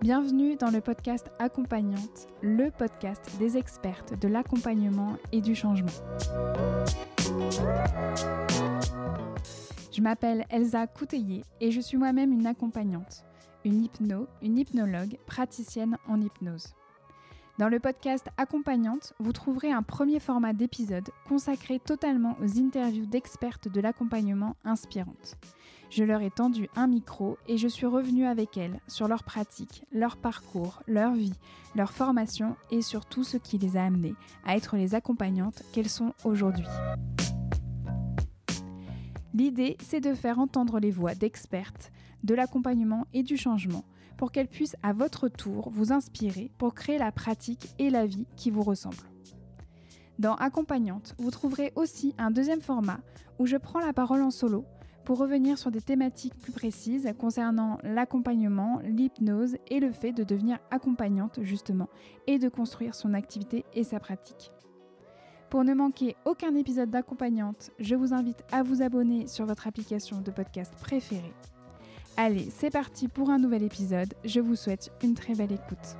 Bienvenue dans le podcast Accompagnante, le podcast des expertes de l'accompagnement et du changement. Je m'appelle Elsa Couteillé et je suis moi-même une accompagnante, une hypno, une hypnologue, praticienne en hypnose. Dans le podcast Accompagnante, vous trouverez un premier format d'épisode consacré totalement aux interviews d'expertes de l'accompagnement inspirantes. Je leur ai tendu un micro et je suis revenue avec elles sur leur pratique, leur parcours, leur vie, leur formation et sur tout ce qui les a amenées à être les accompagnantes qu'elles sont aujourd'hui. L'idée, c'est de faire entendre les voix d'expertes, de l'accompagnement et du changement pour qu'elles puissent à votre tour vous inspirer pour créer la pratique et la vie qui vous ressemblent. Dans Accompagnante, vous trouverez aussi un deuxième format où je prends la parole en solo pour revenir sur des thématiques plus précises concernant l'accompagnement, l'hypnose et le fait de devenir accompagnante justement et de construire son activité et sa pratique. Pour ne manquer aucun épisode d'accompagnante, je vous invite à vous abonner sur votre application de podcast préférée. Allez, c'est parti pour un nouvel épisode. Je vous souhaite une très belle écoute.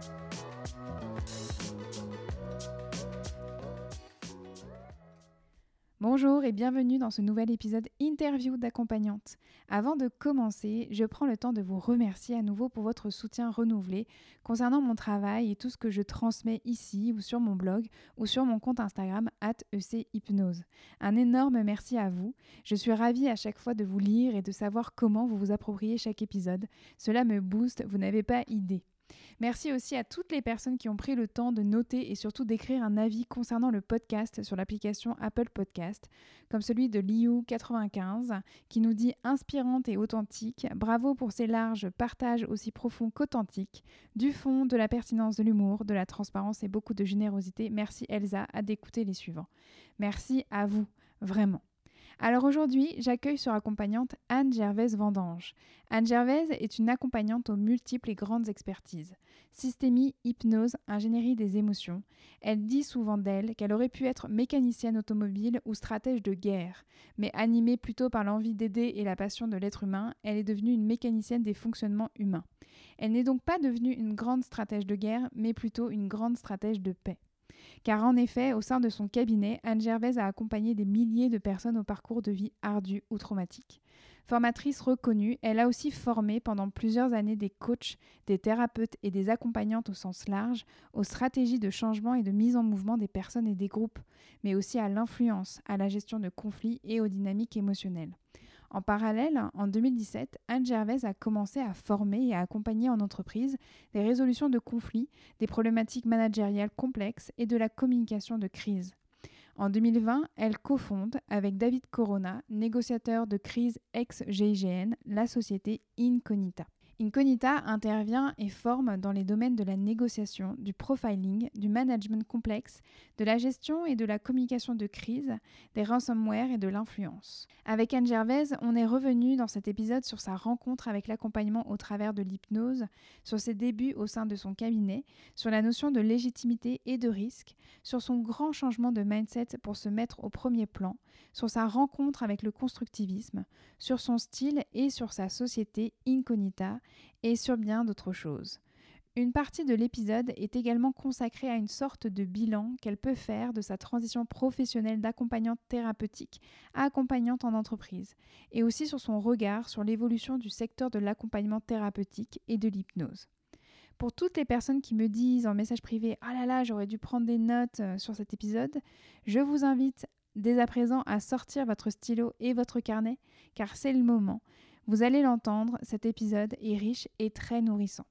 Bonjour et bienvenue dans ce nouvel épisode interview d'accompagnante. Avant de commencer, je prends le temps de vous remercier à nouveau pour votre soutien renouvelé concernant mon travail et tout ce que je transmets ici ou sur mon blog ou sur mon compte Instagram @echypnose. Un énorme merci à vous. Je suis ravie à chaque fois de vous lire et de savoir comment vous vous appropriez chaque épisode. Cela me booste, vous n'avez pas idée. Merci aussi à toutes les personnes qui ont pris le temps de noter et surtout d'écrire un avis concernant le podcast sur l'application Apple Podcast, comme celui de Liu95 qui nous dit inspirante et authentique. Bravo pour ces larges partages aussi profonds qu'authentiques, du fond, de la pertinence de l'humour, de la transparence et beaucoup de générosité. Merci Elsa à d'écouter les suivants. Merci à vous, vraiment. Alors aujourd'hui, j'accueille sur accompagnante Anne Gervaise Vendange. Anne Gervaise est une accompagnante aux multiples et grandes expertises. Systémie, hypnose, ingénierie des émotions. Elle dit souvent d'elle qu'elle aurait pu être mécanicienne automobile ou stratège de guerre, mais animée plutôt par l'envie d'aider et la passion de l'être humain, elle est devenue une mécanicienne des fonctionnements humains. Elle n'est donc pas devenue une grande stratège de guerre, mais plutôt une grande stratège de paix. Car en effet, au sein de son cabinet, Anne Gervaise a accompagné des milliers de personnes au parcours de vie ardu ou traumatique. Formatrice reconnue, elle a aussi formé pendant plusieurs années des coachs, des thérapeutes et des accompagnantes au sens large aux stratégies de changement et de mise en mouvement des personnes et des groupes, mais aussi à l'influence, à la gestion de conflits et aux dynamiques émotionnelles. En parallèle, en 2017, Anne Gervais a commencé à former et à accompagner en entreprise des résolutions de conflits, des problématiques managériales complexes et de la communication de crise. En 2020, elle cofonde avec David Corona, négociateur de crise ex-GIGN, la société Incognita. Incognita intervient et forme dans les domaines de la négociation, du profiling, du management complexe, de la gestion et de la communication de crise, des ransomware et de l'influence. Avec Anne Gervais, on est revenu dans cet épisode sur sa rencontre avec l'accompagnement au travers de l'hypnose, sur ses débuts au sein de son cabinet, sur la notion de légitimité et de risque, sur son grand changement de mindset pour se mettre au premier plan, sur sa rencontre avec le constructivisme, sur son style et sur sa société Incognita, et sur bien d'autres choses. Une partie de l'épisode est également consacrée à une sorte de bilan qu'elle peut faire de sa transition professionnelle d'accompagnante thérapeutique accompagnante en entreprise, et aussi sur son regard sur l'évolution du secteur de l'accompagnement thérapeutique et de l'hypnose. Pour toutes les personnes qui me disent en message privé Ah là là, j'aurais dû prendre des notes euh, sur cet épisode, je vous invite dès à présent à sortir votre stylo et votre carnet, car c'est le moment. Vous allez l'entendre, cet épisode est riche et très nourrissant.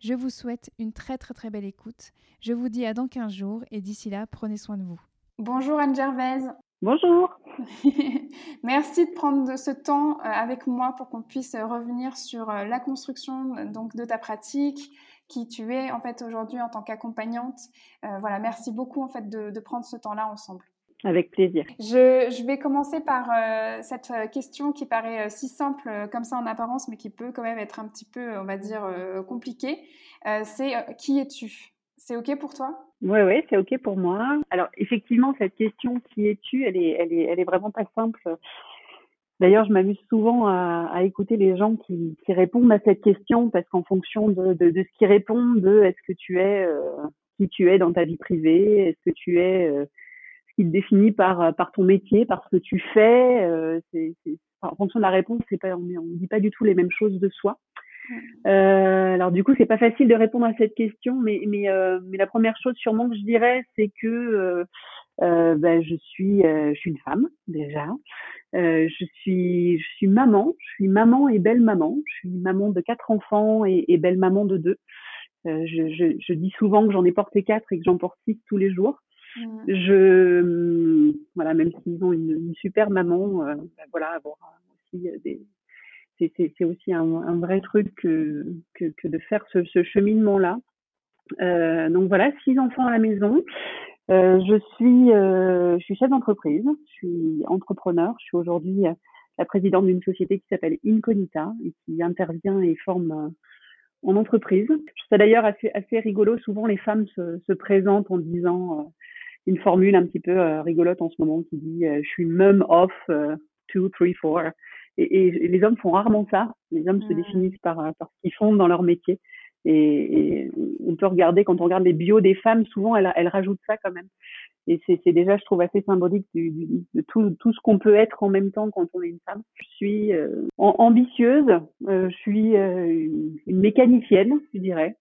Je vous souhaite une très très très belle écoute. Je vous dis à dans 15 jours et d'ici là, prenez soin de vous. Bonjour Anne Gervaise. Bonjour. Merci de prendre ce temps euh, avec moi pour qu'on puisse revenir sur euh, la construction donc de ta pratique, qui tu es en fait aujourd'hui en tant qu'accompagnante. Euh, voilà, merci beaucoup en fait de prendre ce temps-là ensemble. Avec plaisir. Je, vais commencer par euh, cette euh, question qui paraît euh, si simple comme ça en apparence, mais qui peut quand même être un petit peu, on va dire, compliquée. c'est qui es-tu? C'est OK pour toi? Oui, oui, c'est OK pour moi. Alors, effectivement, cette question qui es-tu, elle est, elle, est, elle est vraiment pas simple. D'ailleurs, je m'amuse souvent à, écouter les gens qui, répondent à cette question parce qu'en fonction de, de, ce qu'ils répondent, de est-ce que tu es qui tu es dans ta vie privée, est-ce que tu es qui te définit par euh, par ton métier, par ce que tu fais. Euh, c'est, en fonction de la réponse, c'est pas on ne dit pas du tout les mêmes choses de soi. Euh, alors du coup, c'est pas facile de répondre à cette question, mais mais euh, mais la première chose sûrement que je dirais, c'est que euh, euh ben, je suis je suis une femme déjà. je suis je suis maman, je suis maman et belle maman. Je suis maman de quatre enfants et, et belle maman de deux. Je, je, je, dis souvent que j'en ai porté quatre et que j'en porte six tous les jours. Mmh. Je, mmh, voilà, même s'ils ont une, super maman, euh, ben voilà, avoir aussi euh, des, c'est aussi un, vrai truc que, que, de faire ce, cheminement-là. Euh, donc voilà, six enfants à la maison. Je suis, je suis chef d'entreprise, je suis entrepreneur. Je suis aujourd'hui la présidente d'une société qui s'appelle Incognita et qui intervient et forme en entreprise. C'est d'ailleurs assez, assez rigolo. Souvent, les femmes se, se présentent en disant une formule un petit peu euh, rigolote en ce moment qui dit euh, je suis mum of euh, two, three, four. Et, et, les hommes font rarement ça. Les hommes se mmh. définissent par, par ce qu'ils font dans leur métier. Et, et, on peut regarder, quand on regarde les bios des femmes, souvent elles, elles rajoutent ça quand même. Et c'est déjà, je trouve, assez symbolique de tout, ce qu'on peut être en même temps quand on est une femme. Je suis ambitieuse, je suis une, mécanicienne, je dirais.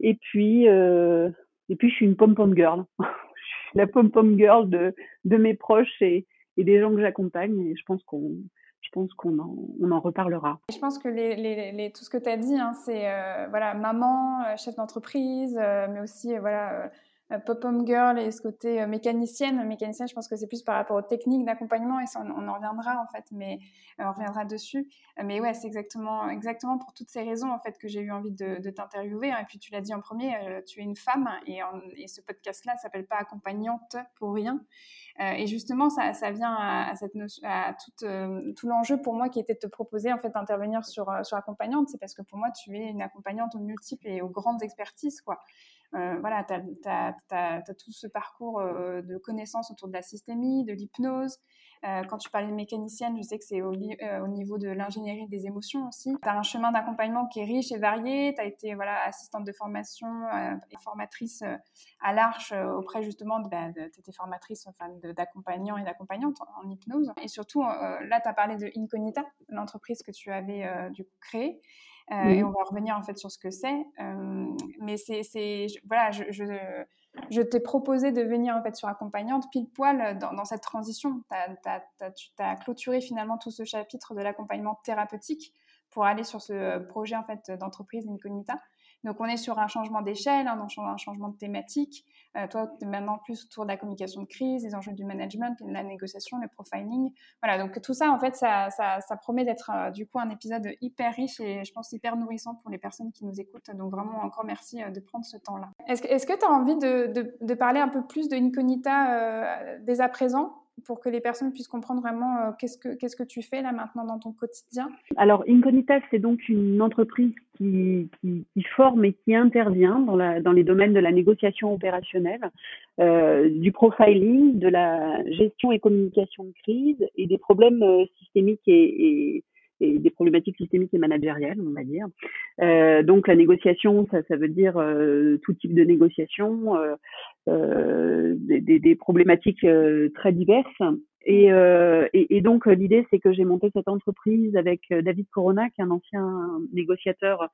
Et puis, et puis je suis une pom-pom girl. la pom-pom girl de, de mes proches et, des gens que j'accompagne. Et je pense qu'on je qu'on en, on en reparlera. Je pense que tout ce que tu as dit, hein, c'est euh, voilà, maman, euh, chef d'entreprise, euh, mais aussi voilà, euh, pop-home girl et ce côté euh, mécanicienne. Mécanicienne, je pense que c'est plus par rapport aux techniques d'accompagnement et ça, on, en reviendra en fait, mais euh, on reviendra dessus. Mais ouais, c'est exactement, exactement pour toutes ces raisons en fait que j'ai eu envie de, t'interviewer. Et puis tu l'as dit en premier, tu es une femme et, et ce podcast-là s'appelle pas accompagnante pour rien. et justement, ça, ça vient à, cette notion, à tout, tout l'enjeu pour moi qui était de te proposer en fait d'intervenir sur, sur accompagnante. C'est parce que pour moi, tu es une accompagnante aux multiples et aux grandes expertises, quoi. Euh, voilà, tu as, tout ce parcours euh, de connaissances autour de la systémie, de l'hypnose. Euh, quand tu parlais de mécanicienne, je sais que c'est au, niveau de l'ingénierie des émotions aussi. Tu as un chemin d'accompagnement qui est riche et varié. Tu as été voilà, assistante de formation et formatrice à l'Arche auprès justement de, bah, formatrices enfin, d'accompagnants et d'accompagnantes en, hypnose. Et surtout, là, tu as parlé de Incognita, l'entreprise que tu avais du coup créée. Et on va revenir en fait sur ce que c'est. Mais c'est, voilà, je, je, je t'ai proposé de venir en fait sur accompagnante pile poil dans, dans cette transition. tu as clôturé finalement tout ce chapitre de l'accompagnement thérapeutique pour aller sur ce projet en fait d'entreprise Incognita. Donc, on est sur un changement d'échelle, hein, un changement de thématique. Euh, toi, maintenant plus autour de la communication de crise, des enjeux du management, de la négociation, le profiling. Voilà, donc tout ça, en fait, ça, ça, promet d'être euh, du coup un épisode hyper riche et je pense hyper nourrissant pour les personnes qui nous écoutent. Donc, vraiment, encore merci euh, de prendre ce temps-là. Est-ce que tu as envie de, de, parler un peu plus de Incognita dès à présent? Pour que les personnes puissent comprendre vraiment euh, qu'est-ce que qu'est-ce que tu fais là maintenant dans ton quotidien? Alors Incognitas, c'est donc une entreprise qui, qui, forme et qui intervient dans, la, dans les domaines de la négociation opérationnelle, euh, du profiling, de la gestion et communication de crise et des problèmes euh, systémiques et, et des problématiques systémiques et managériales, on va dire. Euh, donc la négociation, ça, ça veut dire euh, tout type de négociation, euh des, des, des, problématiques euh, très diverses. Et, et, et donc l'idée, c'est que j'ai monté cette entreprise avec David Corona, qui est un ancien négociateur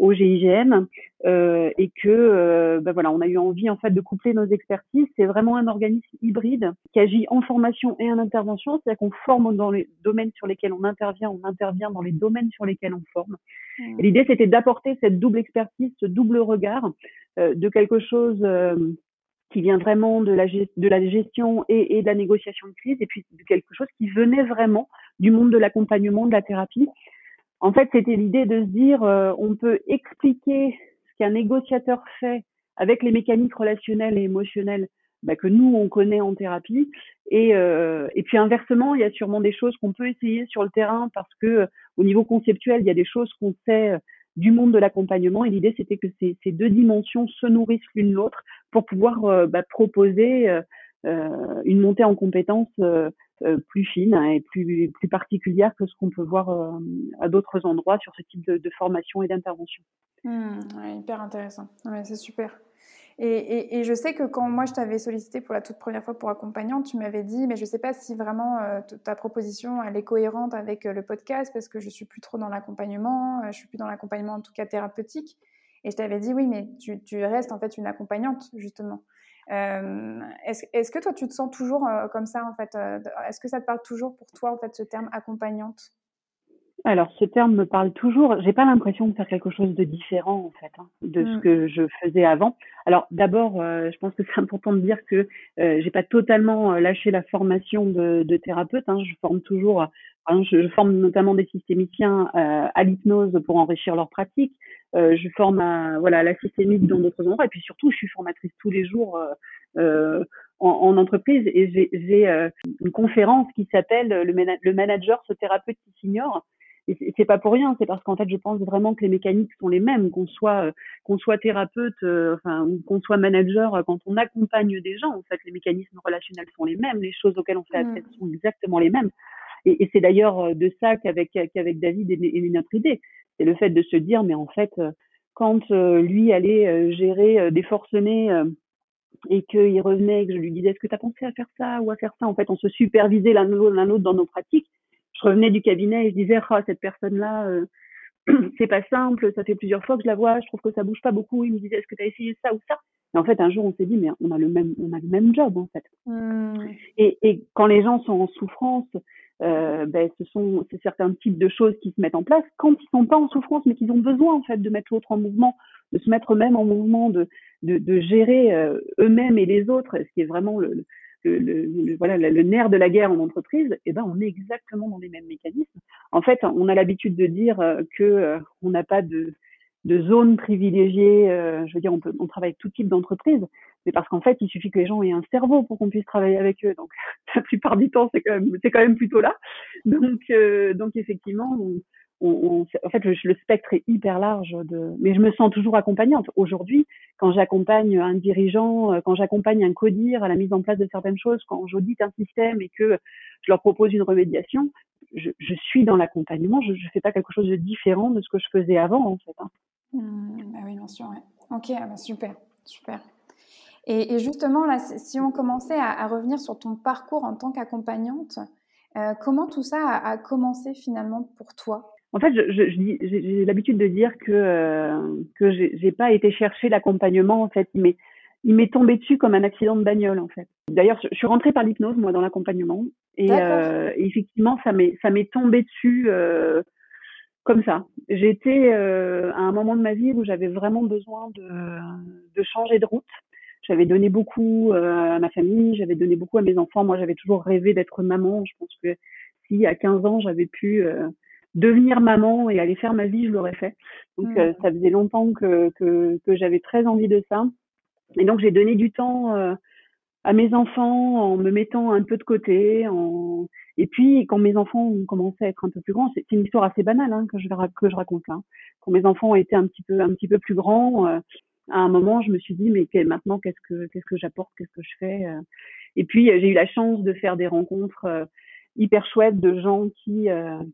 au GIGN euh, et que euh, ben voilà, on a eu envie en fait de coupler nos expertises. C'est vraiment un organisme hybride qui agit en formation et en intervention, c'est-à-dire qu'on forme dans les domaines sur lesquels on intervient, on intervient dans les domaines sur lesquels on forme. Mmh. L'idée, c'était d'apporter cette double expertise, ce double regard euh, de quelque chose euh, qui vient vraiment de la, gestion et, de la négociation de crise, et puis de quelque chose qui venait vraiment du monde de l'accompagnement, de la thérapie, en fait, c'était l'idée de se dire, euh, on peut expliquer ce qu'un négociateur fait avec les mécaniques relationnelles et émotionnelles bah, que nous, on connaît en thérapie. Et, euh, et puis inversement, il y a sûrement des choses qu'on peut essayer sur le terrain parce que au niveau conceptuel, il y a des choses qu'on sait euh, du monde de l'accompagnement. Et l'idée, c'était que ces, deux dimensions se nourrissent l'une l'autre pour pouvoir bah, proposer une montée en compétences euh, plus fine hein, et plus, particulière que ce qu'on peut voir euh, à d'autres endroits sur ce type de, de formation et d'intervention. Mmh, hyper intéressant, ouais, c'est super. Et, je sais que quand moi je t'avais sollicité pour la toute première fois pour accompagnante, tu m'avais dit, mais je ne sais pas si vraiment euh, ta proposition elle est cohérente avec le podcast parce que je suis plus trop dans l'accompagnement, je suis plus dans l'accompagnement en tout cas thérapeutique. Et je t'avais dit, oui, mais tu, restes en fait une accompagnante justement. Euh, est-ce, que toi, tu te sens toujours euh, comme ça, en fait euh, Est-ce que ça te parle toujours pour toi, en fait, ce terme accompagnante? Alors, ce terme me parle toujours. J'ai pas l'impression de faire quelque chose de différent, en fait, hein, de ce mmh. que je faisais avant. Alors, d'abord, je pense que c'est important de dire que euh, j'ai pas totalement lâché la formation de, de thérapeute. Hein. Je forme toujours. Hein, je, forme notamment des systémiciens à l'hypnose pour enrichir leur pratique. Euh, je forme à, voilà, la systémique dans d'autres endroits. Et puis surtout, je suis formatrice tous les jours euh, euh en, en, entreprise et j'ai euh, une conférence qui s'appelle le, le, manager, ce thérapeute qui s'ignore. Et c'est pas pour rien, c'est parce qu'en fait, je pense vraiment que les mécaniques sont les mêmes, qu'on soit qu'on soit thérapeute, enfin, ou qu'on soit manager, quand on accompagne des gens, en fait, les mécanismes relationnels sont les mêmes, les choses auxquelles on fait mmh. appel sont exactement les mêmes. Et, et c'est d'ailleurs de ça qu'avec qu'avec David est, notre idée c'est le fait de se dire, mais en fait, euh, quand euh, lui allait euh, gérer des forcenés et qu'il revenait et que je lui disais, est-ce que tu as pensé à faire ça ou à faire ça? En fait, on se supervisait l'un l'autre dans nos pratiques. Je revenais du cabinet et je disais, ah, cette personne-là, c'est pas simple, ça fait plusieurs fois que je la vois, je trouve que ça bouge pas beaucoup. Il me disait, est-ce que tu as essayé ça ou ça? Et en fait, un jour, on s'est dit, mais on a le même, on a le même job, en fait. Mmh. Et, et, quand les gens sont en souffrance, euh, ben, ce sont certains types de choses qui se mettent en place quand ils sont pas en souffrance, mais qu'ils ont besoin en fait de mettre l'autre en mouvement, de se mettre eux-mêmes en mouvement, de, de, de gérer euh, eux-mêmes et les autres, ce qui est vraiment le, le, le, voilà le, nerf de la guerre en entreprise. Eh ben on est exactement dans les mêmes mécanismes. En fait, on a l'habitude de dire euh, que euh, on n'a pas de de zone privilégiée. je veux dire, on, peut, on travaille avec tout type d'entreprise, mais parce qu'en fait, il suffit que les gens aient un cerveau pour qu'on puisse travailler avec eux. Donc, la plupart du temps, c'est quand même, c'est quand même plutôt là. Donc, euh, donc effectivement, en fait, le, spectre est hyper large. Mais je me sens toujours accompagnante. Aujourd'hui, quand j'accompagne un dirigeant, euh, quand j'accompagne un codir à la mise en place de certaines choses, quand j'audite un système et que je leur propose une remédiation, je, suis dans l'accompagnement. Je ne fais pas quelque chose de différent de ce que je faisais avant, en fait. Hein. Mmh, bah oui, bien sûr. Ok, ah bah super, super. Et, justement, là, si on commençait à, revenir sur ton parcours en tant qu'accompagnante, euh, comment tout ça a, commencé finalement pour toi? En fait, j'ai l'habitude de dire que euh, que j'ai pas été chercher l'accompagnement. En fait, mais il m'est tombé dessus comme un accident de bagnole. En fait. D'ailleurs, je suis rentrée par l'hypnose moi dans l'accompagnement et, euh, effectivement, ça m'est ça m'est tombé dessus. Euh, comme ça. J'étais euh, à un moment de ma vie où j'avais vraiment besoin de, de changer de route. J'avais donné beaucoup à ma famille, j'avais donné beaucoup à mes enfants. Moi, j'avais toujours rêvé d'être maman. Je pense que si à 15 ans, j'avais pu devenir maman et aller faire ma vie, je l'aurais fait. Donc, mmh. ça faisait longtemps que, que, que j'avais très envie de ça. Et donc, j'ai donné du temps à mes enfants en me mettant un peu de côté. En... Et puis, quand mes enfants ont commencé à être un peu plus grands, c'est une histoire assez banale hein, que, je, que je raconte là. Quand mes enfants ont été un petit peu, un petit peu plus grands, euh, à un moment, je me suis dit, mais maintenant, qu'est-ce que, qu'est-ce que j'apporte, qu'est-ce que je fais euh? Et puis, j'ai eu la chance de faire des rencontres euh, hyper chouettes de gens qui,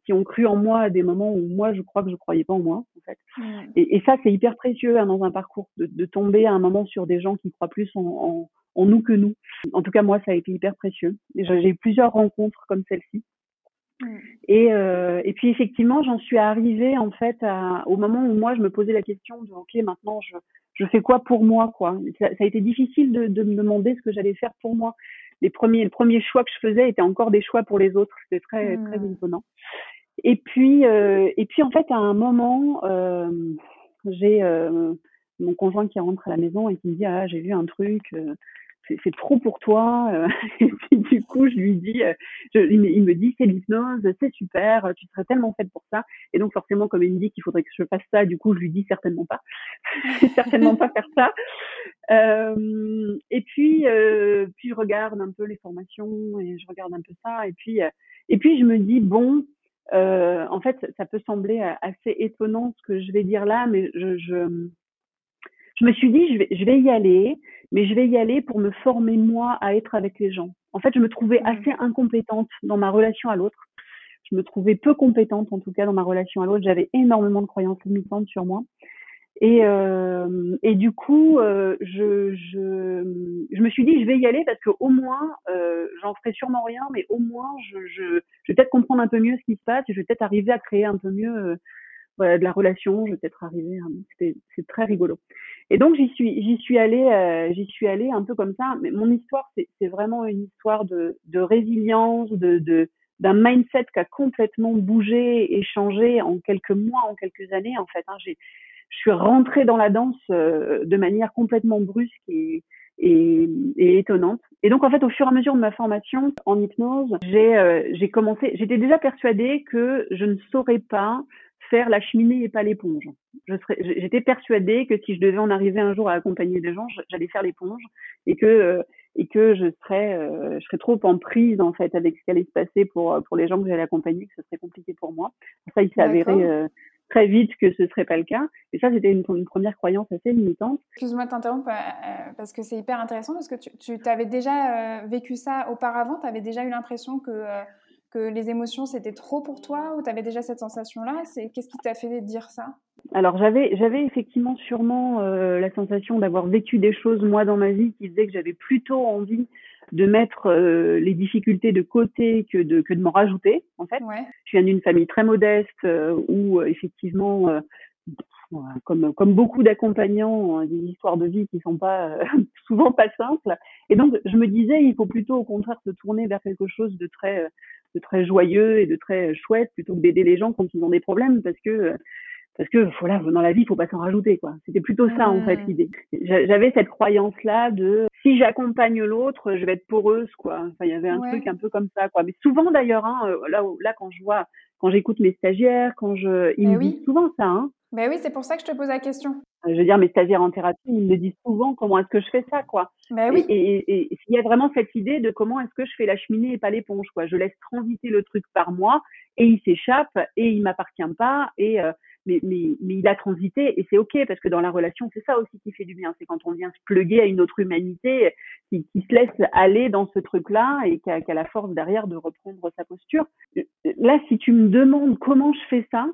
qui ont cru en moi à des moments où moi, je crois que je croyais pas en moi, en fait. Mmh. Et, et, ça, c'est hyper précieux hein, dans un parcours, de, de, tomber à un moment sur des gens qui croient plus en, en en nous que nous. En tout cas, moi, ça a été hyper précieux. J'ai eu plusieurs rencontres comme celle-ci. Et, euh, et puis effectivement, j'en suis arrivée en fait à, au moment où moi je me posais la question de ok maintenant je, je fais quoi pour moi quoi. Ça, ça a été difficile de, de, me demander ce que j'allais faire pour moi. Les premiers les premiers choix que je faisais étaient encore des choix pour les autres. C'était très très mm. étonnant. Et puis euh, et puis en fait à un moment euh, j'ai euh, mon conjoint qui rentre à la maison et qui me dit ah j'ai vu un truc euh, c'est trop pour toi. Euh, et puis du coup, je lui dis, euh, il, me, dit, c'est l'hypnose, c'est super, tu serais tellement faite pour ça. Et donc forcément, comme il me dit qu'il faudrait que je fasse ça, du coup, je lui dis certainement pas, certainement pas faire ça. Euh, et puis, puis je regarde un peu les formations et je regarde un peu ça. Et puis, et puis je me dis bon. en fait, ça peut sembler assez étonnant ce que je vais dire là, mais je, je, me suis dit, je vais y aller mais je vais y aller pour me former moi à être avec les gens. En fait, je me trouvais mmh. assez incompétente dans ma relation à l'autre. Je me trouvais peu compétente, en tout cas, dans ma relation à l'autre. J'avais énormément de croyances limitantes sur moi. Et, euh, et du coup, euh, je, je, je me suis dit, je vais y aller parce que au moins, euh, j'en ferai sûrement rien, mais au moins, je, je, je vais peut-être comprendre un peu mieux ce qui se passe et je vais peut-être arriver à créer un peu mieux euh, de la relation. Je vais peut-être arriver. C'est très rigolo. Et donc j'y suis, j'y suis allée, euh, j'y suis allée un peu comme ça. Mais mon histoire, c'est vraiment une histoire de, de résilience, de, de d'un mindset qui a complètement bougé et changé en quelques mois, en quelques années en fait. Hein. J'ai, je suis rentrée dans la danse euh, de manière complètement brusque et, et, et, étonnante. Et donc en fait, au fur et à mesure de ma formation en hypnose, j'ai euh, j'ai commencé. J'étais déjà persuadée que je ne saurais pas faire la cheminée et pas l'éponge. J'étais persuadée que si je devais en arriver un jour à accompagner des gens, j'allais faire l'éponge et que euh, et que je serais euh, je serais trop en prise en fait avec ce qui allait se passer pour pour les gens que j'allais accompagner, que ce serait compliqué pour moi. Ça, il s'est avéré euh, très vite que ce serait pas le cas. Et ça, c'était une, première croyance assez limitante. Excuse-moi de t'interrompre parce que c'est hyper intéressant parce que tu, tu avais déjà vécu ça auparavant, tu avais déjà eu l'impression que que les émotions c'était trop pour toi ou tu avais déjà cette sensation-là? C'est qu'est-ce qui t'a fait dire ça? Alors j'avais j'avais effectivement sûrement euh, la sensation d'avoir vécu des choses moi dans ma vie qui faisaient que j'avais plutôt envie de mettre euh, les difficultés de côté que de que de m'en rajouter en fait. Je viens d'une famille très modeste euh, où effectivement comme, comme beaucoup d'accompagnants, hein, des histoires de vie qui sont pas souvent pas simples. Et donc, je me disais, il faut plutôt au contraire se tourner vers quelque chose de très de très joyeux et de très chouette plutôt que d'aider les gens quand ils ont des problèmes parce que parce que voilà dans la vie il faut pas s'en rajouter quoi. C'était plutôt ça en fait l'idée. J'avais cette croyance là de si j'accompagne l'autre je vais être poreuse quoi. Enfin il y avait un truc un peu comme ça quoi. Mais souvent d'ailleurs hein, euh, là là quand je vois quand j'écoute mes stagiaires quand je ils me disent souvent ça hein ben oui, c'est pour ça que je te pose la question. Je veux dire, mes stagiaires en thérapie, ils me disent souvent comment est-ce que je fais ça, quoi? Ben oui. Et, il y a vraiment cette idée de comment est-ce que je fais la cheminée et pas l'éponge, quoi? Je laisse transiter le truc par moi et il s'échappe et il m'appartient pas et euh, mais, mais, mais il a transité et c'est ok parce que dans la relation, c'est ça aussi qui fait du bien. C'est quand on vient se pluguer à une autre humanité qui, qui se laisse aller dans ce truc-là et qui a, qui a la force derrière de reprendre sa posture. Là, si tu me demandes comment je fais ça,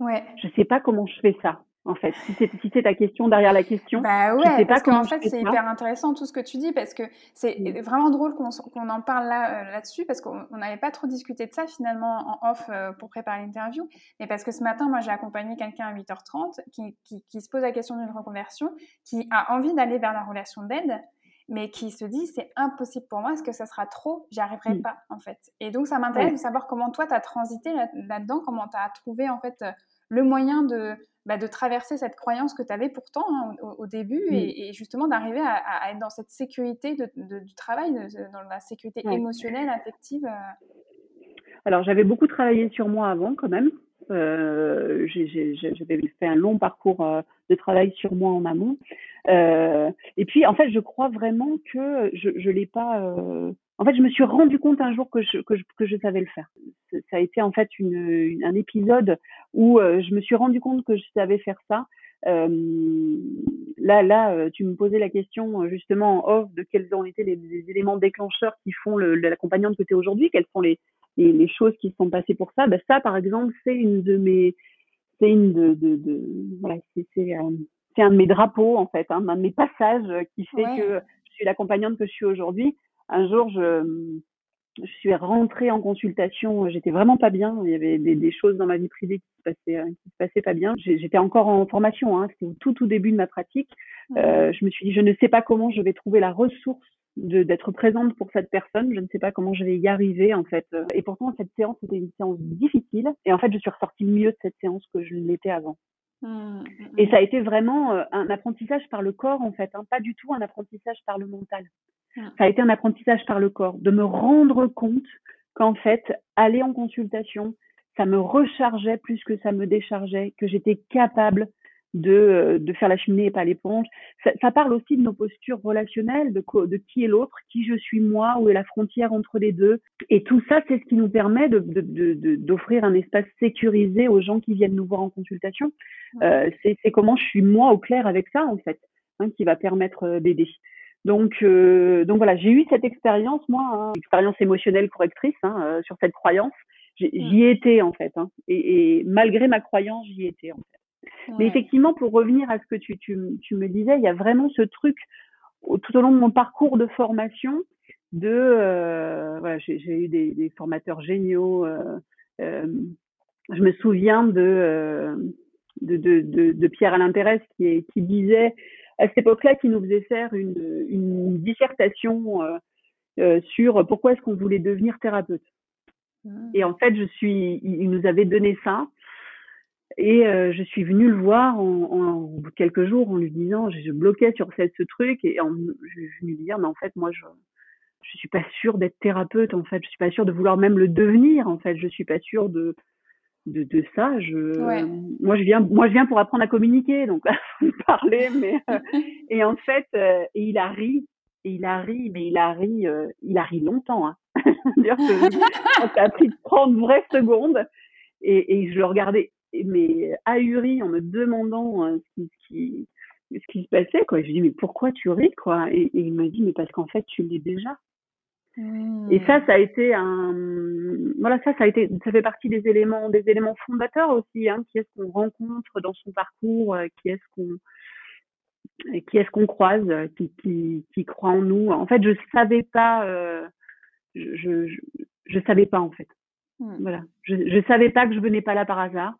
Ouais. Je sais pas comment je fais ça. En fait, si c'est si ta question derrière la question, bah ouais, je sais pas parce qu'en fait c'est hyper intéressant tout ce que tu dis parce que c'est mm. vraiment drôle qu'on en parle là euh, là-dessus parce qu'on n'avait pas trop discuté de ça finalement en off euh, pour préparer l'interview, mais parce que ce matin moi j'ai accompagné quelqu'un à 8h30 qui, qui, qui se pose la question d'une reconversion, qui a envie d'aller vers la relation d'aide, mais qui se dit c'est impossible pour moi, est-ce que ça sera trop? J'y arriverai pas en fait. Et donc ça m'intéresse de savoir comment toi tu as transité là-dedans, comment tu as trouvé en fait le moyen de, bah, de traverser cette croyance que tu avais pourtant hein, au, début et, justement d'arriver à, être dans cette sécurité du travail, dans la sécurité émotionnelle, affective. Alors j'avais beaucoup travaillé sur moi avant quand même. Euh, j'avais fait un long parcours euh, de travail sur moi en amont. Euh, et puis, en fait, je crois vraiment que je ne l'ai pas. Euh, en fait, je me suis rendu compte un jour que je, que je, que je savais le faire. Ça a été en fait une, un épisode où euh, je me suis rendu compte que je savais faire ça. là, là, tu me posais la question justement en off de quels ont été les, éléments déclencheurs qui font l'accompagnante que tu es aujourd'hui, quels sont les, les, choses qui se sont passées pour ça. Ben, ça, par exemple, c'est une de mes, c'est une de, de, de voilà, c'est euh, c'est un de mes drapeaux en fait, hein, un de mes passages qui fait que je suis l'accompagnante que je suis aujourd'hui. Un jour, je, je suis rentrée en consultation, j'étais vraiment pas bien. Il y avait des, des, choses dans ma vie privée qui se passaient, qui se passaient pas bien. J'étais encore en formation, hein, c'était au tout tout début de ma pratique. Euh, je me suis dit, je ne sais pas comment je vais trouver la ressource d'être présente pour cette personne. Je ne sais pas comment je vais y arriver en fait. Et pourtant cette séance était une séance difficile. Et en fait, je suis ressortie mieux de cette séance que je l'étais avant. Mmh, mmh, Et mmh. ça a été vraiment euh, un apprentissage par le corps en fait, hein, pas du tout un apprentissage par le mental. Ça a été un apprentissage par le corps, de me rendre compte qu'en fait, aller en consultation, ça me rechargeait plus que ça me déchargeait, que j'étais capable de, euh, de faire la cheminée et pas l'éponge. Ça, ça, parle aussi de nos postures relationnelles, de, de qui est l'autre, qui je suis moi, où est la frontière entre les deux. Et tout ça, c'est ce qui nous permet d'offrir de, de, un espace sécurisé aux gens qui viennent nous voir en consultation. Euh, c'est comment je suis moi au clair avec ça, en fait, hein, qui va permettre euh, d'aider. Donc, euh, donc voilà, j'ai eu cette expérience, moi, hein, expérience émotionnelle correctrice hein, euh, sur cette croyance. J'y étais en fait, hein, et, et malgré ma croyance, j'y étais en fait. Mais effectivement, pour revenir à ce que tu, tu, tu, me disais, il y a vraiment ce truc tout au long de mon parcours de formation de euh, voilà, j'ai eu des, des, formateurs géniaux. Euh, euh, je me souviens de, euh, de, de, de, Pierre Alain Pérez qui, qui disait à cette époque-là qu'il nous faisait faire une, une dissertation euh, sur pourquoi est-ce qu'on voulait devenir thérapeute. Ah. Et en fait, je suis, il nous avait donné ça. Et euh, je suis venue le voir en, en, quelques jours en lui disant, je, je bloquais sur cette, ce truc et en, je suis venue lui dire, mais en fait, moi, je je suis pas sûre d'être thérapeute, en fait, je suis pas sûre de vouloir même le devenir, en fait, je suis pas sûre de de, de ça. Je, moi, je viens, moi, je viens pour apprendre à communiquer, donc là, parler, mais euh, et en fait, euh, et il a ri, et il a ri, mais il a ri, il a ri longtemps. Hein. ça a pris 30 vraies secondes. Et, et je le regardais mais ahuri en me demandant euh, ce, qui, ce, qui, se passait quoi. Je lui dis mais pourquoi tu ris quoi? Et, il me dit mais parce qu'en fait tu l'es déjà. Et ça, mmh. ça a été un, voilà, ça, ça a été, ça fait partie des éléments, des éléments fondateurs aussi. Hein, qui est-ce qu'on rencontre dans son parcours, euh, qui est-ce qu'on, qui est-ce qu'on croise, euh, qui, qui, qui croit en nous? En fait, je savais pas, euh, je, je, je, savais pas en fait. Mmh. Voilà, je, je savais pas que je venais pas là par hasard.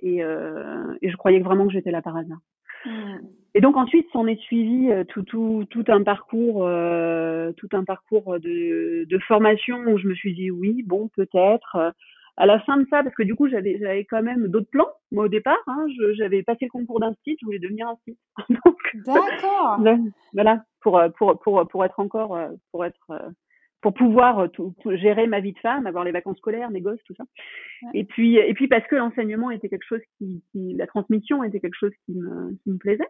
Et, euh, et je croyais vraiment que j'étais là par hasard. Mmh. Et donc ensuite, s'en est suivi euh, tout, tout, tout un parcours, euh, tout un parcours de, de formation où je me suis dit oui, bon, peut-être. À la fin de ça, parce que du coup, j'avais, j'avais quand même d'autres plans. Moi, au départ, hein, j'avais passé le concours d'un site, je voulais devenir un site. D'accord. voilà, pour, pour, pour, pour être encore, pour être pour pouvoir euh, tout, gérer ma vie de femme, avoir les vacances scolaires, mes gosses, tout ça. Et puis, et puis parce que l'enseignement était quelque chose qui, qui, la transmission était quelque chose qui me, qui me plaisait.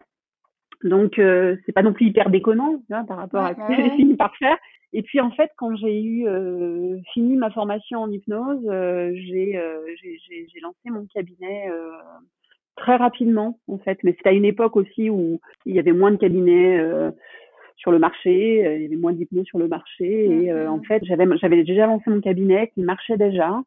Donc, euh, c'est pas non plus hyper déconnant hein, par rapport à ce que j'ai fini par faire. Et puis, en fait, quand j'ai eu euh, fini ma formation en hypnose, euh, j'ai lancé mon cabinet très rapidement, en fait. Mais c'était à une époque aussi où il y avait moins de cabinets sur le marché, euh, il y avait moins d'hypnose sur le marché et euh, en fait j'avais j'avais déjà lancé mon cabinet qui marchait déjà.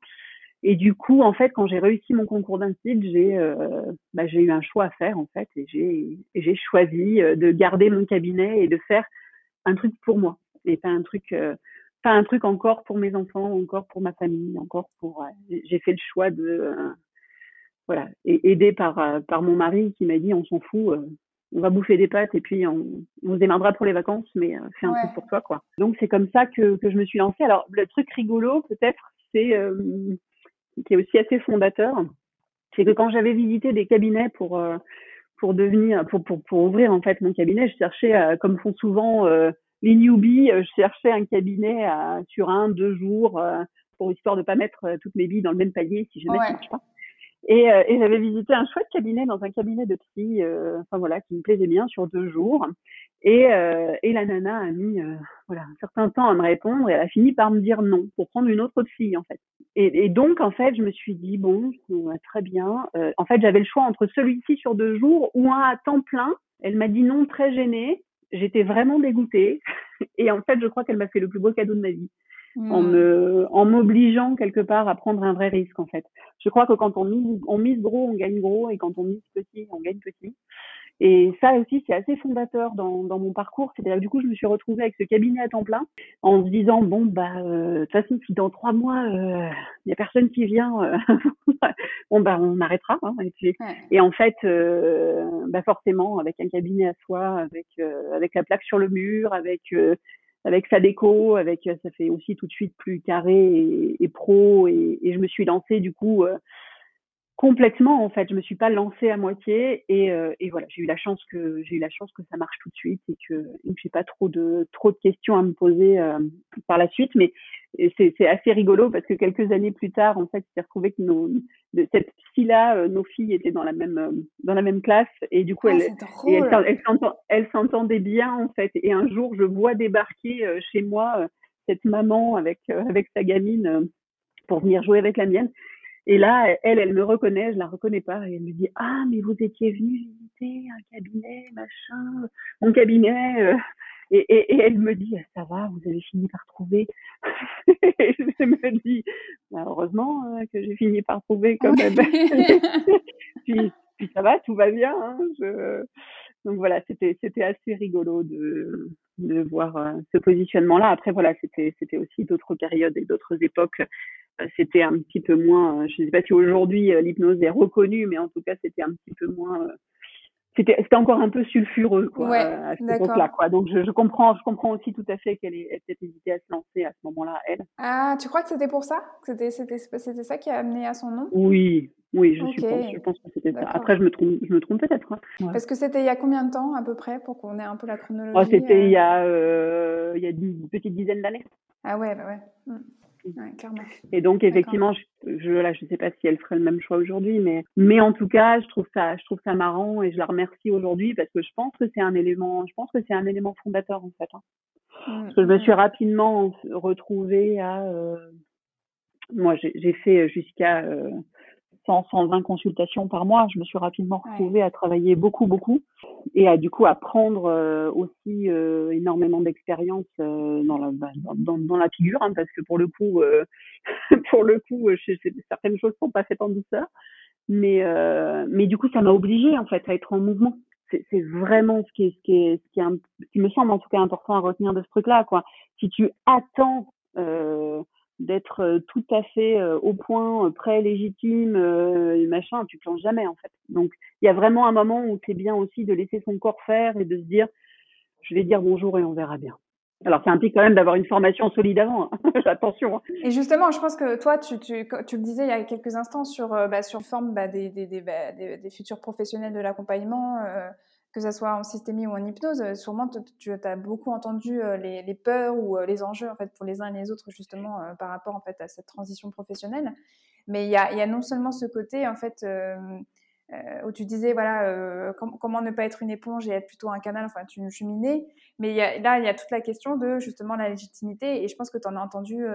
Et du coup en fait quand j'ai réussi mon concours j'ai euh, bah, j'ai eu un choix à faire en fait et j'ai j'ai choisi de garder mon cabinet et de faire un truc pour moi et pas un truc pas un truc encore pour mes enfants encore pour ma famille encore pour j'ai fait le choix de voilà et aidé par par mon mari qui m'a dit on s'en fout on va bouffer des pâtes et puis on, on se démarrera pour les vacances, mais euh, fais un truc pour toi, quoi. Donc c'est comme ça que, que je me suis lancée. Alors le truc rigolo, peut-être, c'est euh, qui est aussi assez fondateur, c'est que quand j'avais visité des cabinets pour pour devenir pour, pour pour ouvrir en fait mon cabinet, je cherchais comme font souvent les newbies, je cherchais un cabinet sur un deux jours pour histoire de pas mettre toutes mes billes dans le même panier si jamais ça marche pas. Et, euh, et j'avais visité un chouette cabinet dans un cabinet de psy, euh, enfin voilà, qui me plaisait bien sur deux jours. Et, euh, et la nana a mis voilà un certain temps à me répondre et elle a fini par me dire non pour prendre une autre psy en fait. Et, et donc en fait je me suis dit bon très bien. en fait j'avais le choix entre celui-ci sur deux jours ou un à temps plein. Elle m'a dit non très gênée. J'étais vraiment dégoûtée. Et en fait je crois qu'elle m'a fait le plus beau cadeau de ma vie en hmm. me en m'obligeant quelque part à prendre un vrai risque en fait. Je crois que quand on mise on mise gros, on gagne gros et quand on mise petit, on gagne petit. Et ça aussi, c'est assez fondateur dans, dans mon parcours. C'est-à-dire du coup, je me suis retrouvée avec ce cabinet à temps plein en se disant bon bah euh, de toute façon, si dans trois mois il euh, y a personne qui vient, euh, bon bah on arrêtera. Hein, et, et, en fait, bah forcément, avec un cabinet à soi, avec avec la plaque sur le mur, avec avec sa déco, avec euh, ça fait aussi tout de suite plus carré et, pro et, et, je me suis lancée du coup euh, complètement en fait. Je me suis pas lancée à moitié et, euh, et voilà, j'ai eu la chance que j'ai eu la chance que ça marche tout de suite et que, que j'ai pas trop de trop de questions à me poser euh, par la suite. Mais c'est assez rigolo parce que quelques années plus tard, en fait, s'est retrouvé que nos de cette psy-là, euh, nos filles étaient dans la même dans la même classe et du coup elles elles s'entendaient bien en fait. Et un jour, je vois débarquer chez moi cette maman avec avec sa gamine pour venir jouer avec la mienne. Et là, elle, elle me reconnaît, je la reconnais pas, et elle me dit ah mais vous étiez venu visiter un cabinet, machin, mon cabinet. Euh. Et, et, et, elle me dit ça va, vous avez fini par trouver. et je me dis bah, heureusement euh, que j'ai fini par trouver quand même. puis, puis ça va, tout va bien. Hein, je... Donc voilà, c'était assez rigolo de voir euh, ce positionnement-là. Après voilà, c'était aussi d'autres périodes et d'autres époques c'était un petit peu moins, euh, je ne sais pas si aujourd'hui euh, l'hypnose est reconnue, mais en tout cas c'était un petit peu moins, euh, c'était c'était encore un peu sulfureux quoi, à cette époque-là quoi. Donc je, je, comprends, je comprends aussi tout à fait qu'elle ait peut-être hésité à se lancer à ce moment-là, elle. Ah, tu crois que c'était pour ça? C'était c'était c'était ça qui a amené à son nom? Oui, oui, je, pense, je pense que c'était ça. Après, je me trompe, je me trompe peut-être. Hein. Parce que c'était il y a combien de temps à peu près pour qu'on ait un peu la chronologie oh, C'était il y a euh, il y a une petite dizaine d'années. Ah ouais, bah ouais. Et donc effectivement, je, je là, je sais pas si elle ferait le même choix aujourd'hui, mais mais en tout cas, je trouve ça, je trouve ça marrant et je la remercie aujourd'hui parce que je pense que c'est un élément, je pense que c'est un élément fondateur en fait. Hein. Mmh, parce que je me suis mmh. rapidement retrouvée à, euh, moi j'ai fait jusqu'à euh, 100, 120 consultations par mois. Je me suis rapidement retrouvée à travailler beaucoup, beaucoup et à du coup à prendre euh, aussi euh, énormément d'expérience euh, dans, la, bah, dans, dans, la figure, hein, parce que pour le coup, pour le coup, je, certaines choses sont pas faites en douceur. Mais, mais du coup, ça m'a obligée en fait à être en mouvement. C'est vraiment ce qui, est, ce, qui est, ce, qui est ce qui me semble en tout cas important à retenir de ce truc-là. quoi. Si tu attends d'être euh, tout à fait euh, au point, euh, prêt, légitime, machin, tu plonges jamais en fait. Donc il y a vraiment un moment où c'est bien aussi de laisser son corps faire et de se dire, je vais dire bonjour et on verra bien. Alors, ça implique quand même d'avoir une formation solide avant. Hein. Attention. Hein. Et justement, je pense que toi, tu, tu, le disais il y a quelques instants sur, bah, sur forme bah, bah, des, futurs professionnels de l'accompagnement que ce soit en systémie ou en hypnose, euh, sûrement tu as beaucoup entendu euh, les, les, peurs ou euh, les enjeux en fait pour les uns et les autres justement par rapport en fait à cette transition professionnelle. Mais il y a, y a, non seulement ce côté en fait où tu disais voilà comment ne pas être une éponge et être plutôt un canal, enfin une cheminée, mais y a, là il y a toute la question de justement la légitimité et je pense que tu en as entendu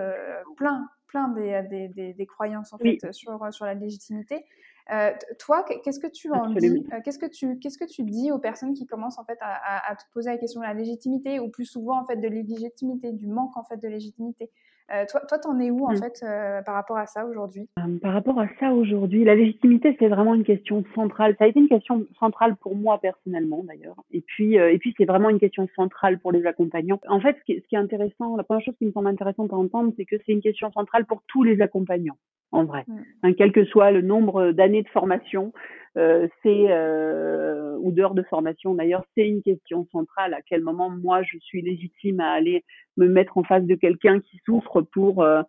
plein plein des, des, des, des, croyances en fait sur, sur la légitimité. Euh, toi, qu'est-ce que tu en dis euh, Qu'est-ce que tu qu'est-ce que tu dis aux personnes qui commencent en fait à, à, te poser la question de la légitimité ou plus souvent en fait de l'illégitimité, du manque en fait de légitimité? Euh, toi, toi, t'en es où en mmh. fait par rapport à ça aujourd'hui? Par rapport à ça aujourd'hui, la légitimité c'est vraiment une question centrale. Ça a été une question centrale pour moi personnellement d'ailleurs. Et puis, et puis c'est vraiment une question centrale pour les accompagnants. En fait, ce qui, est, ce qui est intéressant, la première chose qui me semble intéressante à entendre, c'est que c'est une question centrale pour tous les accompagnants en vrai. Hein, quel que soit le nombre d'années de formation, euh, c'est euh, ou d'heures de formation d'ailleurs, c'est une question centrale. À quel moment moi je suis légitime à aller me mettre en face de quelqu'un qui souffre pour euh,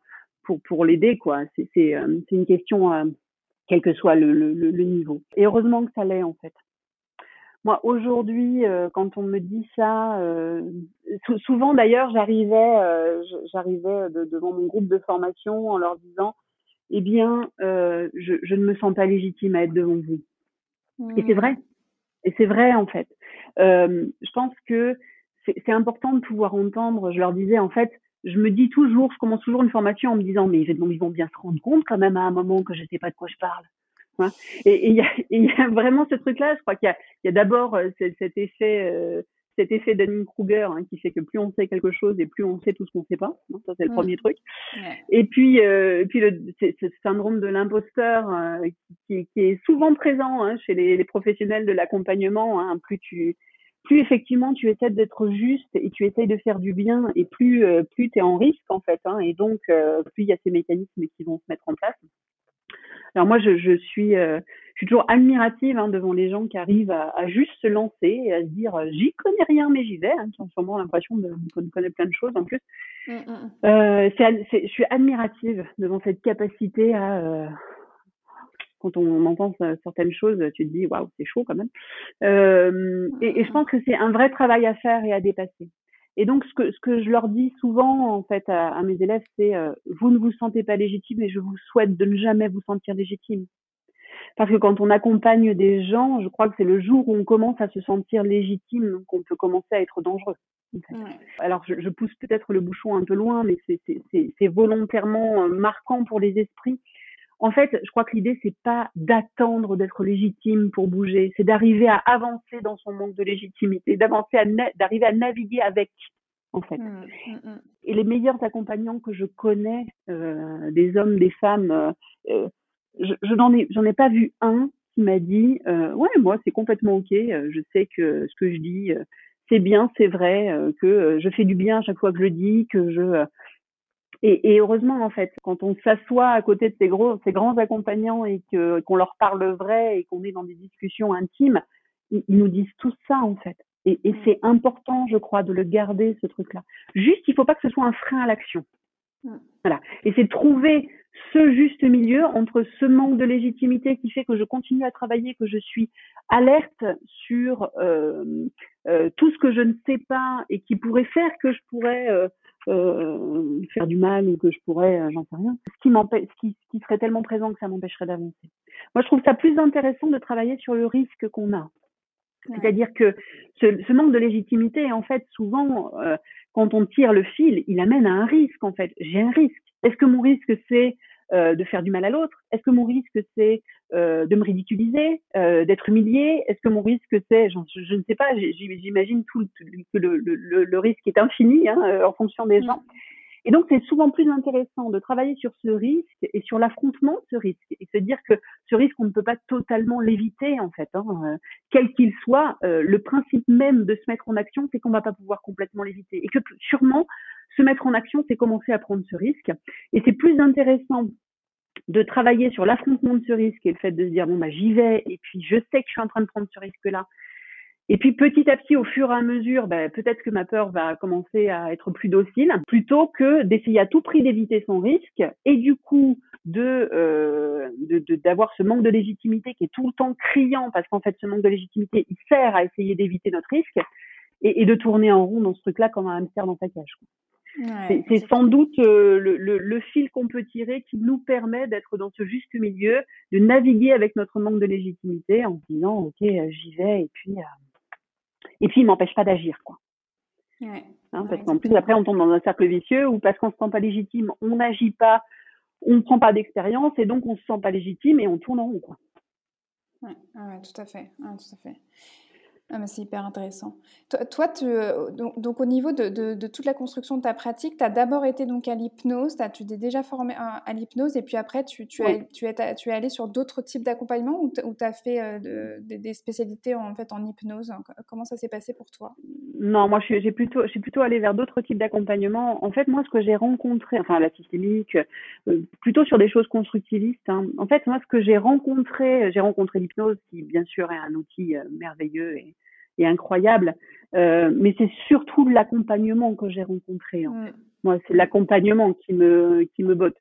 pour pour l'aider quoi. C'est c'est euh, c'est une question quel que soit le, le, le niveau. Et heureusement que ça l'est en fait. Moi, aujourd'hui, euh, quand on me dit ça, euh, souvent d'ailleurs, j'arrivais, euh, j'arrivais devant mon groupe de formation en leur disant, eh bien, je, je, ne me sens pas légitime à être devant vous. Et c'est vrai. Et c'est vrai en fait. je pense que c'est important de pouvoir entendre. Je leur disais en fait, je me dis toujours, je commence toujours une formation en me disant, mais ils vont bien se rendre compte quand même à un moment que je ne sais pas de quoi je parle. Hein. Et il y, y, a vraiment ce truc-là. Je crois qu'il y a, a d'abord euh, cet effet, euh, cet effet Dunning-Kruger hein, qui fait que plus on sait quelque chose et plus on sait tout ce qu'on ne sait pas. Hein, ça c'est le mmh. premier truc. Et puis, euh, puis le, ce syndrome de l'imposteur euh, qui, qui, est souvent présent hein, chez les, les, professionnels de l'accompagnement. Plus tu plus effectivement tu essaies d'être juste et tu essayes de faire du bien et plus plus tu es en risque en fait et donc plus il y a ces mécanismes qui vont se mettre en place alors moi, je, je suis, euh, je suis toujours admirative hein, devant les gens qui arrivent à, à, juste se lancer et à se dire, euh, j'y connais rien, mais j'y vais, hein, qui ont sûrement l'impression de, de connaître plein de choses en plus. Mm, mm, mm. Euh, je suis admirative devant cette capacité à, euh, quand on entend certaines choses, tu te dis, waouh, c'est chaud quand même. Euh, et, et je pense que c'est un vrai travail à faire et à dépasser. Et donc, ce que, ce que je leur dis souvent, en fait, à, à mes élèves, c'est euh, vous ne vous sentez pas légitime et je vous souhaite de ne jamais vous sentir légitime. Parce que quand on accompagne des gens, je crois que c'est le jour où on commence à se sentir légitime qu'on peut commencer à être dangereux. Alors, je, je pousse peut-être le bouchon un peu loin, mais c'est volontairement euh, marquant pour les esprits. En fait, je crois que l'idée, c'est pas d'attendre d'être légitime pour bouger, c'est d'arriver à avancer dans son manque de légitimité, d'avancer d'arriver à naviguer avec, en fait. Mmh, mmh, mmh. Et les meilleurs accompagnants que je connais, euh, des hommes, des femmes, euh, euh je, je n'en ai, j'en ai pas vu un qui m'a dit, euh, ouais, moi, c'est complètement ok, euh, je sais que ce que je dis, euh, c'est bien, c'est vrai, que je fais du bien à chaque fois que je dis, que je et, et, heureusement, en fait, quand on s'assoit à côté de ces, gros, ces grands accompagnants et que qu'on leur parle vrai et qu'on est dans des discussions intimes, ils, nous disent tout ça, en fait. Et, et c'est important, je crois, de le garder, ce truc-là. Juste, il faut pas que ce soit un frein à l'action. Voilà. Et c'est trouver ce juste milieu entre ce manque de légitimité qui fait que je continue à travailler, que je suis alerte sur euh, euh, tout ce que je ne sais pas et qui pourrait faire que je pourrais euh, faire du mal ou que je pourrais, j'en sais rien. Ce qui ce qui, serait tellement présent que ça m'empêcherait d'avancer. Moi, je trouve ça plus intéressant de travailler sur le risque qu'on a. C'est-à-dire que ce, ce, manque de légitimité, en fait, souvent, euh, quand on tire le fil, il amène à un risque, en fait. J'ai un risque. Est-ce que mon risque, c'est euh, de faire du mal à l'autre? Est-ce que mon risque c'est euh, de me ridiculiser, d'être humilié Est-ce que mon risque c'est, je, je, ne sais pas, j'imagine tout, que le, le, le, risque est infini hein, en fonction des gens. Et donc c'est souvent plus intéressant de travailler sur ce risque et sur l'affrontement de ce risque et se dire que ce risque on ne peut pas totalement l'éviter en fait, hein, quel qu'il soit. le principe même de se mettre en action, c'est qu'on va pas pouvoir complètement l'éviter et que sûrement se mettre en action, c'est commencer à prendre ce risque. Et c'est plus intéressant de travailler sur l'affrontement de ce risque et le fait de se dire bon bah j'y vais et puis je sais que je suis en train de prendre ce risque là et puis petit à petit au fur et à mesure bah, peut-être que ma peur va commencer à être plus docile plutôt que d'essayer à tout prix d'éviter son risque et du coup de euh, d'avoir ce manque de légitimité qui est tout le temps criant parce qu'en fait ce manque de légitimité il sert à essayer d'éviter notre risque et, et, de tourner en rond dans ce truc là comme un hamster dans sa cage c'est sans doute euh, le, le, le, fil qu'on peut tirer qui nous permet d'être dans ce juste milieu, de naviguer avec notre manque de légitimité en se disant ok j'y vais et puis euh, et puis il m'empêche pas d'agir quoi. Ouais. Hein, parce qu'en plus après on tombe dans un cercle vicieux où parce qu'on se sent pas légitime on n'agit pas, on ne prend pas d'expérience et donc on se sent pas légitime et on tourne en rond quoi. Ouais tout à fait, tout à fait. Ah, c'est hyper intéressant. Toi, tu, euh, donc, donc, au niveau de, de, de, toute la construction de ta pratique, tu as d'abord été donc à l'hypnose, tu t'es déjà formé à, à l'hypnose et puis après tu, tu, as, tu, es, tu es allé sur d'autres types d'accompagnement ou tu as fait euh, de, des spécialités en, fait, en hypnose? Comment ça s'est passé pour toi? Non, moi je suis, plutôt, je suis plutôt allée vers d'autres types d'accompagnement. En fait, moi ce que j'ai rencontré, enfin la systémique, euh, plutôt sur des choses constructivistes. Hein. En fait, moi ce que j'ai rencontré, j'ai rencontré l'hypnose qui bien sûr est un outil merveilleux et et incroyable. Euh, mais c'est surtout l'accompagnement que j'ai rencontré. En fait. Moi, c'est l'accompagnement qui me qui me botte.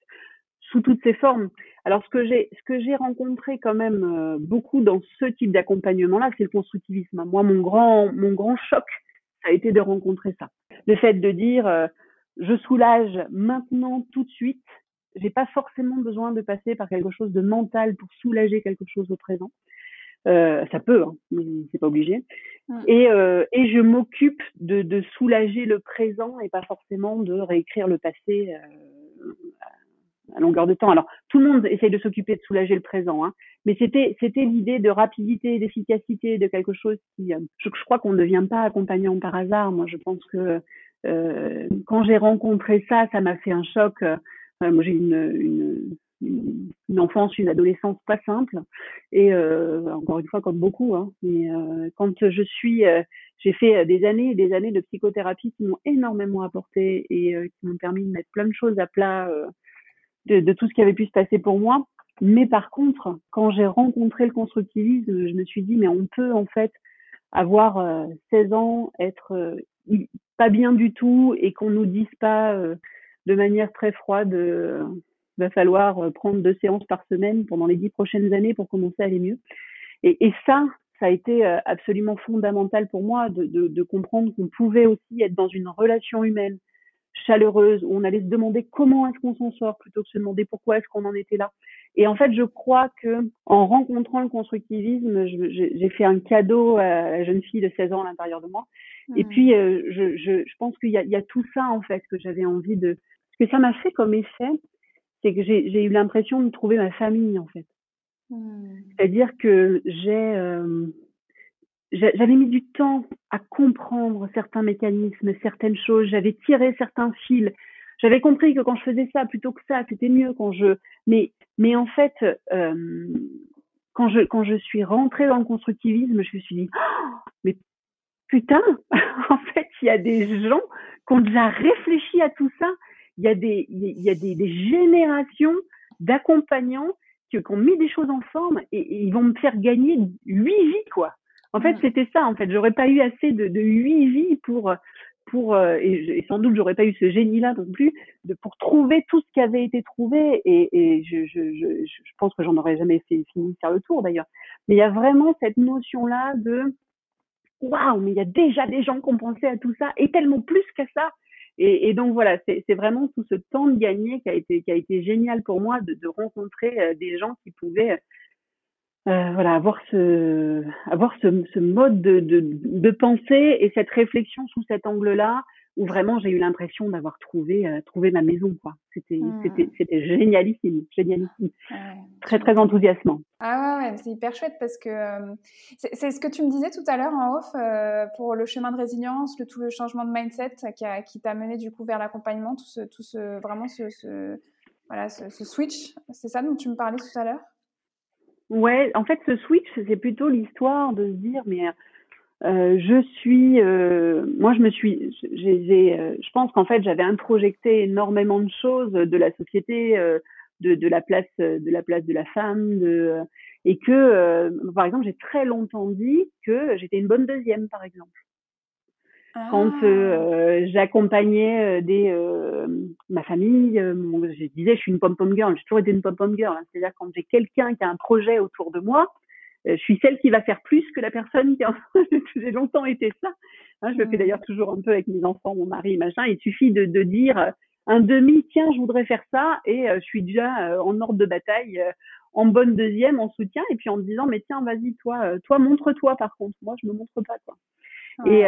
sous toutes ses formes. Alors ce que j'ai ce que j'ai rencontré quand même euh, beaucoup dans ce type d'accompagnement là, c'est le constructivisme. Moi mon grand mon grand choc, ça a été de rencontrer ça. Le fait de dire euh, je soulage maintenant tout de suite, j'ai pas forcément besoin de passer par quelque chose de mental pour soulager quelque chose au présent. Euh, ça peut, hein, mais c'est pas obligé. Et, euh, et je m'occupe de, de, soulager le présent et pas forcément de réécrire le passé euh, à longueur de temps. Alors, tout le monde essaye de s'occuper de soulager le présent, hein, mais c'était c'était l'idée de rapidité, d'efficacité, de quelque chose qui. Euh, je, je crois qu'on ne devient pas accompagnant par hasard. Moi, je pense que euh, quand j'ai rencontré ça, ça m'a fait un choc. Euh, moi, j'ai une, une une enfance, une adolescence pas simple. Et euh, encore une fois, comme beaucoup. Hein, mais euh, quand je suis, euh, j'ai fait des années et des années de psychothérapie qui m'ont énormément apporté et qui m'ont permis de mettre plein de choses à plat de, tout ce qui avait pu se passer pour moi. Mais par contre, quand j'ai rencontré le constructivisme, je me suis dit, mais on peut en fait avoir 16 ans, être pas bien du tout et qu'on nous dise pas de manière très froide va falloir euh, prendre deux séances par semaine pendant les dix prochaines années pour commencer à aller mieux. Et, ça, ça a été euh, absolument fondamental pour moi de, de comprendre qu'on pouvait aussi être dans une relation humaine chaleureuse où on allait se demander comment est-ce qu'on s'en sort plutôt que se demander pourquoi est-ce qu'on en était là. Et en fait, je crois que en rencontrant le constructivisme, j'ai fait un cadeau à la jeune fille de 16 ans à l'intérieur de moi. Et mmh. puis, euh, je, je, je, pense qu'il y, y a, tout ça en fait que j'avais envie de. Ce que ça m'a fait comme effet, c'est que j'ai eu l'impression de trouver ma famille en fait. Mmh. C'est-à-dire que j'ai euh, j'avais mis du temps à comprendre certains mécanismes, certaines choses, j'avais tiré certains fils. J'avais compris que quand je faisais ça plutôt que ça, c'était mieux quand je mais mais en fait euh, quand je quand je suis rentrée dans le constructivisme, je me suis dit oh, mais putain, en fait, il y a des gens qui ont déjà réfléchi à tout ça il y a des, il y a des, des générations d'accompagnants qui, ont mis des choses en forme et, ils vont me faire gagner huit vies, quoi. En fait, c'était ça. En fait, j'aurais pas eu assez de, de huit vies pour, pour euh, et, sans doute j'aurais pas eu ce génie-là non plus, de, pour trouver tout ce qui avait été trouvé. Et, je, je, je, je pense que j'en aurais jamais fait fini de faire le tour d'ailleurs. Mais il y a vraiment cette notion-là de waouh, mais il y a déjà des gens qui ont pensé à tout ça et tellement plus qu'à ça. Et, donc voilà, c'est vraiment tout ce temps de gagner qui a été qui a été génial pour moi de, de rencontrer euh, des gens qui pouvaient euh, voilà avoir ce avoir ce, ce mode de, de, de pensée et cette réflexion sous cet angle-là où vraiment j'ai eu l'impression d'avoir trouvé euh, trouvé ma maison quoi. C'était mmh. c'était c'était génialissime, génialissime. Très très enthousiasmant. Ah ouais, ouais c'est hyper chouette parce que euh, c'est ce que tu me disais tout à l'heure en off euh, pour le chemin de résilience, le tout le changement de mindset qui qui t'a mené du coup vers l'accompagnement, tout ce tout ce vraiment ce, ce voilà ce, ce switch, c'est ça dont tu me parlais tout à l'heure? Ouais, en fait ce switch c'est plutôt l'histoire de se dire mais euh, je suis, euh, moi je me suis, j'ai, euh, je pense qu'en fait j'avais introjecté énormément de choses de la société, de, de, la place, de la place de la femme, de, et que, par exemple, j'ai très longtemps dit que j'étais une bonne deuxième, par exemple. Quand ah. j'accompagnais des ma famille, je disais je suis une pom pom girl, j'ai toujours été une pom pom girl. Hein. C'est-à-dire quand j'ai quelqu'un qui a un projet autour de moi, euh, je suis celle qui va faire plus que la personne qui a j'ai longtemps été ça. Hein, je le fais d'ailleurs toujours un peu avec mes enfants, mon mari, machin. Il suffit de, de dire euh, un demi, tiens, je voudrais faire ça, et euh, je suis déjà en ordre de bataille, en bonne deuxième, en soutien, et puis en me disant, mais tiens, vas-y, toi, toi, montre-toi par contre. Moi, je me montre pas, quoi. Et,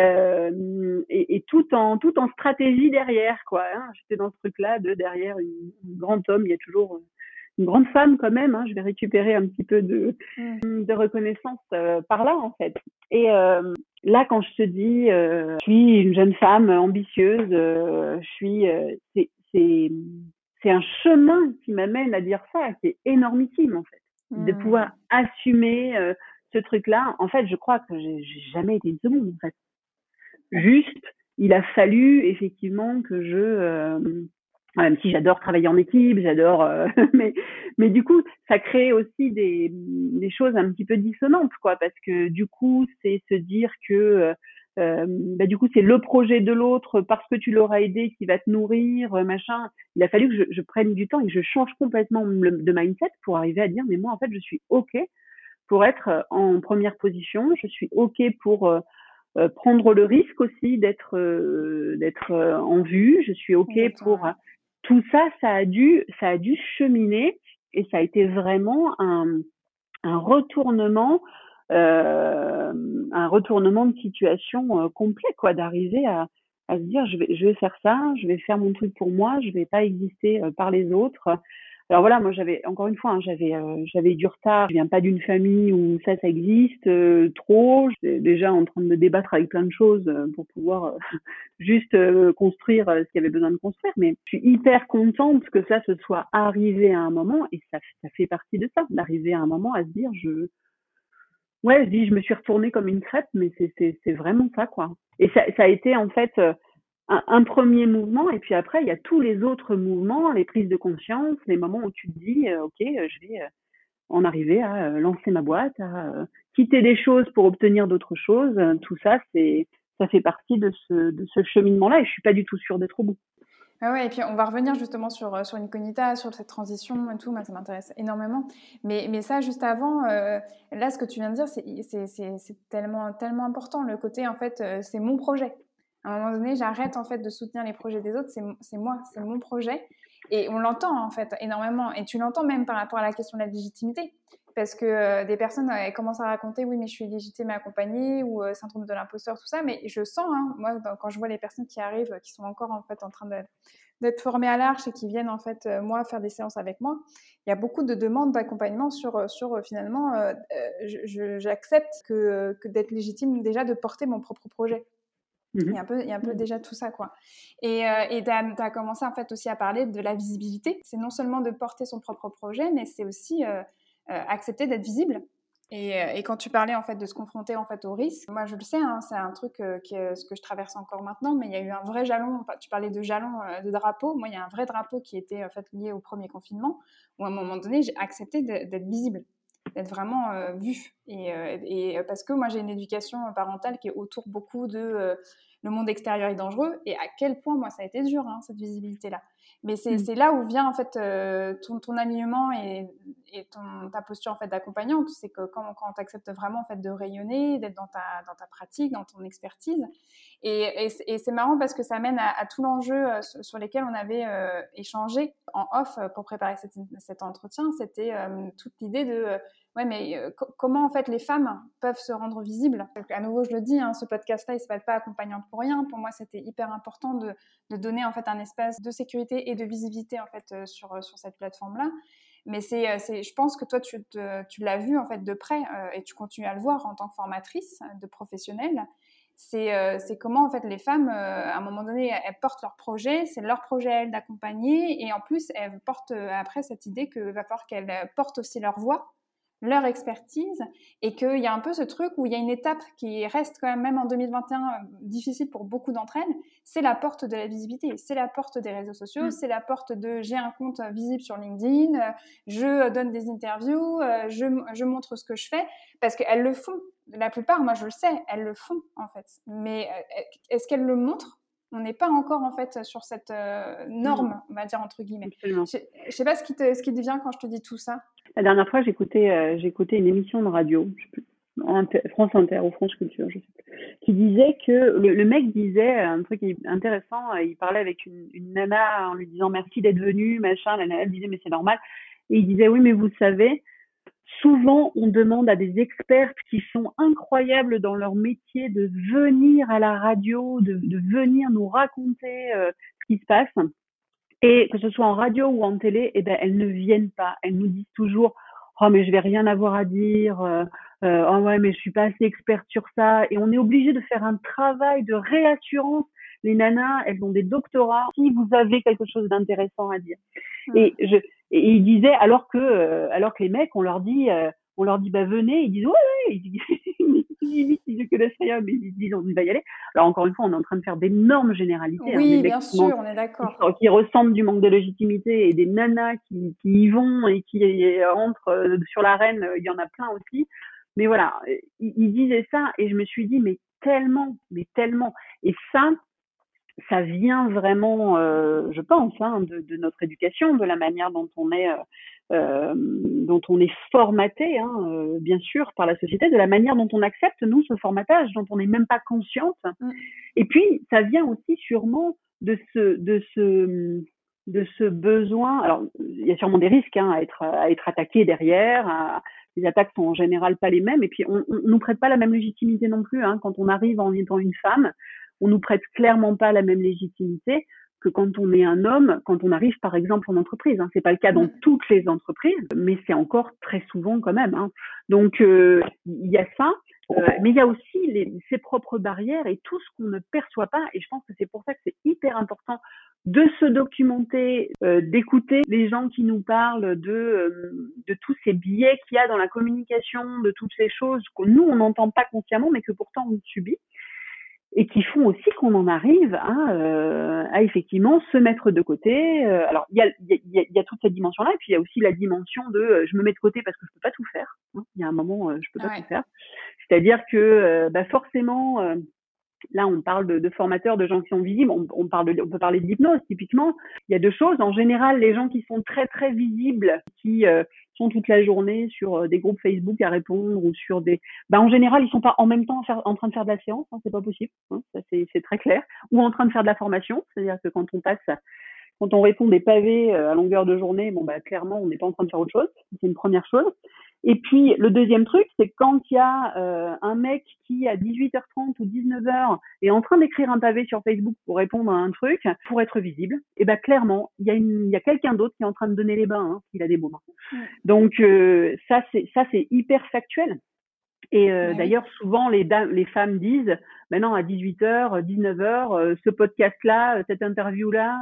et, et, tout en tout en stratégie derrière, quoi. Hein. J'étais dans ce truc-là de derrière une, un grand homme, il y a toujours une grande femme quand même. Hein, je vais récupérer un petit peu de, mmh. de reconnaissance euh, par là en fait. Et euh, là, quand je te dis, euh, je suis une jeune femme ambitieuse, je suis, c'est c'est c'est un chemin qui m'amène à dire ça, qui est énormissime en fait, de mmh. pouvoir assumer ce truc-là. En fait, je crois que j'ai jamais été une seconde en fait. Juste, il a fallu effectivement que je même si j'adore travailler en équipe, j'adore, euh, mais mais du coup, ça crée aussi des, choses un petit peu dissonantes, quoi, parce que du coup, c'est se dire que euh, euh, bah, du coup, c'est le projet de l'autre parce que tu l'auras aidé qui va te nourrir, euh, machin. Il a fallu que je, je, prenne du temps et que je change complètement de mindset pour arriver à dire, mais moi, en fait, je suis OK pour être en première position. Je suis OK pour euh, prendre le risque aussi d'être d'être en vue. Je suis OK pour tout ça. Ça a dû ça a dû cheminer et ça a été vraiment un un retournement euh, un retournement de situation euh, complet, quoi, d'arriver à, à se dire je vais, je vais faire ça, je vais faire mon truc pour moi, je vais pas exister euh, par les autres. Alors voilà, moi j'avais encore une fois, hein, j'avais j'avais du retard. Je viens pas d'une famille où ça ça existe trop. J'étais déjà en train de me débattre avec plein de choses pour pouvoir juste construire ce qu'il y avait besoin de construire. Mais je suis hyper contente que ça se soit arrivé à un moment et ça ça fait partie de ça, d'arriver à un moment à se dire je Ouais, je dis, je me suis retournée comme une crêpe, mais c'est vraiment ça, quoi. Et ça, ça a été en fait euh, un, premier mouvement, et puis après, il y a tous les autres mouvements, les prises de conscience, les moments où tu te dis, euh, ok, euh, je vais en arriver à lancer ma boîte, à quitter des choses pour obtenir d'autres choses. Tout ça, c'est ça fait partie de ce, cheminement-là, et je suis pas du tout sûre d'être au bout. Ah ouais, et puis on va revenir justement sur, euh, sur Incognita, sur cette transition et tout, moi ça m'intéresse énormément. Mais, mais ça, juste avant, euh, là, ce que tu viens de dire, c'est tellement, tellement important. Le côté, en fait, euh, c'est mon projet. À un moment donné, j'arrête en fait de soutenir les projets des autres, c'est moi, c'est mon projet. Et on l'entend en fait énormément. Et tu l'entends même par rapport à la question de la légitimité parce que euh, des personnes commencent à raconter oui mais je suis légitime à accompagner ou euh, syndrome de l'imposteur tout ça mais je sens hein, moi quand je vois les personnes qui arrivent qui sont encore en fait en train d'être formées à l'arche et qui viennent en fait euh, moi faire des séances avec moi il y a beaucoup de demandes d'accompagnement sur sur finalement j'accepte que, d'être légitime déjà de porter mon propre projet Il y a un peu, il y a un peu mmh. déjà tout ça, quoi. Et tu as, commencé en fait aussi à parler de la visibilité. C'est non seulement de porter son propre projet, mais c'est aussi euh, accepter d'être visible. Et, euh, et, quand tu parlais en fait de se confronter en fait au risque, moi je le sais, hein, c'est un truc euh, qui est ce que je traverse encore maintenant, mais il y a eu un vrai jalon. Tu parlais de jalon de drapeau. Moi, il y a un vrai drapeau qui était en fait lié au premier confinement, où à un moment donné, j'ai accepté d'être visible, d'être vraiment vue. Et, et, parce que moi, j'ai une éducation parentale qui est autour beaucoup de le monde extérieur est dangereux et à quel point moi ça a été dur hein, cette visibilité là. Mais mmh. c'est là où vient en fait euh, ton, ton, alignement et, et ton, ta posture en fait d'accompagnante, c'est que quand, quand tu acceptes vraiment en fait de rayonner, d'être dans ta, dans ta pratique, dans ton expertise. Et, et, c'est marrant parce que ça mène à, tout l'enjeu euh, sur, lesquels on avait euh, échangé en off pour préparer cet, cet entretien. C'était toute l'idée de ouais, mais comment en fait les femmes peuvent se rendre visibles? À nouveau, je le dis, hein, ce podcast-là, il ne s'appelle pas accompagnante pour rien. Pour moi, c'était hyper important de, donner en fait un espace de sécurité et de visibilité en fait sur, sur cette plateforme-là. Mais c'est, je pense que toi, tu, tu l'as vu en fait de près et tu continues à le voir en tant que formatrice de professionnelle. C'est, c'est comment en fait les femmes, à un moment donné, elles portent leur projet, c'est leur projet elles d'accompagner, et en plus elles portent après cette idée que va falloir qu'elles portent aussi leur voix leur expertise et qu'il y a un peu ce truc où il y a une étape qui reste quand même, même en 2021, difficile pour beaucoup d'entre elles, c'est la porte de la visibilité, c'est la porte des réseaux sociaux, mm. c'est la porte de j'ai un compte visible sur LinkedIn, je donne des interviews, je, je montre ce que je fais, parce qu'elles le font. La plupart, moi je le sais, elles le font en fait. Mais euh, est-ce qu'elles le montrent? On n'est pas encore en fait sur cette euh, norme, on va dire entre guillemets. Je ne sais pas ce qui, te, ce qui te vient quand je te dis tout ça. La dernière fois, j'écoutais euh, j'écoutais une émission de radio, France Inter ou France Culture, je sais qui disait que le, mec disait un truc intéressant. Euh, il parlait avec une, une nana en lui disant merci d'être venue, machin. La nana disait mais c'est normal. Et il disait oui mais vous savez, souvent on demande à des expertes qui sont incroyables dans leur métier de venir à la radio, de, de venir nous raconter euh, ce qui se passe. Et que ce soit en radio ou en télé, eh ben, elles ne viennent pas. Elles nous disent toujours, oh, mais je vais rien avoir à dire, euh, euh, oh ouais, mais je suis pas assez experte sur ça. Et on est obligé de faire un travail de réassurance. Les nanas, elles ont des doctorats. Si vous avez quelque chose d'intéressant à dire. Et je, et il disait, alors que, euh, alors que les mecs, on leur dit, on leur dit, bah venez, ils disent, ouais, ouais, ils disent, ils ne connaissent rien, mais ils disent, on va y aller. Alors encore une fois, on est en train de faire d'énormes généralités. Hein, oui, bien sûr, on est d'accord. Qui, ressentent du manque de légitimité et des nanas qui, qui y vont et qui rentrent euh, sur l'arène, il y en a plein aussi. Mais voilà, ils, disaient ça et je me suis dit, mais tellement, mais tellement. Et ça, ça vient vraiment, euh, je pense, hein, de, de, notre éducation, de la manière dont on est, euh, euh dont on est formaté, hein, euh, bien sûr, par la société, de la manière dont on accepte nous ce formatage, dont on n'est même pas consciente. Mm. Et puis, ça vient aussi sûrement de ce, de ce, de ce besoin. Alors, il y a sûrement des risques hein, à être, à être attaqué derrière. les attaques sont en général pas les mêmes. Et puis, on, on, nous prête pas la même légitimité non plus. Hein, quand on arrive en étant une femme, on nous prête clairement pas la même légitimité que quand on est un homme, quand on arrive par exemple en entreprise. Hein. C'est pas le cas dans mm. toutes les entreprises, mais c'est encore très souvent quand même. Hein. Donc euh, il y a ça, euh, mais il y a aussi les, ses propres barrières et tout ce qu'on ne perçoit pas. Et je pense que c'est pour ça que c'est hyper important de se documenter, euh, d'écouter les gens qui nous parlent de, de tous ces biais qu'il y a dans la communication, de toutes ces choses que nous on n'entend pas consciemment, mais que pourtant on subit et qui font aussi qu'on en arrive à, euh, à, effectivement se mettre de côté. Euh, alors il y a, y, a, y a, toute cette dimension-là, et puis il y a aussi la dimension de euh, je me mets de côté parce que je peux pas tout faire. Hein. Il y a un moment je peux pas tout faire. C'est-à-dire que bah forcément Là, on parle de, formateurs, de gens qui sont visibles. On, on, parle de, on peut parler d'hypnose, typiquement. Il y a deux choses. En général, les gens qui sont très, très visibles, qui euh, sont toute la journée sur euh, des groupes Facebook à répondre ou sur des... Ben, en général, ils sont pas en même temps en train de faire de la séance. Hein, c'est pas possible. Hein, ça, c'est très clair. Ou en train de faire de la formation. C'est-à-dire que quand on passe quand on répond des pavés euh, à longueur de journée, bon bah clairement on n'est pas en train de faire autre chose. C'est une première chose. Et puis le deuxième truc, c'est quand il y a euh, un mec qui à 18h30 ou 19h est en train d'écrire un pavé sur Facebook pour répondre à un truc, pour être visible, et ben clairement il y a, une, il y a quelqu'un d'autre qui est en train de donner les bains, hein, s'il a des moments. Donc euh, ça c'est ça c'est hyper factuel. Et euh, d'ailleurs, souvent, les, dames, les femmes disent, maintenant à 18h, 19h, ce podcast-là, cette interview-là,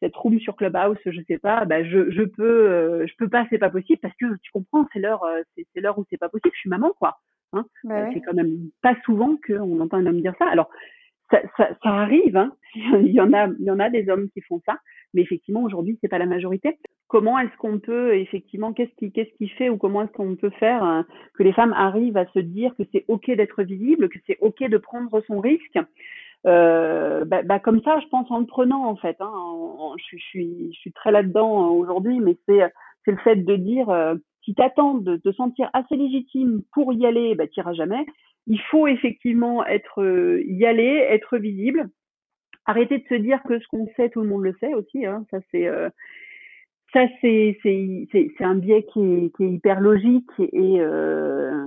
cette room sur Clubhouse, je sais pas, bah je, je peux euh, je peux pas, c'est pas possible parce que tu comprends, c'est l'heure euh, c'est l'heure où c'est pas possible, je suis maman quoi. Hein bah euh, C'est quand même pas souvent qu'on entend un homme dire ça. Alors ça, ça, ça arrive, hein. il y en a il y en a des hommes qui font ça, mais effectivement aujourd'hui c'est pas la majorité. Comment est-ce qu'on peut effectivement qu'est-ce qui qu'est-ce qui fait ou comment est-ce qu'on peut faire hein, que les femmes arrivent à se dire que c'est ok d'être visible, que c'est ok de prendre son risque? Euh, bah, bah, comme ça, je pense en le prenant en fait. Hein, je, suis, je suis très là-dedans euh, aujourd'hui, mais c'est c'est le fait de dire euh, si t'attends de te sentir assez légitime pour y aller, bah t'iras jamais. Il faut effectivement être euh, y aller, être visible. Arrêter de se dire que ce qu'on sait, tout le monde le sait aussi. Hein, ça c'est euh, ça c'est c'est c'est un biais qui est, qui est hyper logique et euh,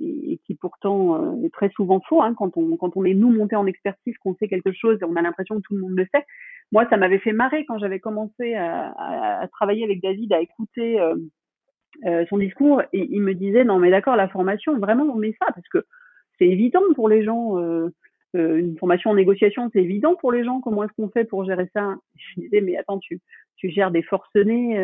et, qui pourtant euh, est très souvent faux. Hein, quand, on, est nous monté en expertise, qu'on sait quelque chose, on a l'impression que tout le monde le sait. Moi, ça m'avait fait marrer quand j'avais commencé à, travailler avec David, à écouter euh, euh, son discours, et il me disait non mais d'accord, la formation, vraiment on met ça parce que c'est évident pour les gens. Une formation en négociation, c'est évident pour les gens. Comment est-ce qu'on fait pour gérer ça? Je disais mais attends, tu gères des forcenés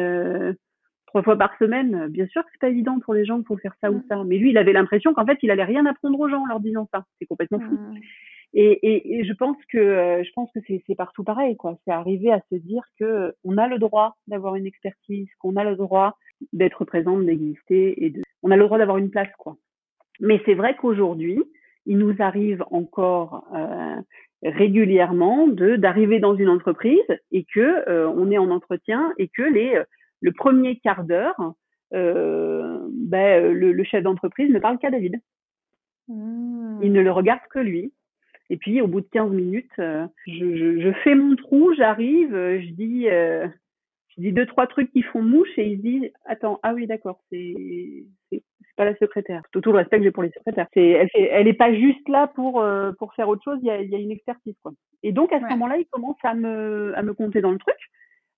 trois fois par semaine, bien sûr que c'est pas évident pour les gens pour faire ça ou mm. ça. Mais lui, il avait l'impression qu'en fait, il allait rien apprendre aux gens en leur disant ça. C'est complètement fou. Mm. Et, et, et, je pense que euh, je pense que c'est partout pareil, quoi. C'est arriver à se dire que on a le droit d'avoir une expertise, qu'on a le droit d'être présente, d'exister et de, on a le droit d'avoir une place, quoi. Mais c'est vrai qu'aujourd'hui, il nous arrive encore euh, régulièrement de d'arriver dans une entreprise et que euh, on est en entretien et que les le premier quart d'heure, euh, ben, le, le, chef d'entreprise ne parle qu'à David. Mmh. Il ne le regarde que lui. Et puis, au bout de 15 minutes, euh, je, je, je, fais mon trou, j'arrive, euh, je dis, euh, je dis deux, trois trucs qui font mouche et il se dit, attends, ah oui, d'accord, c'est, c'est, pas la secrétaire. Tout, tout le respect que j'ai pour les secrétaires. C'est, elle, fait, elle est pas juste là pour, euh, pour faire autre chose, il y a, il y a une expertise, quoi. Et donc, à ce moment-là, il commence à me, à me compter dans le truc.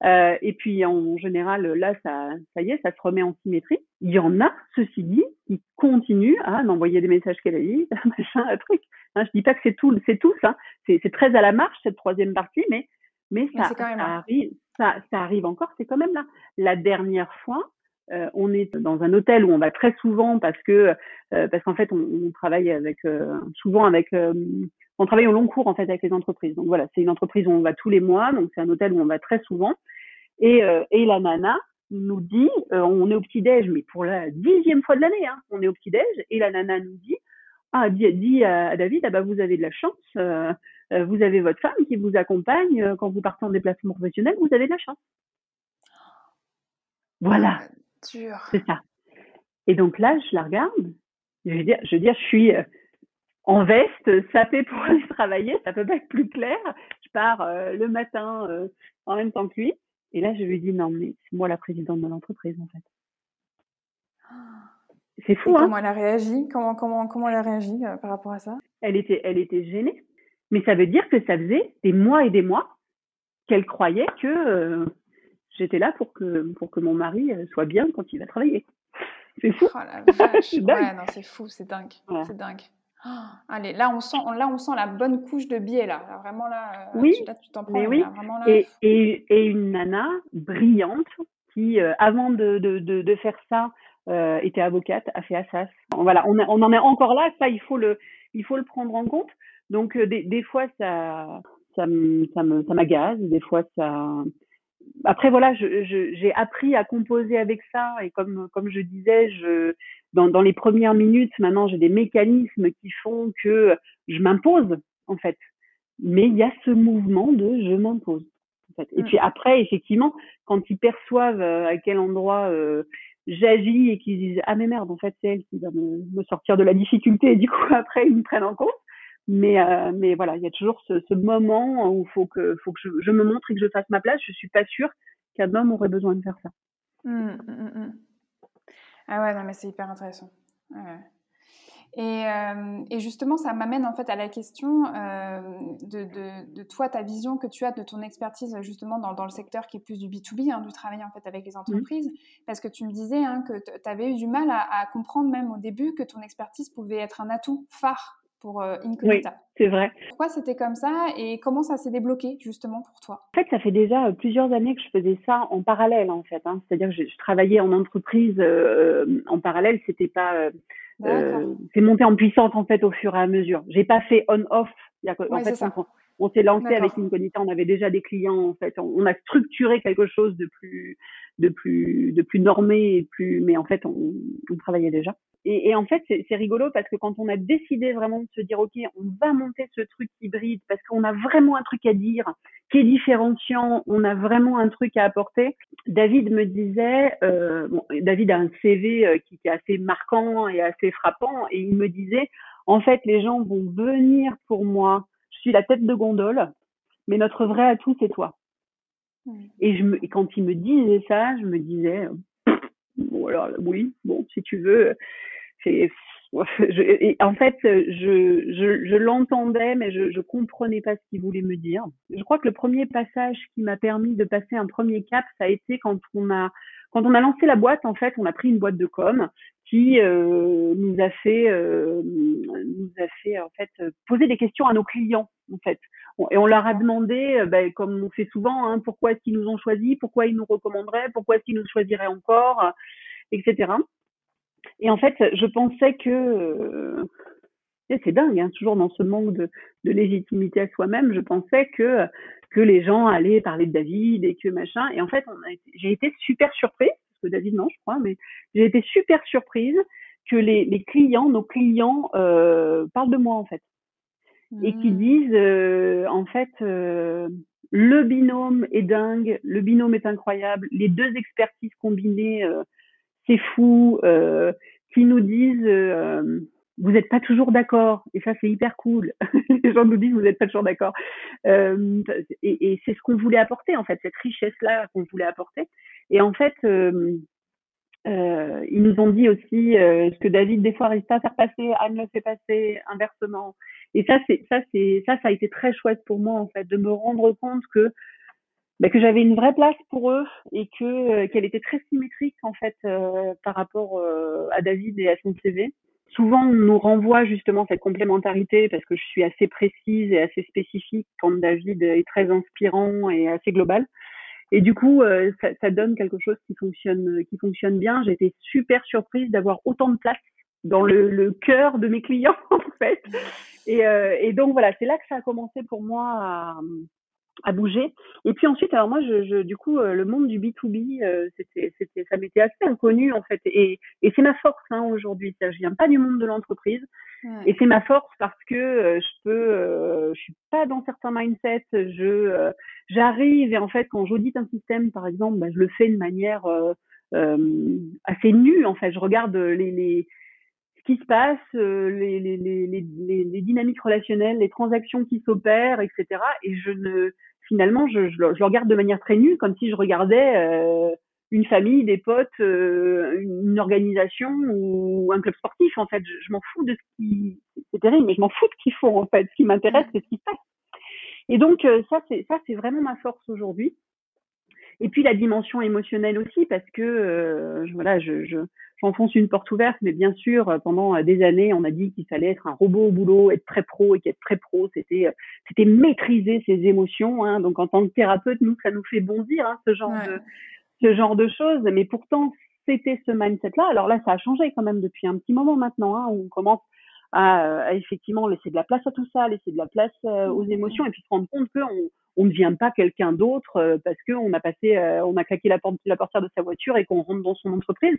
Euh, et puis en général, là, ça, ça y est, ça se remet en symétrie. Il y en a, ceci dit, qui continuent à m'envoyer des messages qu'elle a dit, machin, un truc. Hein, je dis pas que c'est tout, c'est tout ça. C'est très à la marche cette troisième partie, mais mais ça, ça arrive, ça, ça arrive encore. C'est quand même là. La dernière fois, euh, on est dans un hôtel où on va très souvent parce que euh, parce qu'en fait on, travaille avec euh, souvent avec on travaille au long cours en fait avec les entreprises. Donc voilà, c'est une entreprise où on va tous les mois, donc c'est un hôtel où on va très souvent. Et, et la nana nous dit, on est au petit déj, mais pour la dixième fois de l'année, hein, on est au petit déj, et la nana nous dit, ah, dit, à David, ah bah, vous avez de la chance, vous avez votre femme qui vous accompagne quand vous partez en déplacement professionnel, vous avez de la chance. Voilà. Ah, dur. C'est ça. Et donc là, je la regarde. Je veux dire, je, veux dire, je suis en veste, sapée pour aller travailler. Ça peut pas être plus clair. Je pars le matin en même temps que lui. Et là, je lui dis, non, mais c'est moi la présidente de l'entreprise, en fait. C'est fou, hein Comment elle a réagi? Comment, comment, comment elle a réagi euh, par rapport à ça? Elle était, elle était gênée. Mais ça veut dire que ça faisait des mois et des mois qu'elle croyait que euh, j'étais là pour que, pour que mon mari euh, soit bien quand il va travailler. C'est fou. Oh la vache. ouais, non, c'est fou, c'est dingue. C'est dingue. Oh, allez, là on, sent, là, on sent la bonne couche de biais, là. vraiment, là, oui, tu, là, tu t'en prends. oui. Là, vraiment, là, et, et, et, une nana brillante qui, avant de, de, de, de faire ça, euh, était avocate, a fait Assas. Voilà, on, on, en est encore là. Ça, il faut le, il faut le prendre en compte. Donc euh, des, des, fois, ça, ça, ça me, ça m'agace. Des fois, ça. Après voilà, j'ai je, appris à composer avec ça et comme comme je disais, je dans, dans les premières minutes, maintenant j'ai des mécanismes qui font que je m'impose en fait. Mais il y a ce mouvement de je m'impose. En fait. Et mmh. puis après, effectivement, quand ils perçoivent euh, à quel endroit euh, j'agis et qu'ils disent ah mais merde en fait c'est elle qui va me, me, sortir de la difficulté et du coup après ils me prennent en compte mais euh, mais voilà il y a toujours ce, ce moment où faut que faut que je, je, me montre et que je fasse ma place. Je suis pas sûre qu'un homme aurait besoin de faire ça. Mmh, mmh, mmh. ah ouais non mais c'est hyper intéressant. Ouais. Et, euh, et, justement, ça m'amène en fait à la question euh, de, de, de, toi, ta vision que tu as de ton expertise justement dans, dans le secteur qui est plus du B2B, hein, du travail en fait avec les entreprises, parce que tu me disais hein, que tu avais eu du mal à, à, comprendre même au début que ton expertise pouvait être un atout phare pour euh, Incognita. Oui, c'est vrai. Pourquoi c'était comme ça et comment ça s'est débloqué justement pour toi? En fait, ça fait déjà euh, plusieurs années que je faisais ça en parallèle en fait. Hein. C'est-à-dire que je, je, travaillais en entreprise euh, en parallèle, c'était pas euh, euh, c'est monté en puissance en fait au fur et à mesure. J'ai pas fait on-off. En ouais, fait, on, on s'est lancé avec Incognita, on avait déjà des clients en fait. On, on, a structuré quelque chose de plus, de plus, de plus normé et plus, mais en fait, on, on travaillait déjà. Et, et en fait, c'est rigolo parce que quand on a décidé vraiment de se dire ok, on va monter ce truc hybride parce qu'on a vraiment un truc à dire, qui est différenciant, on a vraiment un truc à apporter. David me disait, euh, bon, David a un CV euh, qui, qui est assez marquant et assez frappant, et il me disait, en fait, les gens vont venir pour moi. Suis la tête de gondole, mais notre vrai atout, c'est toi. Et, je me, et quand il me disait ça, je me disais, bon alors oui, bon si tu veux, c'est je, en fait, je, je, je l'entendais, mais je, je comprenais pas ce qu'il voulait me dire. Je crois que le premier passage qui m'a permis de passer un premier cap, ça a été quand on a quand on a lancé la boîte. En fait, on a pris une boîte de com qui euh, nous a fait euh, nous a fait en fait poser des questions à nos clients en fait. Et on leur a demandé, ben, comme on fait souvent, hein, pourquoi est-ce qu'ils nous ont choisis, pourquoi ils nous recommanderaient, pourquoi est-ce qu'ils nous choisiraient encore, etc. Et en fait, je pensais que euh, c'est dingue, hein, toujours dans ce manque de, légitimité à soi-même, je pensais que que les gens allaient parler de David et que machin. Et en fait, j'ai été super surprise, que David non, je crois, mais j'ai été super surprise que les, les clients, nos clients, euh, parlent de moi en fait, mmh. et qui mmh. disent euh, en fait. Euh, le binôme est dingue, le binôme est incroyable, les deux expertises combinées, c'est fou, qui nous disent vous n'êtes pas toujours d'accord et ça c'est hyper cool. Les gens nous disent vous n'êtes pas toujours d'accord euh, et, et c'est ce qu'on voulait apporter en fait cette richesse là qu'on voulait apporter et en fait euh, euh, ils nous ont dit aussi euh, ce que David des fois pas à faire passer, Anne le fait passer inversement. Et ça c'est ça c'est ça ça a été très chouette pour moi en fait de me rendre compte que bah, que j'avais une vraie place pour eux et que euh, qu'elle était très symétrique en fait euh, par rapport à David et à son CV. Souvent, on nous renvoie justement cette complémentarité parce que je suis assez précise et assez spécifique quand David est très inspirant et assez global. Et du coup, euh, ça, ça, donne quelque chose qui fonctionne, qui fonctionne bien. Été super surprise d'avoir autant de place dans le, le cœur de mes clients en fait. Et, euh, et donc voilà, c'est là que ça a commencé pour moi à, à bouger. Et puis ensuite, alors moi, je, je du coup, euh, le monde du B2B, euh, c'était, c'était, ça m'était assez inconnu en fait. Et, et c'est ma force hein, aujourd'hui. Je viens pas du monde de l'entreprise. Et c'est ma force parce que euh, je peux, je suis pas dans certains mindsets. Je, j'arrive et en fait, quand j'audite un système, par exemple, bah, je le fais de manière assez nue. En fait, je regarde les, les ce qui se passe, les, les, les, les, les dynamiques relationnelles, les transactions qui s'opèrent, etc. Et je ne, finalement, je, je, le regarde de manière très nue, comme si je regardais euh, une famille, des potes, euh, une organisation ou un club sportif. En fait, je, m'en fous de ce qui, c'est terrible, mais je m'en fous de ce qu'ils font. En fait, ce qui m'intéresse, c'est ce qui se passe. Et donc euh, ça, c'est ça, c'est vraiment ma force aujourd'hui. Et puis la dimension émotionnelle aussi, parce que voilà, je, je j'enfonce une porte ouverte, mais bien sûr, euh, pendant euh, des années, on a dit qu'il fallait être un robot au boulot, être très pro, et qu'être très pro, c'était euh, c'était maîtriser ses émotions. Hein. Donc, en tant que thérapeute, nous, ça nous fait bondir hein, ce genre de ce genre de choses. Mais pourtant, c'était ce mindset-là. Alors là, ça a changé quand même depuis un petit moment maintenant. Hein, où on commence à, à, effectivement laisser de la place à tout ça, laisser de la place aux émotions, et puis se rendre compte qu'on on ne devient pas quelqu'un d'autre parce qu'on a passé, on a claqué la, porte, la portière de sa voiture et qu'on rentre dans son entreprise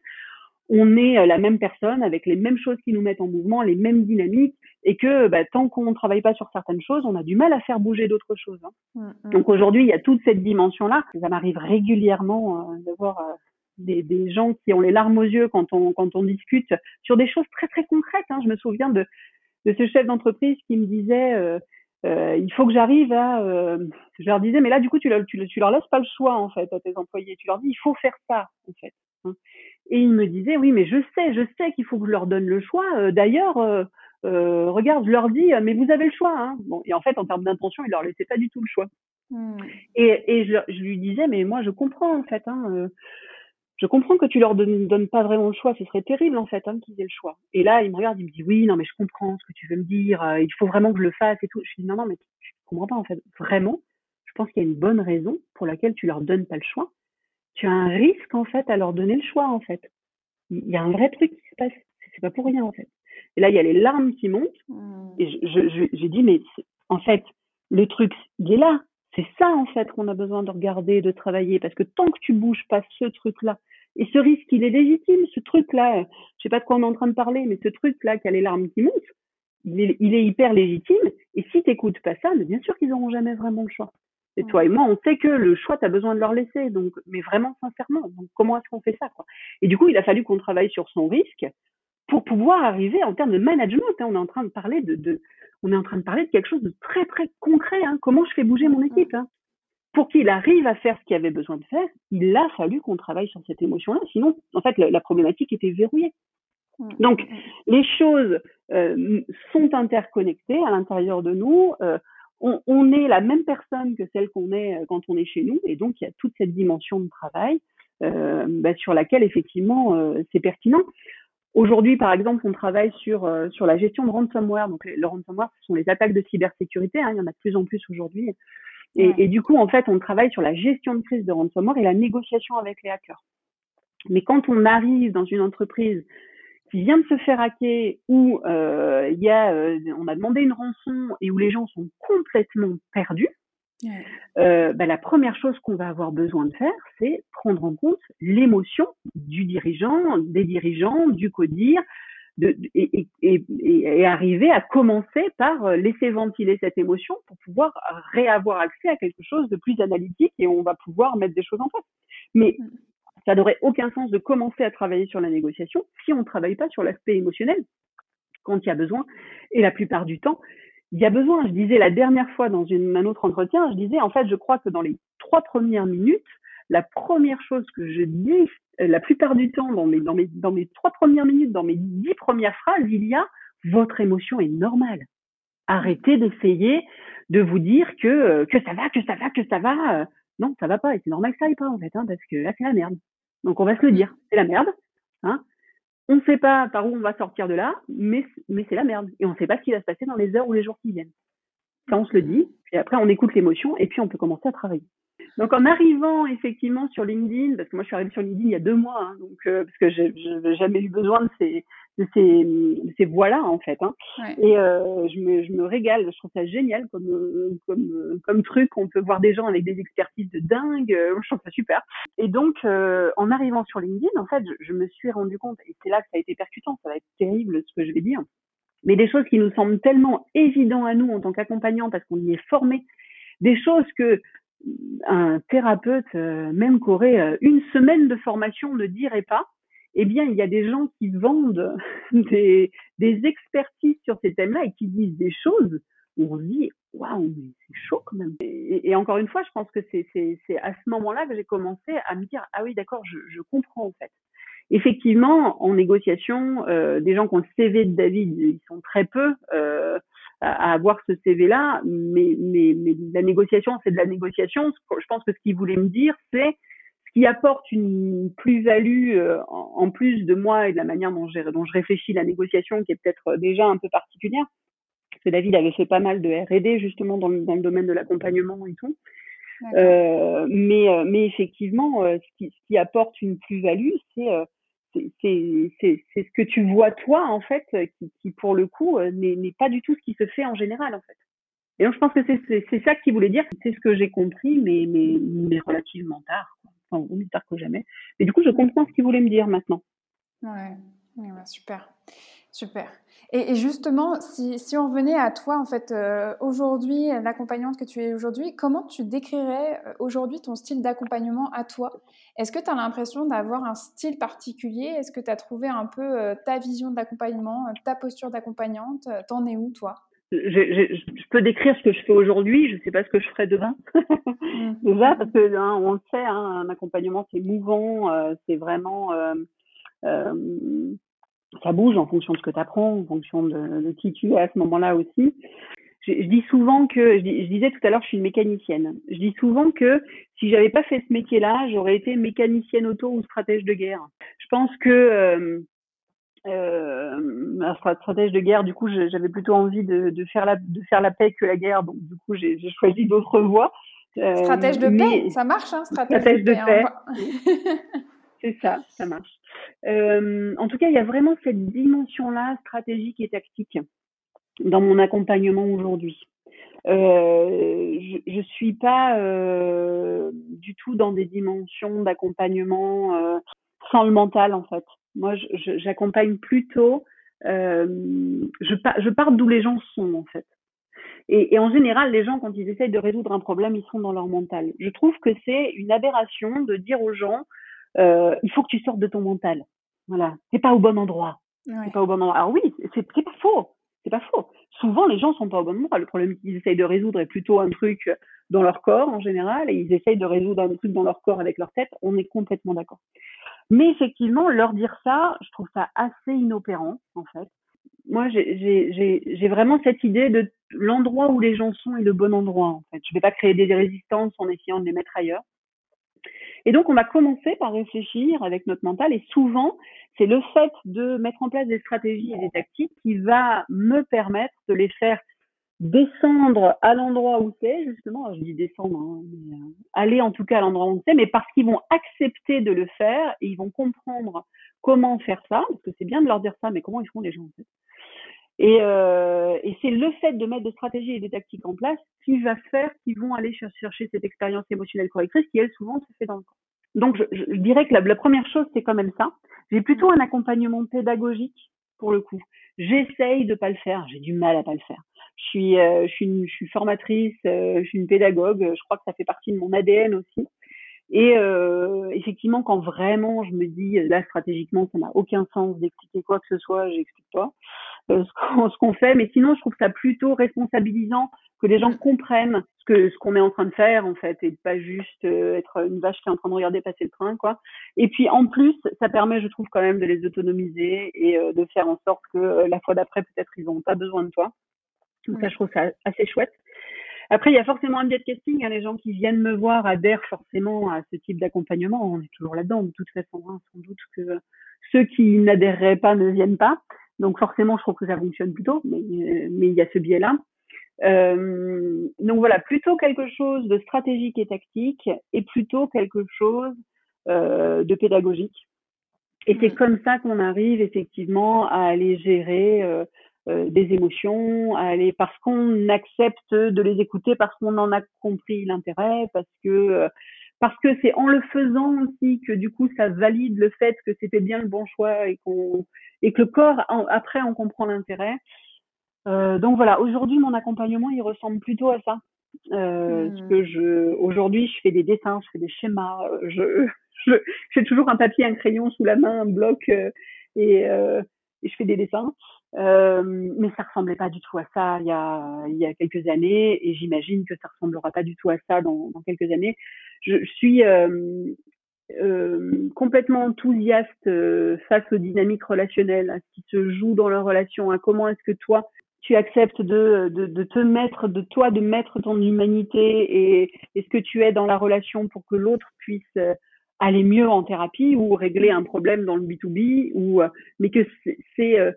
on est euh, la même personne avec les mêmes choses qui nous mettent en mouvement, les mêmes dynamiques, et que bah, tant qu'on ne travaille pas sur certaines choses, on a du mal à faire bouger d'autres choses. Hein. Mmh, mmh. Donc aujourd'hui, il y a toute cette dimension-là. Ça m'arrive régulièrement euh, de voir euh, des, des, gens qui ont les larmes aux yeux quand on, quand on discute sur des choses très très concrètes. Hein. Je me souviens de, de ce chef d'entreprise qui me disait euh, euh, il faut que j'arrive à. je leur disais mais là du coup tu, leur, tu, tu leur laisses pas le choix en fait à tes employés. Tu leur dis il faut faire ça en fait. Hein. Et il me disait, oui, mais je sais, je sais qu'il faut que je leur donne le choix. Euh, d'ailleurs, euh, euh, regarde, je leur dis, mais vous avez le choix. Hein. Bon, et en fait, en termes d'intention, il leur laissait pas du tout le choix. Mmh. Et, et je, je, lui disais, mais moi, je comprends en fait. Hein, je comprends que tu leur donnes, donnes pas vraiment le choix. Ce serait terrible en fait hein, qu'ils aient le choix. Et là, il me regarde, il me dit, oui, non, mais je comprends ce que tu veux me dire. il faut vraiment que je le fasse et tout. Je lui dis, non, non, mais tu, tu comprends pas en fait. Vraiment, je pense qu'il y a une bonne raison pour laquelle tu leur donnes pas le choix tu as un risque en fait à leur donner le choix en fait. Il y a un vrai truc qui se passe. C'est pas pour rien en fait. Et là, il y a les larmes qui montent. Mmh. Et je, je, j'ai dit, mais en fait, le truc, il est là. C'est ça en fait qu'on a besoin de regarder, de travailler, parce que tant que tu bouges pas ce truc-là, et ce risque, il est légitime, ce truc-là, je sais pas de quoi on est en train de parler, mais ce truc-là qui a les larmes qui montent, il est, il est hyper légitime. Et si t'écoutes pas ça, mais bien sûr qu'ils auront jamais vraiment le choix. Et toi et moi, on sait que le choix, tu as besoin de leur laisser. Donc, mais vraiment sincèrement. Donc, comment est-ce qu'on fait ça quoi? Et du coup, il a fallu qu'on travaille sur son risque pour pouvoir arriver en termes de management. Hein, on est en train de parler de, de, on est en train de parler de quelque chose de très très concret. Hein, comment je fais bouger mon équipe hein Pour qu'il arrive à faire ce qu'il avait besoin de faire, il a fallu qu'on travaille sur cette émotion-là. Sinon, en fait, la, problématique était verrouillée. Donc, les choses euh, sont interconnectées à l'intérieur de nous. Euh, on, est la même personne que celle qu'on est euh, quand on est chez nous, et donc il y a toute cette dimension de travail euh, bah, sur laquelle effectivement c'est pertinent. Aujourd'hui, par exemple, on travaille sur sur la gestion de ransomware. Donc le ransomware, ce sont les attaques de cybersécurité. Hein, il y en a de plus en plus aujourd'hui. Et, et, du coup, en fait, on travaille sur la gestion de crise de ransomware et la négociation avec les hackers. Mais quand on arrive dans une entreprise qui vient de se faire hacker, où euh, il y a, euh, on a demandé une rançon et où les gens sont complètement perdus, euh, bah, la première chose qu'on va avoir besoin de faire, c'est prendre en compte l'émotion du dirigeant, des dirigeants, du codir, de, et, et, et, arriver à commencer par laisser ventiler cette émotion pour pouvoir réavoir accès à quelque chose de plus analytique et on va pouvoir mettre des choses en place. Mais mm ça n'aurait aucun sens de commencer à travailler sur la négociation si on ne travaille pas sur l'aspect émotionnel quand il y a besoin. Et la plupart du temps, il y a besoin. Je disais la dernière fois dans un autre entretien, je disais en fait, je crois que dans les trois premières minutes, la première chose que je dis, euh, la plupart du temps, dans mes, dans mes, dans mes trois premières minutes, dans mes dix premières phrases, il y a votre émotion est normale. Arrêtez d'essayer de vous dire que, euh, que ça va, que ça va, que ça va. Non, ça va pas. Et c'est normal que ça aille pas, en fait, hein, parce que là, c'est la merde. Donc on va se le dire, c'est la merde. Hein. On ne sait pas par où on va sortir de là, mais, mais c'est la merde. Et on ne sait pas ce qui va se passer dans les heures ou les jours qui viennent. Ça, on se le dit, puis après on écoute l'émotion et puis on peut commencer à travailler. Donc en arrivant effectivement sur LinkedIn, parce que moi je suis arrivée sur LinkedIn il y a deux mois, hein, donc euh, parce que je n'avais jamais eu besoin de ces de ces, de ces voix-là en fait. Hein. Et euh, je, me, je me régale, je trouve ça génial comme comme comme truc. On peut voir des gens avec des expertises de dingue, je trouve ça super. Et donc euh, en arrivant sur LinkedIn, en fait, je, je me suis rendu compte, et c'est là que ça a été percutant, ça va être terrible ce que je vais dire, mais des choses qui nous semblent tellement évidentes à nous en tant qu'accompagnants parce qu'on y est formé, des choses que un thérapeute, euh, même qui aurait euh, une semaine de formation, ne dirait pas, eh bien, il y a des gens qui vendent des, des expertises sur ces thèmes-là et qui disent des choses où on se dit, waouh, mais c'est chaud quand même. Et, encore une fois, je pense que c'est à ce moment-là que j'ai commencé à me dire, ah oui, d'accord, je, je comprends en fait. Effectivement, en négociation, euh, des gens qui ont le CV de David, ils sont très peu. Euh, à, avoir ce CV-là, mais, mais, mais la négociation, c'est de la négociation. Je pense que ce qu'il voulait me dire, c'est ce qui apporte une plus-value euh, en, plus de moi et de la manière dont, dont je réfléchis la négociation, qui est peut-être déjà un peu particulière. Parce que David avait fait pas mal de R&D justement dans le, dans le domaine de l'accompagnement et tout. Euh, mais, euh, mais effectivement, euh, ce qui, ce qui apporte une plus-value, c'est c'est ce que tu vois toi en fait qui, qui pour le coup euh, n'est pas du tout ce qui se fait en général en fait. Et donc je pense que c'est ça qu'il voulait dire. C'est ce que j'ai compris, mais, mais, mais relativement tard, enfin plus tard que jamais. Mais du coup je comprends ce qu'il voulait me dire maintenant. Ouais, super. Super. Et, justement, si, si, on revenait à toi, en fait, euh, aujourd'hui, l'accompagnante que tu es aujourd'hui, comment tu décrirais euh, aujourd'hui ton style d'accompagnement à toi? Est-ce que tu as l'impression d'avoir un style particulier? Est-ce que tu as trouvé un peu euh, ta vision de l'accompagnement, ta posture d'accompagnante? T'en es où, toi? Je, je, peux décrire ce que je fais aujourd'hui, je ne sais pas ce que je ferai demain. Mmh. Déjà, parce que hein, on le sait, hein, un accompagnement c'est mouvant, c'est vraiment ça bouge en fonction de ce que tu apprends, en fonction de, qui tu es à ce moment-là aussi. Je, dis souvent que, je, disais tout à l'heure, je suis une mécanicienne. Je dis souvent que si j'avais pas fait ce métier-là, j'aurais été mécanicienne auto ou stratège de guerre. Je pense que euh, stratège de guerre, du coup, j'avais plutôt envie de, de, faire la de faire la paix que la guerre, donc du coup, j'ai choisi d'autres voies. Euh, stratège de paix, ça marche, hein, stratège, de, de paix. Hein. C'est ça, ça marche. Euh, en tout cas, il y a vraiment cette dimension-là stratégique et tactique dans mon accompagnement aujourd'hui. Euh, je, ne suis pas euh, du tout dans des dimensions d'accompagnement euh, sans le mental en fait. Moi, j'accompagne plutôt. Euh, je, je pars d'où les gens sont en fait. Et, et, en général, les gens, quand ils essayent de résoudre un problème, ils sont dans leur mental. Je trouve que c'est une aberration de dire aux gens euh, il faut que tu sortes de ton mental. Voilà, t'es pas au bon endroit. Ouais. pas au bon endroit. Alors oui, c'est pas faux. C'est pas faux. Souvent, les gens sont pas au bon endroit. Le problème qu'ils essayent de résoudre est plutôt un truc dans leur corps en général, et ils essayent de résoudre un truc dans leur corps avec leur tête. On est complètement d'accord. Mais effectivement, leur dire ça, je trouve ça assez inopérant, en fait. Moi, j'ai vraiment cette idée de l'endroit où les gens sont est le bon endroit, en fait. Je vais pas créer des résistances en essayant de les mettre ailleurs. Et donc, on va commencer par réfléchir avec notre mental. Et souvent, c'est le fait de mettre en place des stratégies et des tactiques qui va me permettre de les faire descendre à l'endroit où c'est, justement. je dis descendre, hein, mais, euh, aller en tout cas à l'endroit où c'est, mais parce qu'ils vont accepter de le faire et ils vont comprendre comment faire ça. Parce que c'est bien de leur dire ça, mais comment ils font les gens en fait et, euh, et c'est le fait de mettre des stratégies et des tactiques en place qui va faire qu'ils vont aller chercher cette expérience émotionnelle correctrice qui, elle, souvent, se fait dans le corps. Donc, je, je dirais que la, la première chose, c'est quand même ça. J'ai plutôt un accompagnement pédagogique, pour le coup. J'essaye de pas le faire. J'ai du mal à pas le faire. Je suis, euh, je suis, une, je suis formatrice, euh, je suis une pédagogue. Je crois que ça fait partie de mon ADN aussi. Et euh, effectivement, quand vraiment je me dis là stratégiquement, ça n'a aucun sens d'expliquer quoi que ce soit, j'explique pas euh, ce qu'on fait. Mais sinon, je trouve ça plutôt responsabilisant que les gens comprennent ce que ce qu'on est en train de faire en fait, et pas juste euh, être une vache qui est en train de regarder passer le train, quoi. Et puis en plus, ça permet, je trouve quand même, de les autonomiser et euh, de faire en sorte que la fois d'après, peut-être, ils n'ont pas besoin de toi. Donc ça, je trouve ça assez chouette. Après, il y a forcément un biais de casting. Hein, les gens qui viennent me voir adhèrent forcément à ce type d'accompagnement. On est toujours là-dedans, de toute façon. Hein, sans doute que ceux qui n'adhéreraient pas ne viennent pas. Donc forcément, je trouve que ça fonctionne plutôt, mais, mais il y a ce biais-là. Euh, donc voilà, plutôt quelque chose de stratégique et tactique et plutôt quelque chose euh, de pédagogique. Et c'est comme ça qu'on arrive effectivement à aller gérer euh, euh, des émotions, à aller parce qu'on accepte de les écouter, parce qu'on en a compris l'intérêt, parce que euh, parce que c'est en le faisant aussi que du coup ça valide le fait que c'était bien le bon choix et qu'on et que le corps après on comprend l'intérêt. Euh, donc voilà, aujourd'hui mon accompagnement il ressemble plutôt à ça. Euh, mmh. que je aujourd'hui je fais des dessins, je fais des schémas, je j'ai toujours un papier, un crayon sous la main, un bloc euh, et, euh, et, je fais des dessins. Euh, mais ça ressemblait pas du tout à ça il y a, il y a quelques années et j'imagine que ça ressemblera pas du tout à ça dans, dans quelques années. Je, suis euh, euh, complètement enthousiaste face aux dynamiques relationnelles, à ce qui se joue dans leur relation, à comment est-ce que toi tu acceptes de, de, de, te mettre, de toi, de mettre ton humanité et, et ce que tu es dans la relation pour que l'autre puisse aller mieux en thérapie ou régler un problème dans le B2B ou euh, mais que c'est euh,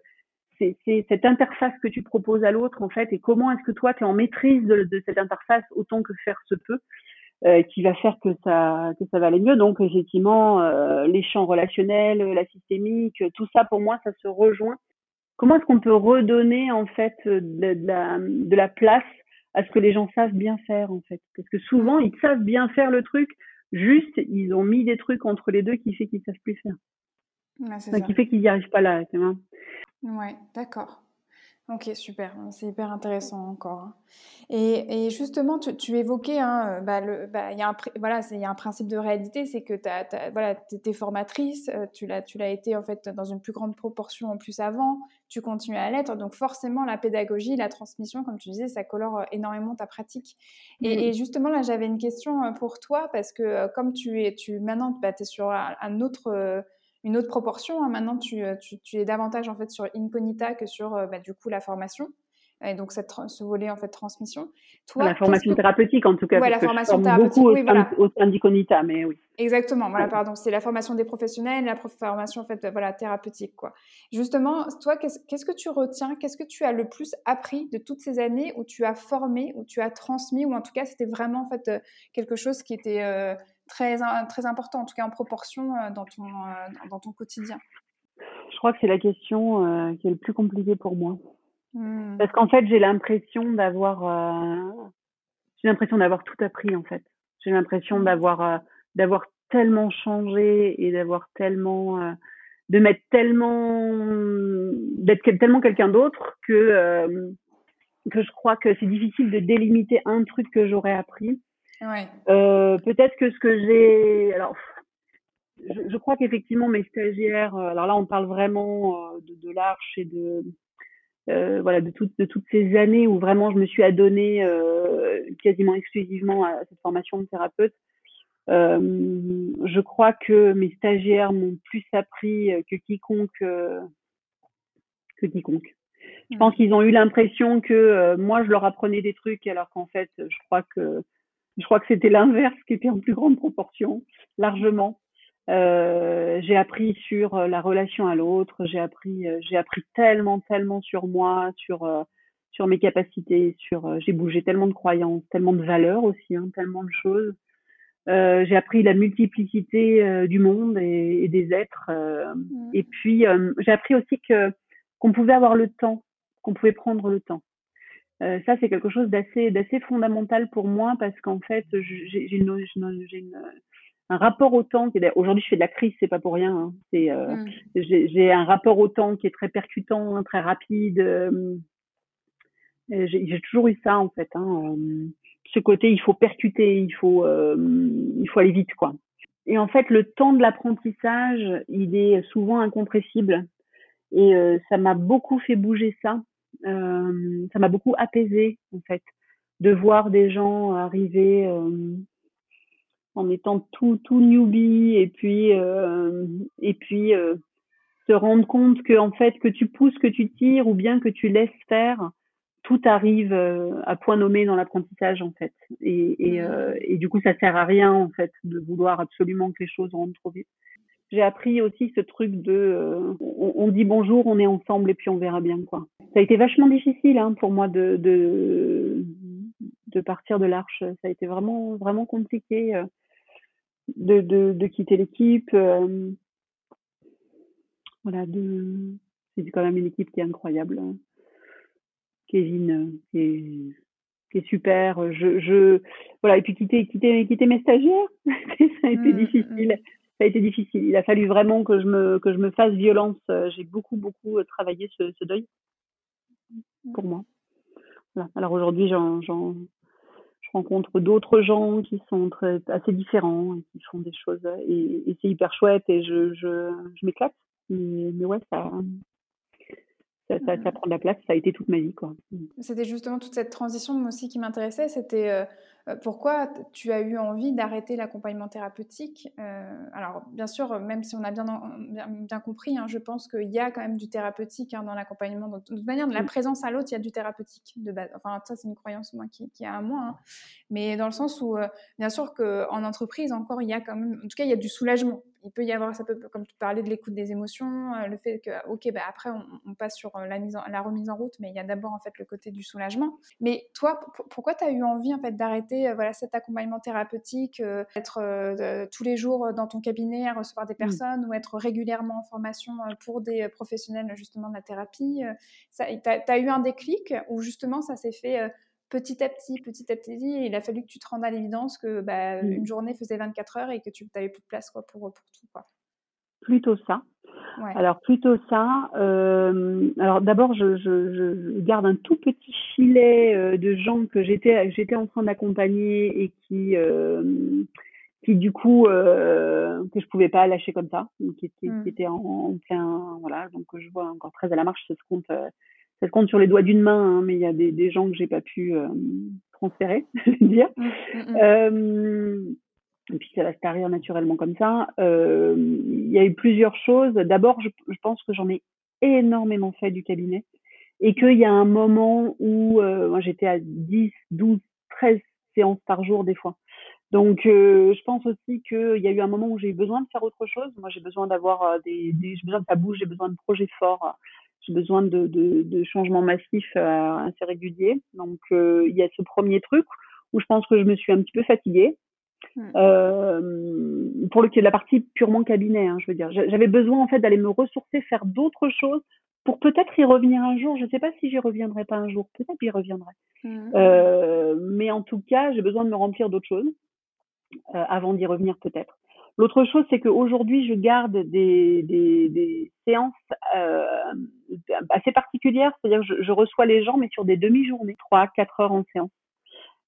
c'est cette interface que tu proposes à l'autre en fait et comment est-ce que toi tu es en maîtrise de, cette interface autant que faire se peut euh, qui va faire que ça que ça va aller mieux. Donc effectivement euh, les champs relationnels la systémique tout ça pour moi ça se rejoint. Comment est-ce qu'on peut redonner en fait de, de, la, de la place à ce que les gens savent bien faire en fait? Parce que souvent ils savent bien faire le truc Juste, ils ont mis des trucs entre les deux qui fait qu'ils savent plus faire. Qui fait qu'ils n'y arrivent pas là. Tu Ouais, d'accord. Ok, super, c'est hyper intéressant encore. Hein. Et, justement, tu, évoquais, hein, bah, bah, il y, a un, voilà, y a un principe de réalité, c'est que tu voilà, étais formatrice, euh, tu l'as, tu l'as été en fait dans une plus grande proportion en plus avant, tu continues à l'être, donc forcément la pédagogie, la transmission, comme tu disais, ça colore euh, énormément ta pratique. Et, justement, là, j'avais une question euh, pour toi, parce que comme tu es, tu, maintenant, bah, tu es sur un autre une autre proportion. Hein. Maintenant, euh, tu, tu, es davantage en fait sur Incognita que sur euh, bah, du coup la formation. Et donc cette, ce volet en fait transmission. Toi, la formation thérapeutique en tout cas. Ouais, la formation thérapeutique. Beaucoup oui, voilà. au sein d'Incognita, mais oui. Exactement. Voilà, pardon. C'est la formation des professionnels, la formation en fait voilà thérapeutique quoi. Justement, toi, qu'est-ce que tu retiens Qu'est-ce que tu as le plus appris de toutes ces années où tu as formé, où tu as transmis, ou en tout cas c'était vraiment en fait euh, quelque chose qui était très, très important, en tout cas en proportion euh, dans ton, euh, dans ton quotidien Je crois que c'est la question euh, qui est le plus compliquée pour moi. Mmh. Parce qu'en fait, j'ai l'impression d'avoir, j'ai l'impression d'avoir tout appris en fait. J'ai l'impression mmh. d'avoir, d'avoir tellement changé et d'avoir tellement, de mettre tellement, d'être tellement quelqu'un d'autre que que je crois que c'est difficile de délimiter un truc que j'aurais appris Ouais. Euh, peut-être que ce que j'ai, alors, je, je crois qu'effectivement mes stagiaires, euh, alors là on parle vraiment euh, de, de l'arche et de euh, voilà de toutes de toutes ces années où vraiment je me suis adonnée euh, quasiment exclusivement à cette formation de thérapeute. Je crois que mes stagiaires m'ont plus appris que quiconque que quiconque. Je pense qu'ils ont eu l'impression que moi je leur apprenais des trucs alors qu'en fait je crois que je crois que c'était l'inverse qui était en plus grande proportion, largement. Euh, j'ai appris sur euh, la relation à l'autre, j'ai appris, euh, j'ai appris tellement, tellement sur moi, sur sur mes capacités, sur, j'ai bougé tellement de croyances, tellement de valeurs aussi, hein, tellement de choses. j'ai appris la multiplicité du monde et, et des êtres. Mmh. Et puis j'ai appris aussi que qu'on pouvait avoir le temps, qu'on pouvait prendre le temps. Euh, ça, c'est quelque chose d'assez d'assez fondamental pour moi parce qu'en fait, j'ai une, une, un rapport au temps qui est aujourd'hui je fais de la crise, c'est pas pour rien. Hein. C'est euh, mmh. j'ai un rapport au temps qui est très percutant, très rapide. Euh, j'ai toujours eu ça en fait. Hein. Ce côté, il faut percuter, il faut il faut aller vite quoi. Et en fait, le temps de l'apprentissage, il est souvent incompressible. Et ça m'a beaucoup fait bouger ça ça m'a beaucoup apaisé en fait de voir des gens arriver euh, en étant tout tout newbie et puis euh, et puis se rendre compte que en fait que tu pousses que tu tires ou bien que tu laisses faire tout arrive à point nommé dans l'apprentissage en fait et, et, mmh. et, du coup ça sert à rien en fait de vouloir absolument que les choses rentrent trop vite j'ai appris aussi ce truc de euh, on, dit bonjour, on est ensemble et puis on verra bien quoi. Ça a été vachement difficile hein, pour moi de, de de partir de l'Arche. Ça a été vraiment, vraiment compliqué de, de, de quitter l'équipe. voilà, de... c'est quand même une équipe qui est incroyable. Kevin, qui est, qui est super. Je, je, voilà, et puis quitter, quitter, quitter mes stagiaires, ça a été mmh, difficile. Mmh. Ça a été difficile. Il a fallu vraiment que je me, que je me fasse violence. J'ai beaucoup, beaucoup travaillé ce, deuil pour moi. Alors aujourd'hui, j'en, je rencontre d'autres gens qui sont très, assez différents, et qui font des choses, et, et c'est hyper chouette, et je, je, je m'éclate. Mais, mais ouais, ça, ça, ça, ça, prend de la place, ça a été toute ma vie. Quoi. C'était justement toute cette transition moi aussi qui m'intéressait, c'était euh, euh, pourquoi tu as eu envie d'arrêter l'accompagnement thérapeutique euh, Alors, bien sûr, même si on a bien, bien, compris, hein, je pense qu'il y a quand même du thérapeutique hein, dans l'accompagnement. De toute manière, de la mm. présence à l'autre, il y a du thérapeutique de base. Enfin, ça, c'est une croyance moi, qui, qui a à moi. Hein. Mais dans le sens où, euh, bien sûr, qu'en entreprise, encore, il y a quand même, en tout cas, il y a du soulagement. Il peut y avoir, ça peut, comme tu parlais de l'écoute des émotions, le fait que, ok, bah, après, on, passe sur la, mise la remise en route, mais il y a d'abord, en fait, le côté du soulagement. Mais toi, pourquoi tu as eu envie, en fait, d'arrêter euh, voilà, cet accompagnement thérapeutique, euh, être euh, tous les jours dans ton cabinet à recevoir des mmh. personnes ou être régulièrement en formation pour des professionnels justement de la thérapie. Tu as, eu un déclic ou justement ça s'est fait petit à petit, petit à petit, et il a fallu que tu te rendes à l'évidence que bah, mmh. une journée faisait 24 heures et que tu n'avais plus de place quoi, pour, pour tout. Quoi. Plutôt ça. Alors plutôt ça. Euh, alors d'abord, je, je, je, garde un tout petit filet euh, de gens que j'étais j'étais en train d'accompagner et qui euh, qui du coup euh, que je pouvais pas lâcher comme ça, qui, qui, mmh. qui étaient en, en, plein voilà. Donc je vois encore très à la marche, se compte ça se compte sur les doigts d'une main, hein, mais il y a des, des gens que j'ai pas pu euh, transférer, je veux dire. Mmh, mmh, et puis ça va se tarir naturellement comme ça. Euh, il y a eu plusieurs choses. D'abord, je, je, pense que j'en ai énormément fait du cabinet et qu'il y a un moment où euh, moi j'étais à 10, 12, 13 séances par jour des fois. Donc euh, je pense aussi qu'il y a eu un moment où j'ai eu besoin de faire autre chose. Moi j'ai besoin d'avoir euh, des, des j'ai besoin que ça bouge, j'ai besoin de projets forts, besoin de, de, de, changements massifs euh, assez réguliers. Donc il y a ce premier truc où je pense que je me suis un petit peu fatiguée. Hmm. Euh, pour le, la partie purement cabinet, hein, je veux dire. J'avais besoin en fait d'aller me ressourcer, faire d'autres choses pour peut-être y revenir un jour. Je ne sais pas si j'y reviendrai pas un jour. Peut-être j'y reviendrai. Hmm. Euh, mais en tout cas, j'ai besoin de me remplir d'autres choses euh, avant d'y revenir peut-être. L'autre chose, c'est qu'aujourd'hui, je garde des, des, des séances euh, assez particulières. C'est-à-dire que je, je, reçois les gens, mais sur des demi-journées, 3 quatre heures en séance.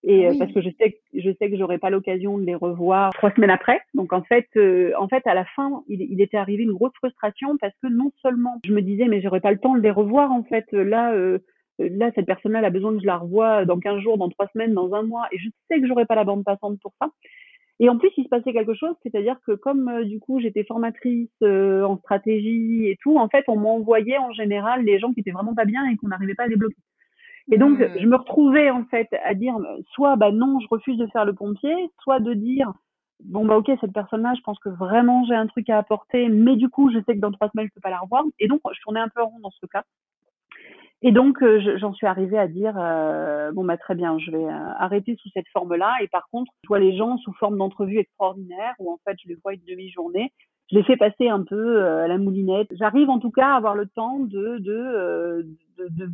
Et ah euh, parce que je sais, je sais que j'aurai pas l'occasion de les revoir trois semaines après. Donc en fait, euh, en fait, à la fin, il, il, était arrivé une grosse frustration parce que non seulement je me disais mais j'aurais pas le temps de les revoir en fait. Là, euh, là cette personne-là a besoin que je la revoie dans 15 jours, dans trois semaines, dans un mois, et je sais que j'aurais pas la bande passante pour ça. Et en plus, il se passait quelque chose, c'est-à-dire que comme du coup j'étais formatrice en stratégie et tout, en fait, on m'envoyait en général les gens qui étaient vraiment pas bien et qu'on n'arrivait pas à débloquer. Et donc, hmm. je me retrouvais en fait à dire soit bah non, je refuse de faire le pompier, soit de dire bon bah ok cette personne-là, je pense que vraiment j'ai un truc à apporter, mais du coup je sais que dans trois semaines je peux pas la revoir. Et donc je tournais un peu en rond dans ce cas. Et donc euh, j'en suis arrivée à dire euh, bon bah très bien, je vais euh, arrêter sous cette forme-là. Et par contre, je vois les gens sous forme d'entrevue extraordinaire où en fait je les vois une demi-journée. Je les fais passer un peu à la moulinette. J'arrive en tout cas à avoir le temps de de, de, de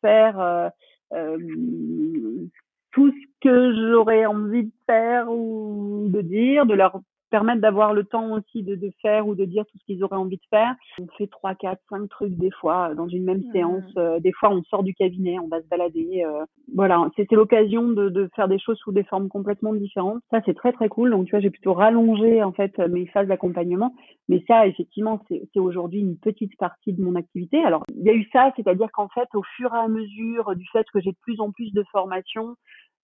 faire euh, euh, tout ce que j'aurais envie de faire ou de dire, de leur permettre d'avoir le temps aussi de, de, faire ou de dire tout ce qu'ils auraient envie de faire. On fait trois, quatre, cinq trucs des fois dans une même mmh. séance. Euh, des fois, on sort du cabinet, on va se balader. Euh, voilà, c'est l'occasion de, de, faire des choses sous des formes complètement différentes. Ça, c'est très très cool. Donc, tu vois, j'ai plutôt rallongé en fait mes phases d'accompagnement. Mais ça, effectivement, c'est aujourd'hui une petite partie de mon activité. Alors, il y a eu ça, c'est-à-dire qu'en fait, au fur et à mesure du fait que j'ai de plus en plus de formations,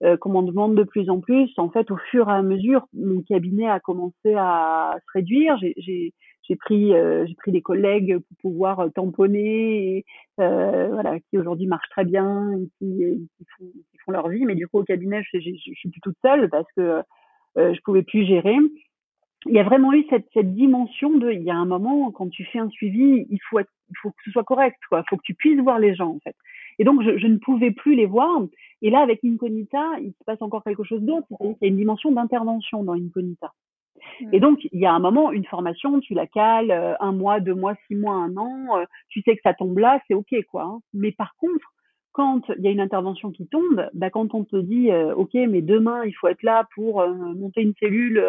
euh, qu'on m'en demande de plus en plus. En fait, au fur et à mesure, mon cabinet a commencé à se réduire. J'ai pris, euh, pris des collègues pour pouvoir euh, tamponner, euh, voilà, qui aujourd'hui marchent très bien, et qui, font, leur vie. Mais du coup, au cabinet, je, je, suis plus toute seule parce que je pouvais plus gérer. Il y a vraiment eu cette, dimension de, il y a un moment, quand tu fais un suivi, il faut, être, que ce soit correct. Il faut que tu puisses voir les gens, en fait. Et donc, je, ne pouvais plus les voir. Et là, avec Incognita, il se passe encore quelque chose d'autre, c'est-à-dire qu'il y a une dimension d'intervention dans Incognita. Et donc, il y a un moment, une formation, tu la cales, euh, un mois, deux mois, six mois, un an, euh, tu sais que ça tombe là, c'est OK, quoi. Hein. Mais par contre, quand il y a une intervention qui tombe, bah, quand on te dit, euh, OK, mais demain, il faut être là pour monter une cellule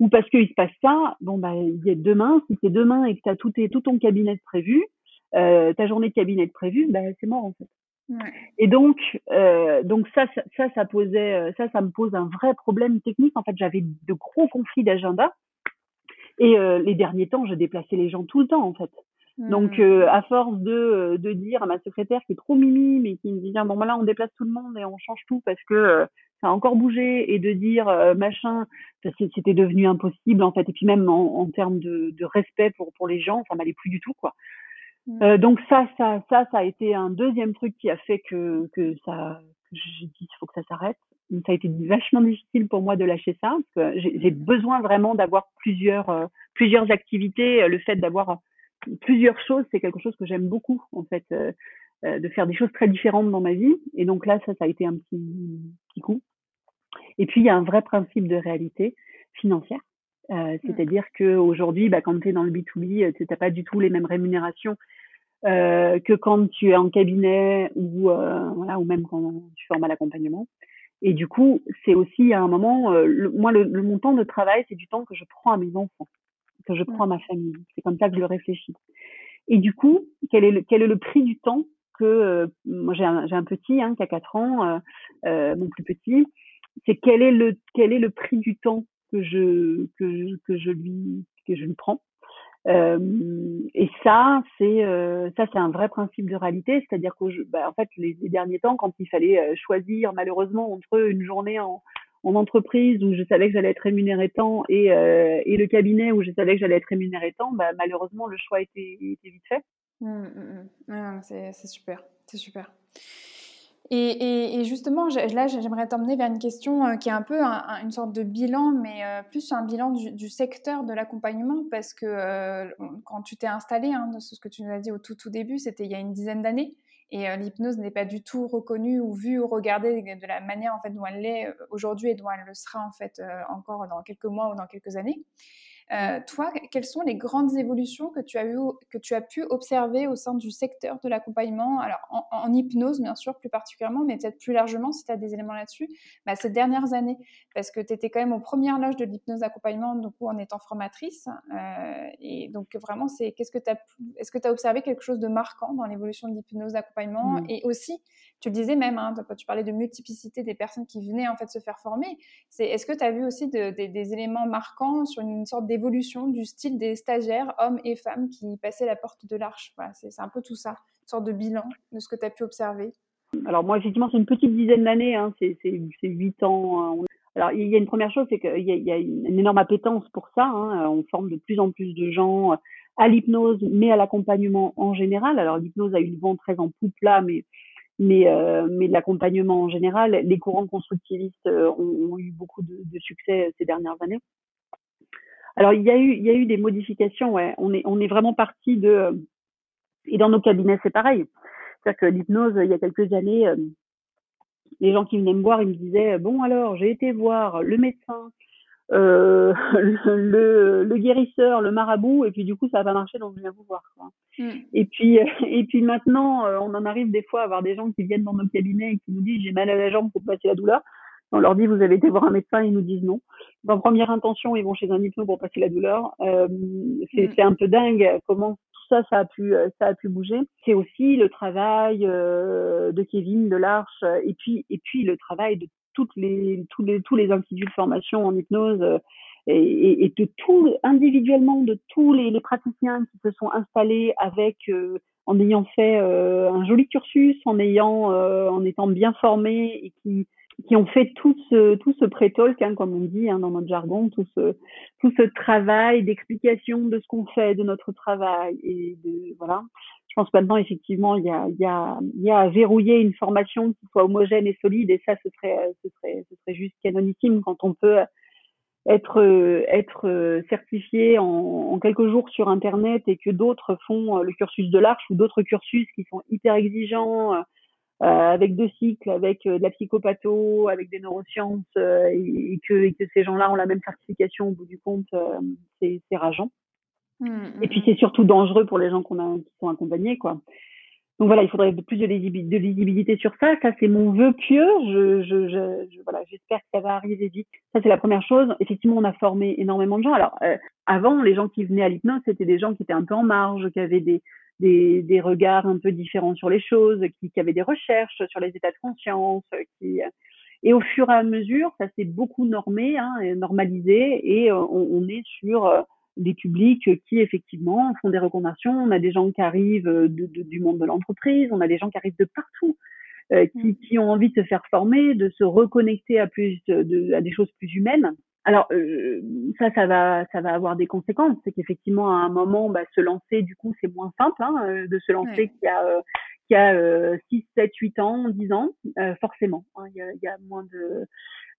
ou parce qu'il se passe ça, bon, bah, demain, si c'est demain et que tu as tout, tout ton cabinet prévu, ta journée de cabinet prévue, bah, c'est mort, en fait. Et donc, euh, donc ça, ça, ça, posait, euh, ça, ça me pose un vrai problème technique. En fait, j'avais de gros conflits d'agenda. Et euh, les derniers temps, je déplaçais les gens tout le temps, en fait. Donc, mmh. à force de, de dire à ma secrétaire qui est trop mimi, mais qui me dit, bon, voilà, on déplace tout le monde et on change tout parce que ça a encore bougé, et de dire machin, c'était devenu impossible, en fait. Et puis même en, en termes de, de respect pour, pour les gens, ça m'allait plus du tout, quoi. Euh, donc ça, ça, ça, ça a été un deuxième truc qui a fait que, que ça, j'ai dit il faut que ça s'arrête. Ça a été vachement difficile pour moi de lâcher ça parce que j'ai besoin vraiment d'avoir plusieurs, euh, plusieurs activités. Le fait d'avoir plusieurs choses, c'est quelque chose que j'aime beaucoup en fait, euh, de faire des choses très différentes dans ma vie. Et donc là, ça, ça a été un petit, petit coup. Et puis il y a un vrai principe de réalité financière. Euh. C'est-à-dire qu'aujourd'hui, bah, quand tu es dans le B2B, tu n'as pas du tout les mêmes rémunérations euh, que quand tu es en cabinet ou euh, voilà ou même quand tu formes à l'accompagnement. Et du coup, c'est aussi à un moment, euh, le, moi le, le, mon temps de travail, c'est du temps que je prends à mes enfants, que je prends à ma famille. C'est comme ça que je le réfléchis. Et du coup, quel est le, quel est le prix du temps que euh, moi j'ai un, un petit hein, qui a 4 ans, euh, mon plus petit, c'est quel est le quel est le prix du temps que je que, que je lui que je lui prends? Et ça, c'est euh, ça, c'est un vrai principe de réalité, c'est-à-dire que, bah, en fait, les, derniers temps, quand il fallait euh, choisir malheureusement entre une journée en, en entreprise où je savais que j'allais être rémunéré tant et, le cabinet où je savais que j'allais être rémunéré tant, bah, malheureusement, le choix était, vite fait. Mmh, mmh, mmh. c'est super, c'est super. Et, justement, là, j'aimerais t'emmener vers une question euh, qui est un peu une sorte de bilan, mais euh, plus un bilan du, secteur de l'accompagnement, parce que euh, quand tu t'es installé, hein, ce que tu nous as dit au tout, tout début, c'était il y a une dizaine d'années, et l'hypnose n'est pas du tout reconnue ou vue ou regardée de la manière en fait dont elle l'est aujourd'hui et dont elle le sera en fait encore dans quelques mois ou dans quelques années. Euh, toi, quelles sont les grandes évolutions que tu, as eu, que tu as pu observer au sein du secteur de l'accompagnement? Alors, en, hypnose, bien sûr, plus particulièrement, mais peut-être plus largement, si tu as des éléments là-dessus, bah, ces dernières années, parce que tu étais quand même aux premières loges de l'hypnose d'accompagnement, donc en étant formatrice. Euh, et donc, vraiment, c'est qu'est-ce que tu as, est-ce que tu as observé quelque chose de marquant dans l'évolution de l'hypnose d'accompagnement? Mmh. Et aussi, tu le disais même, hein, tu parlais de multiplicité des personnes qui venaient en fait se faire former. C'est, est-ce que tu as vu aussi des éléments marquants sur une sorte d'évolution du style des stagiaires, hommes et femmes, qui passaient la porte de l'arche voilà, c'est, un peu tout ça, une sorte de bilan de ce que tu as pu observer. Alors moi, effectivement, c'est une petite dizaine d'années, hein, c'est, huit ans. Hein. Alors, il y a une première chose, c'est qu'il y, a, une énorme appétence pour ça. Hein. On forme de plus en plus de gens à l'hypnose, mais à l'accompagnement en général. Alors, l'hypnose a une vent très en poupe là, mais mais, euh, mais l'accompagnement en général, les courants constructivistes euh, ont, eu beaucoup de, succès ces dernières années. Alors il y a eu, il y a eu des modifications. Ouais. On est, on est vraiment parti de et dans nos cabinets c'est pareil. C'est-à-dire que l'hypnose, il y a quelques années, euh, les gens qui venaient me voir, ils me disaient bon alors j'ai été voir le médecin, euh, le, le, guérisseur, le marabout, et puis du coup ça va pas marché, donc je viens vous voir. Quoi. Mm. Et puis et puis maintenant, euh, on en arrive des fois à avoir des gens qui viennent dans nos cabinets et qui nous disent j'ai mal à la jambe pour passer la douleur. On leur dit vous avez été voir un médecin, ils nous disent non. En première intention, ils vont chez un hypno pour passer la douleur. Euh, c'est mm. un peu dingue comment tout ça ça a pu ça a pu bouger. C'est aussi le travail euh, de Kevin de l'Arche et puis et puis le travail de toutes les, tous, les, tous les instituts de formation en hypnose euh, et, et, de tout, individuellement, de tous les, les, praticiens qui se sont installés avec, euh, en ayant fait euh, un joli cursus, en ayant, en étant bien formés et qui, qui ont fait tout ce, tout ce pré-talk, hein, comme on dit hein, dans notre jargon, tout ce, tout ce travail d'explication de ce qu'on fait, de notre travail et de, voilà. Je pense que maintenant, effectivement, il y a, il y, a, il y a à verrouiller une formation qui soit homogène et solide, et ça, ce serait, ce serait, ce serait juste canonissime quand on peut être, être certifié en, en quelques jours sur Internet et que d'autres font le cursus de l'Arche ou d'autres cursus qui sont hyper exigeants avec deux cycles, avec de la psychopatho, avec des neurosciences, et, que, et, que, ces gens-là ont la même certification au bout du compte, c'est rageant. Mmh, et puis mmh, c'est surtout dangereux pour les gens qu'on a, qui sont accompagnés, quoi. Donc voilà, il faudrait plus de, visibilité sur ça. Ça, c'est mon vœu pieux. Je, je, je, voilà, j'espère que ça va arriver vite. Ça, c'est la première chose. Effectivement, on a formé énormément de gens. Alors, euh, avant, les gens qui venaient à l'hypnose, c'était des gens qui étaient un peu en marge, qui avaient des, des, des regards un peu différents sur les choses, qui, qui avaient des recherches sur les états de conscience, qui et au fur et à mesure, ça s'est beaucoup normé, hein, normalisé, et euh, on, on, est sur euh, des publics qui effectivement font des recommandations. On a des gens qui arrivent de, de, du monde de l'entreprise, on a des gens qui arrivent de partout, euh, qui, mmh. qui, ont envie de se faire former, de se reconnecter à plus de, à des choses plus humaines. Alors euh, ça, ça va, ça va avoir des conséquences. C'est qu'effectivement à un moment, bah, se lancer, du coup, c'est moins simple hein, euh, de se lancer ouais. qu'il y a euh, qu'il y a 6, 7, 8 ans, 10 ans, euh, forcément. Hein, il, y a, il y a moins de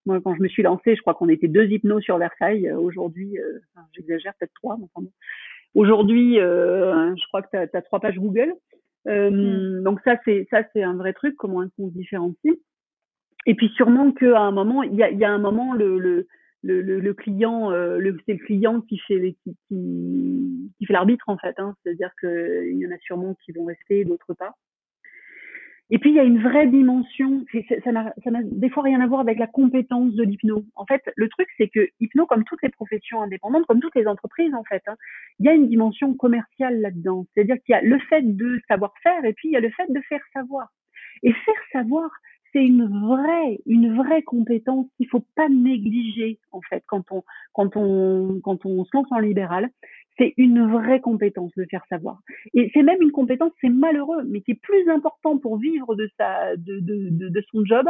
moi, quand je me suis lancée, je crois qu'on était deux hypnos sur Versailles. Euh, aujourd'hui, euh, enfin, j'exagère, peut-être trois. Enfin, Aujourd'hui, euh, je crois que tu as, trois pages Google. Euh, mm. Donc ça, c'est ça, c'est un vrai truc. Comment est-ce qu'on se différencie Et puis sûrement qu'à un moment, il y a, y a un moment le, le le, le, client, euh, le, c'est le client qui fait qui, qui, qui fait l'arbitre en fait. Hein. C'est-à-dire qu'il y en a sûrement qui vont rester, d'autres pas. Et puis, il y a une vraie dimension, ça n'a des fois rien à voir avec la compétence de l'hypno. En fait, le truc, c'est que hypno, comme toutes les professions indépendantes, comme toutes les entreprises, en fait, hein, il y a une dimension commerciale là-dedans. C'est-à-dire qu'il y a le fait de savoir faire et puis il y a le fait de faire savoir. Et faire savoir, c'est une vraie, une vraie compétence qu'il faut pas négliger, en fait, quand on, quand on, quand on se lance en libéral c'est une vraie compétence de faire savoir. Et c'est même une compétence, c'est malheureux, mais qui est plus important pour vivre de sa, de, de, de, son job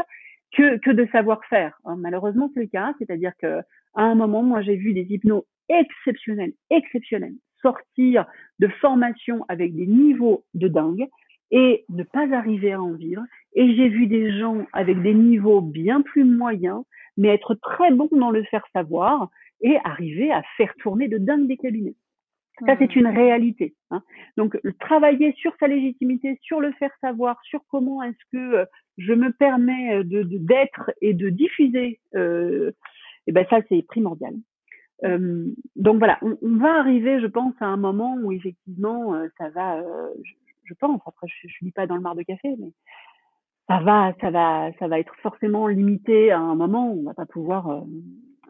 que, que de savoir faire. Hein, malheureusement, c'est le cas. C'est-à-dire que à un moment, moi, j'ai vu des hypnos exceptionnels, exceptionnels, sortir de formation avec des niveaux de dingue et ne pas arriver à en vivre. Et j'ai vu des gens avec des niveaux bien plus moyens, mais être très bons dans le faire savoir et arriver à faire tourner de dingue des cabinets. Ça, c'est une réalité. Hein. Donc, travailler sur sa légitimité, sur le faire savoir, sur comment est-ce que euh, je me permets euh, de d'être et de diffuser, euh, et eh ben ça, c'est primordial. Euh, donc voilà, on, on, va arriver, je pense, à un moment où effectivement, euh, ça va, je, je, pense, après, je, je lis pas dans le mar de café, mais ça va, ça va, ça va être forcément limité à un moment où on va pas pouvoir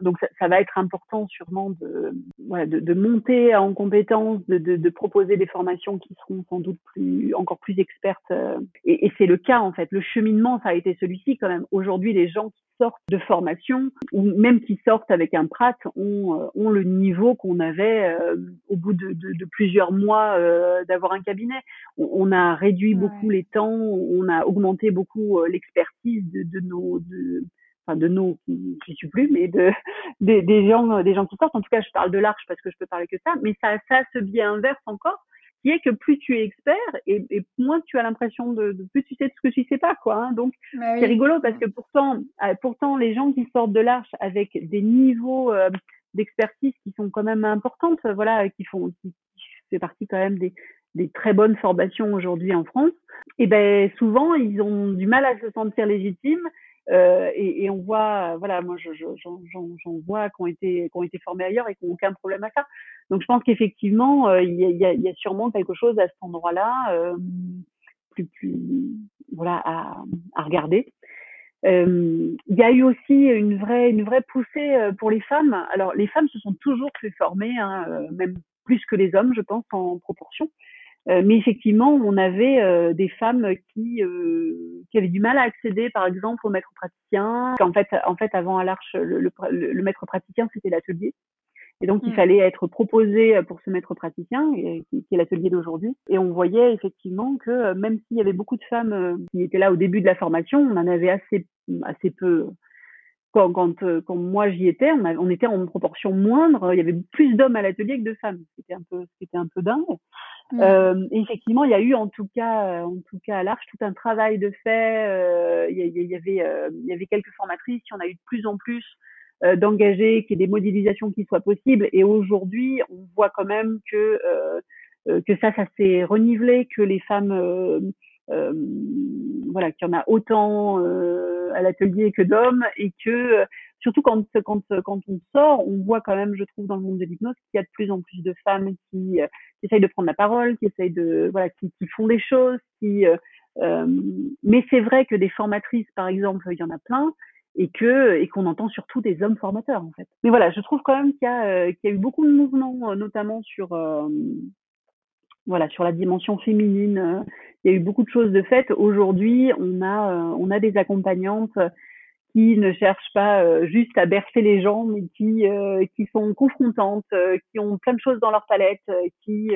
donc ça, ça, va être important sûrement de, voilà, de, de monter en compétences, de, de, de, proposer des formations qui seront sans doute plus, encore plus expertes. Euh, et, et c'est le cas en fait. Le cheminement, ça a été celui-ci quand même. Aujourd'hui, les gens qui sortent de formation ou même qui sortent avec un prat ont, euh, ont le niveau qu'on avait euh, au bout de, de, plusieurs mois euh, d'avoir un cabinet. On, on, a réduit ouais. beaucoup les temps, on a augmenté beaucoup l'expertise de, de nos de, enfin de nous qui ne suis plus, mais de des, des, gens des gens qui sortent. En tout cas, je parle de l'arche parce que je peux parler que ça, mais ça ça ce biais inverse encore qui est que plus tu es expert et, et moins tu as l'impression de, de, plus tu sais de ce que tu sais pas quoi. Hein. Donc bah oui. c'est rigolo parce que pourtant euh, pourtant les gens qui sortent de l'arche avec des niveaux euh, d'expertise qui sont quand même importantes, voilà, qui font qui, qui fait partie quand même des des très bonnes formations aujourd'hui en France, et ben souvent ils ont du mal à se sentir légitimes euh, et, on voit, voilà, moi j'en vois qui ont été formés ailleurs et qui n'ont aucun problème à ça. Donc je pense qu'effectivement euh, il y, a, sûrement quelque chose à cet endroit-là euh, plus voilà à, regarder. Euh, il y a eu aussi une vraie une vraie poussée euh, pour les femmes. Alors les femmes se sont toujours fait former, hein, même plus que les hommes, je pense en proportion. Euh, mais effectivement, on avait euh, des femmes qui, euh, qui avaient du mal à accéder, par exemple, au maître praticien. En fait, en fait, avant à l'Arche, le, le, le, maître praticien, c'était l'atelier. Et donc, mmh. il fallait être proposé pour ce maître praticien, qui, est l'atelier d'aujourd'hui. Et on voyait effectivement que même s'il y avait beaucoup de femmes qui étaient là au début de la formation, on en avait assez, assez peu. Quand, quand, quand moi j'y étais, on, on, était en proportion moindre. Il y avait plus d'hommes à l'atelier que de femmes. C'était un peu, c'était un peu dingue. Mmh. Euh, effectivement, il y a eu en tout cas, en tout cas à l'Arche, tout un travail de fait. Euh, il, y, il, y, avait, euh, il y avait quelques formatrices, y en a eu de plus en plus euh, d'engagés, qu'il y ait des modélisations qui soient possibles. Et aujourd'hui, on voit quand même que euh, que ça, ça s'est renivelé, que les femmes voilà qu'il y en a autant à l'atelier que d'hommes et que surtout quand quand quand on sort, on voit quand même, je trouve, dans le monde de l'hypnose qu'il y a de plus en plus de femmes qui, qui essayent de prendre la parole, qui essayent de voilà, qui, qui font des choses, qui euh, mais c'est vrai que des formatrices, par exemple, il y en a plein et que et qu'on entend surtout des hommes formateurs en fait. Mais voilà, je trouve quand même qu'il y a euh, qu'il y a eu beaucoup de mouvements, euh, notamment sur voilà sur la dimension féminine. il y a eu beaucoup de choses de faites. Aujourd'hui, on a on a des accompagnantes qui ne cherchent pas juste à bercer les gens, mais qui qui sont confrontantes, qui ont plein de choses dans leur palette, qui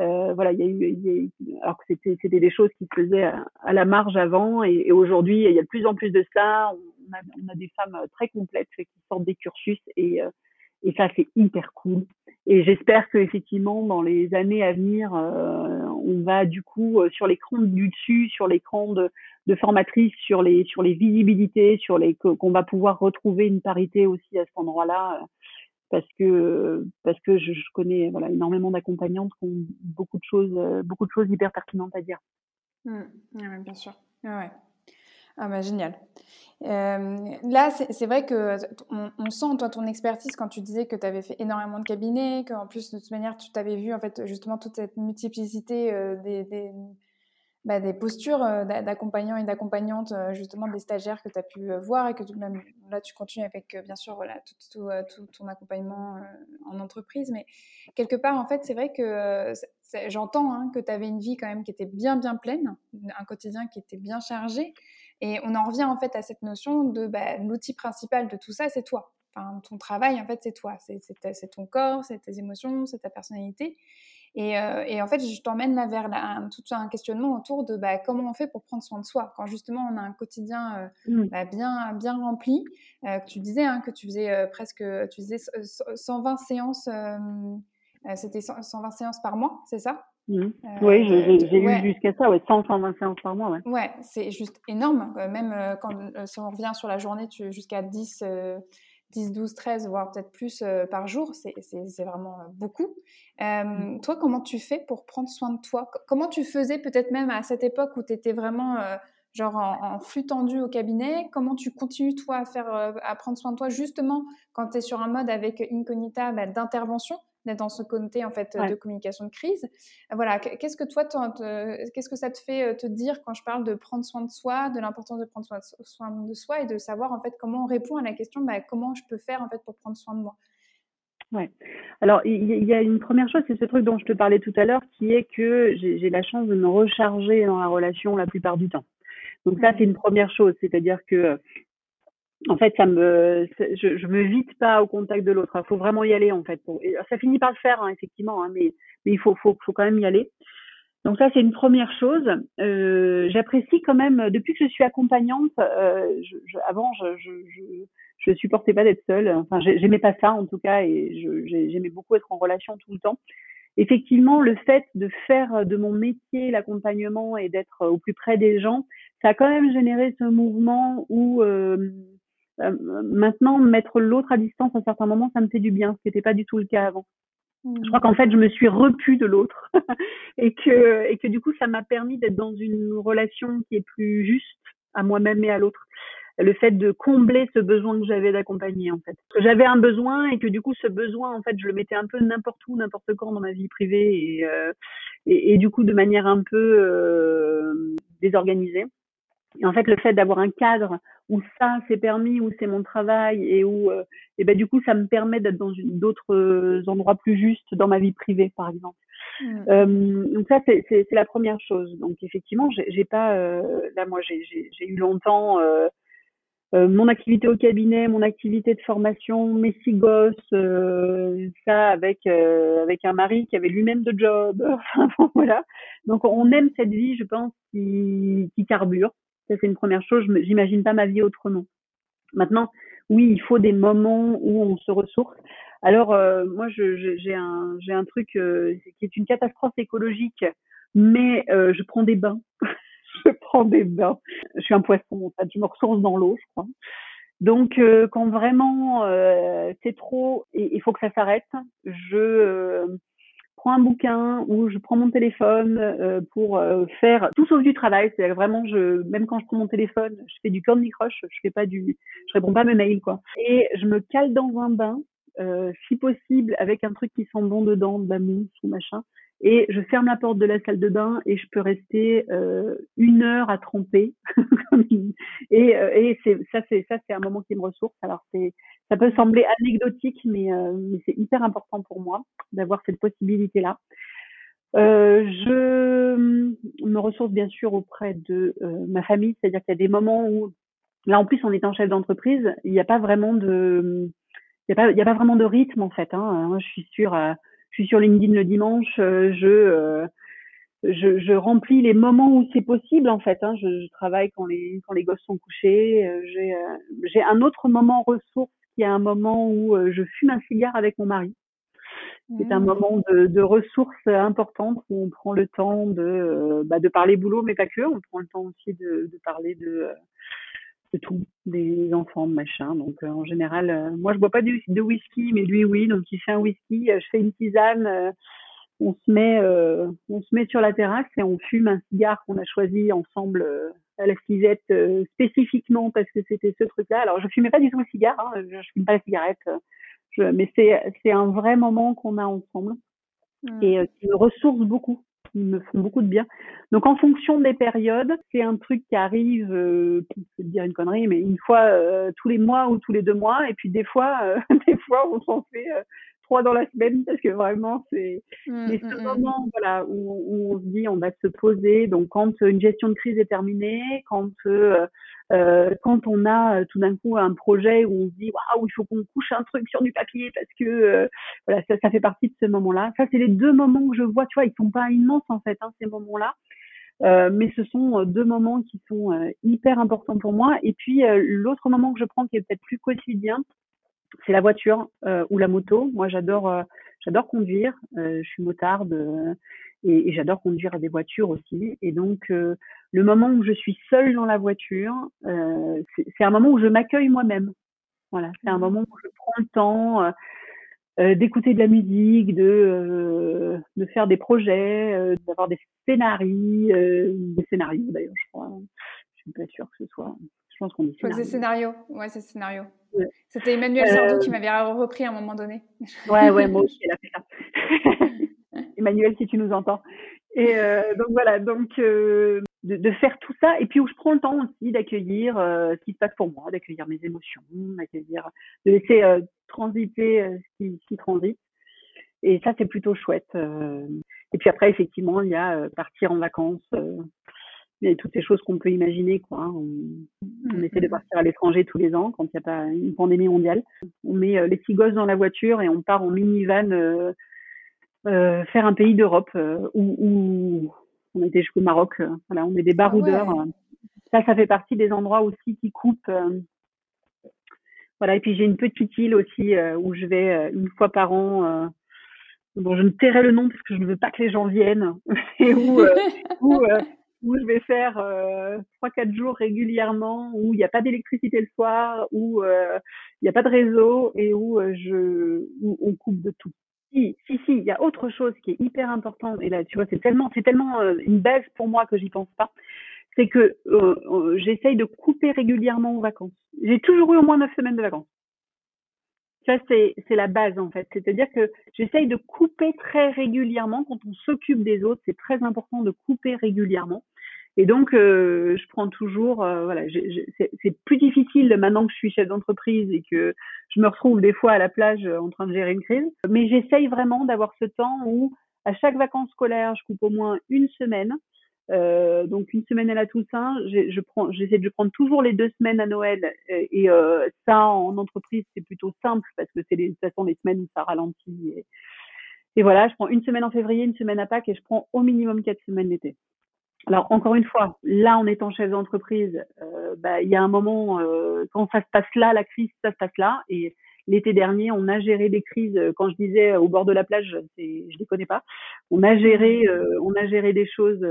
euh, voilà, il y a eu, y a alors que c'était c'était des choses qui se faisaient à, la marge avant, et, aujourd'hui il y a de plus en plus de ça. On a, on a des femmes très complètes qui sortent des cursus, et euh, et ça c'est hyper cool. Et j'espère que effectivement dans les années à venir, euh, on va du coup euh, sur l'écran du dessus, sur l'écran de, de formatrices, sur les sur les visibilités, sur les qu'on va pouvoir retrouver une parité aussi à cet endroit-là parce que parce que je, connais voilà énormément d'accompagnantes qui ont beaucoup de choses euh, beaucoup de choses hyper pertinentes à dire. Mmh. bien sûr. ouais. Ah bah génial. Euh, là, c'est vrai que on, sent toi ton expertise quand tu disais que tu avais fait énormément de cabinets, qu'en plus de toute manière tu t'avais vu en fait justement toute cette multiplicité euh, des, bah, des postures euh, d'accompagnants et d'accompagnantes, euh, justement des stagiaires que tu as pu euh, voir et que même là tu continues avec bien sûr tout, ton accompagnement en entreprise. Mais quelque part, en fait, c'est vrai que j'entends hein, que tu avais une vie quand même qui était bien, bien pleine, un quotidien qui était bien chargé. Et on en revient en fait à cette notion de bah, l'outil principal de tout ça, c'est toi. Enfin, ton travail, en fait, c'est toi. C'est ton corps, c'est tes émotions, c'est ta personnalité. Euh, et, en fait, je t'emmène là vers un, tout un questionnement autour de bah, comment on fait pour prendre soin de soi quand justement on a un quotidien euh, mmh. bah, bien, bien rempli. Euh, tu disais hein, que tu faisais presque, tu faisais 120 séances, c'était 120 séances par mois, c'est ça? Mmh. Oui, j'ai eu jusqu'à ça, ouais, 100, 120 séances par mois. Ouais, ouais c'est juste énorme. Même quand, si on revient sur la journée, jusqu'à 10 10, 12, 13, voire peut-être plus euh, par jour, c'est vraiment euh, beaucoup. Euh, mmh. Toi, comment tu fais pour prendre soin de toi? Comment tu faisais peut-être même à cette époque où tu étais vraiment genre en, flux tendu au cabinet? Comment tu continues toi à, faire, à prendre soin de toi justement quand tu es sur un mode avec Incognita bah, d'intervention? D'être dans ce côté en fait de communication de crise. Voilà, qu'est-ce que toi, qu'est-ce que ça te fait euh, te dire quand je parle de prendre soin de soi, de l'importance de prendre soin de soi et de savoir en fait comment on répond à la question, bah, comment je peux faire en fait pour prendre soin de moi? Ouais. Alors, il y a une première chose, c'est ce truc dont je te parlais tout à l'heure, qui est que j'ai la chance de me recharger dans la relation la plupart du temps. Donc ça, c'est une première chose, c'est-à-dire que en fait, ça me, je, je me vide pas au contact de l'autre. Il faut vraiment y aller, en fait. ça finit par le faire, hein, effectivement, hein, mais, mais il faut, faut, faut quand même y aller. Donc ça, c'est une première chose. Euh, J'apprécie quand même, depuis que je suis accompagnante, euh, je, je, avant, je, je, je, supportais pas d'être seule. Enfin, j'aimais pas ça, en tout cas, et j'aimais beaucoup être en relation tout le temps. Effectivement, le fait de faire de mon métier l'accompagnement et d'être au plus près des gens, ça a quand même généré ce mouvement où euh, euh, maintenant, mettre l'autre à distance à certains moments, ça me fait du bien, ce qui n'était pas du tout le cas avant. Je crois mmh. qu'en fait, je me suis repue de l'autre et que et que du coup, ça m'a permis d'être dans une relation qui est plus juste à moi-même et à l'autre. Le fait de combler ce besoin que j'avais d'accompagner, en fait. J'avais un besoin et que du coup, ce besoin, en fait, je le mettais un peu n'importe où, n'importe quand dans ma vie privée et, euh, et, et, du coup, de manière un peu euh, désorganisée. Et en fait, le fait d'avoir un cadre où ça c'est permis, où c'est mon travail et où euh, et ben du coup ça me permet d'être dans d'autres euh, endroits plus justes dans ma vie privée, par exemple. Mmh. Euh, donc ça c'est la première chose. Donc effectivement, j'ai pas euh, là moi j'ai j'ai eu longtemps mon activité au cabinet, mon activité de formation, mes six gosses, ça avec avec un mari qui avait lui-même de job. voilà. Donc on aime cette vie, je pense, qui, qui carbure. Ça, c'est une première chose. Je J'imagine pas ma vie autrement. Maintenant, oui, il faut des moments où on se ressource. Alors, euh, moi, j'ai un, un truc euh, qui est une catastrophe écologique, mais euh, je prends des bains. je prends des bains. Je suis un poisson, en fait. Je me ressource dans l'eau, je crois. Donc, quand vraiment c'est trop et il faut que ça s'arrête, je prends un bouquin ou je prends mon téléphone euh, pour euh, faire tout sauf du travail. C'est vraiment, je, même quand je prends mon téléphone, je fais du Candy Crush, je fais pas du, je réponds pas à mes mails quoi. Et je me cale dans un bain, euh, si possible avec un truc qui sent bon dedans, de la ou machin. Et je ferme la porte de la salle de bain et je peux rester euh, une heure à tremper. et euh, et ça, c'est ça, c'est un moment qui me ressource. Alors c'est, ça peut sembler anecdotique, mais, euh, mais c'est hyper important pour moi d'avoir cette possibilité-là. Euh, je me ressource bien sûr auprès de ma famille, c'est-à-dire qu'il y a des moments où, là en plus en chef d'entreprise, il n'y a pas vraiment de, rythme en fait. Hein. Je suis sur LinkedIn le dimanche, euh, je, euh, remplis les moments où c'est possible en fait. Hein. Je, travaille quand les, quand les gosses sont couchés. Euh, j'ai un autre moment ressource qui est un moment où je fume un cigare avec mon mari. C'est un mmh. moment de, de, ressources importantes où on prend le temps de, bah, de parler boulot, mais pas que. On prend le temps aussi de, de parler de, de tout, des enfants, machin. Donc euh, en général, euh, moi je bois pas de, de, whisky, mais lui oui. Donc il fait un whisky, euh, je fais une tisane, on se met, on se met sur la terrasse et on fume un cigare qu'on a choisi ensemble la cisette spécifiquement parce que c'était ce truc-là. Alors je fumais pas du tout le cigare, hein, je, je fume pas la cigarette, je, mais c'est c'est un vrai moment qu'on a ensemble mmh. et qui me ressource beaucoup me font beaucoup de bien. Donc en fonction des périodes, c'est un truc qui arrive, euh, je dire une connerie, mais une fois euh, tous les mois ou tous les deux mois, et puis des fois, euh, des fois on s'en fait euh, trois dans la semaine parce que vraiment c'est mmh, mais ce mmh, mmh. moment voilà où, où, on se dit on va se poser donc quand une gestion de crise est terminée quand euh, euh, quand on a euh, tout d'un coup un projet où on se dit waouh il faut qu'on couche un truc sur du papier parce que euh, voilà ça, ça fait partie de ce moment là ça c'est les deux moments que je vois tu vois ils sont pas immenses en fait hein, ces moments là euh, mais ce sont deux moments qui sont hyper importants pour moi. Et puis l'autre moment que je prends qui est peut-être plus quotidien, c'est la voiture euh, ou la moto. Moi, j'adore, euh, j'adore conduire. Euh, je suis motarde et, et j'adore conduire des voitures aussi. Et donc, le moment où je suis seule dans la voiture, c'est un moment où je m'accueille moi-même. Voilà, c'est un mmh. moment où je prends le temps d'écouter de la musique, de de faire des projets, d'avoir des scénarios, des scénarios d'ailleurs, je crois. Je suis pas sûre que ce soit. Je pense qu'on dit. C'est scénario. Ouais, c'est scénario. C'était Emmanuel Sardou qui euh, m'avait repris à un moment donné. Ouais, ouais, moi aussi, elle a fait ça. Emmanuel, si tu nous entends. Et euh, donc voilà, donc euh, de, de, faire tout ça, et puis où je prends le temps aussi d'accueillir ce qui se passe pour moi, d'accueillir mes émotions, d'accueillir, de laisser transiter ce qui, qui, transite. Et ça, c'est plutôt chouette. et puis après, effectivement, il y a partir en vacances et toutes ces choses qu'on peut imaginer. Quoi. Hein. On, essaie de partir à l'étranger tous les ans quand il n'y a pas une pandémie mondiale. On met euh, les petits gosses dans la voiture et on part en minivan euh, euh, faire un pays d'Europe euh, où, où, on était jusqu'au Maroc. Voilà, on met des baroudeurs. Ah ça, ça fait partie des endroits aussi qui coupent. voilà, et puis j'ai une petite île aussi où je vais une fois par an dont je ne tairai le nom parce que je ne veux pas que les gens viennent, et où, où où je vais faire euh, trois quatre jours régulièrement où il n'y a pas d'électricité le soir où euh, il n'y a pas de réseau et où euh, où on coupe de tout si si si il y a autre chose qui est hyper important et là tu vois c'est tellement c'est tellement une base pour moi que j'y pense pas c'est que j'essaye de couper régulièrement aux vacances j'ai toujours eu au moins neuf semaines de vacances ça, c'est la base, en fait. C'est-à-dire que j'essaye de couper très régulièrement. Quand on s'occupe des autres, c'est très important de couper régulièrement. Et donc, euh, je prends toujours, euh, voilà, c'est plus difficile maintenant que je suis chef d'entreprise et que je me retrouve des fois à la plage en train de gérer une crise. Mais j'essaye vraiment d'avoir ce temps où, à chaque vacances scolaires, je coupe au moins une semaine. Euh, donc une semaine à la Toussaint, je prends, j'essaie de prendre toujours les deux semaines à Noël et, euh, ça en entreprise c'est plutôt simple parce que c'est de toute façon les semaines où ça ralentit et, et voilà, je prends une semaine en février, une semaine à Pâques et je prends au minimum quatre semaines l'été. Alors encore une fois, là en étant chef d'entreprise, euh, bah, il y a un moment euh, quand ça se passe là, la crise, ça se passe là. Et l'été dernier, on a géré des crises. Euh, quand je disais au bord de la plage, c'est, je les connais pas. On a géré, mmh. on a géré des choses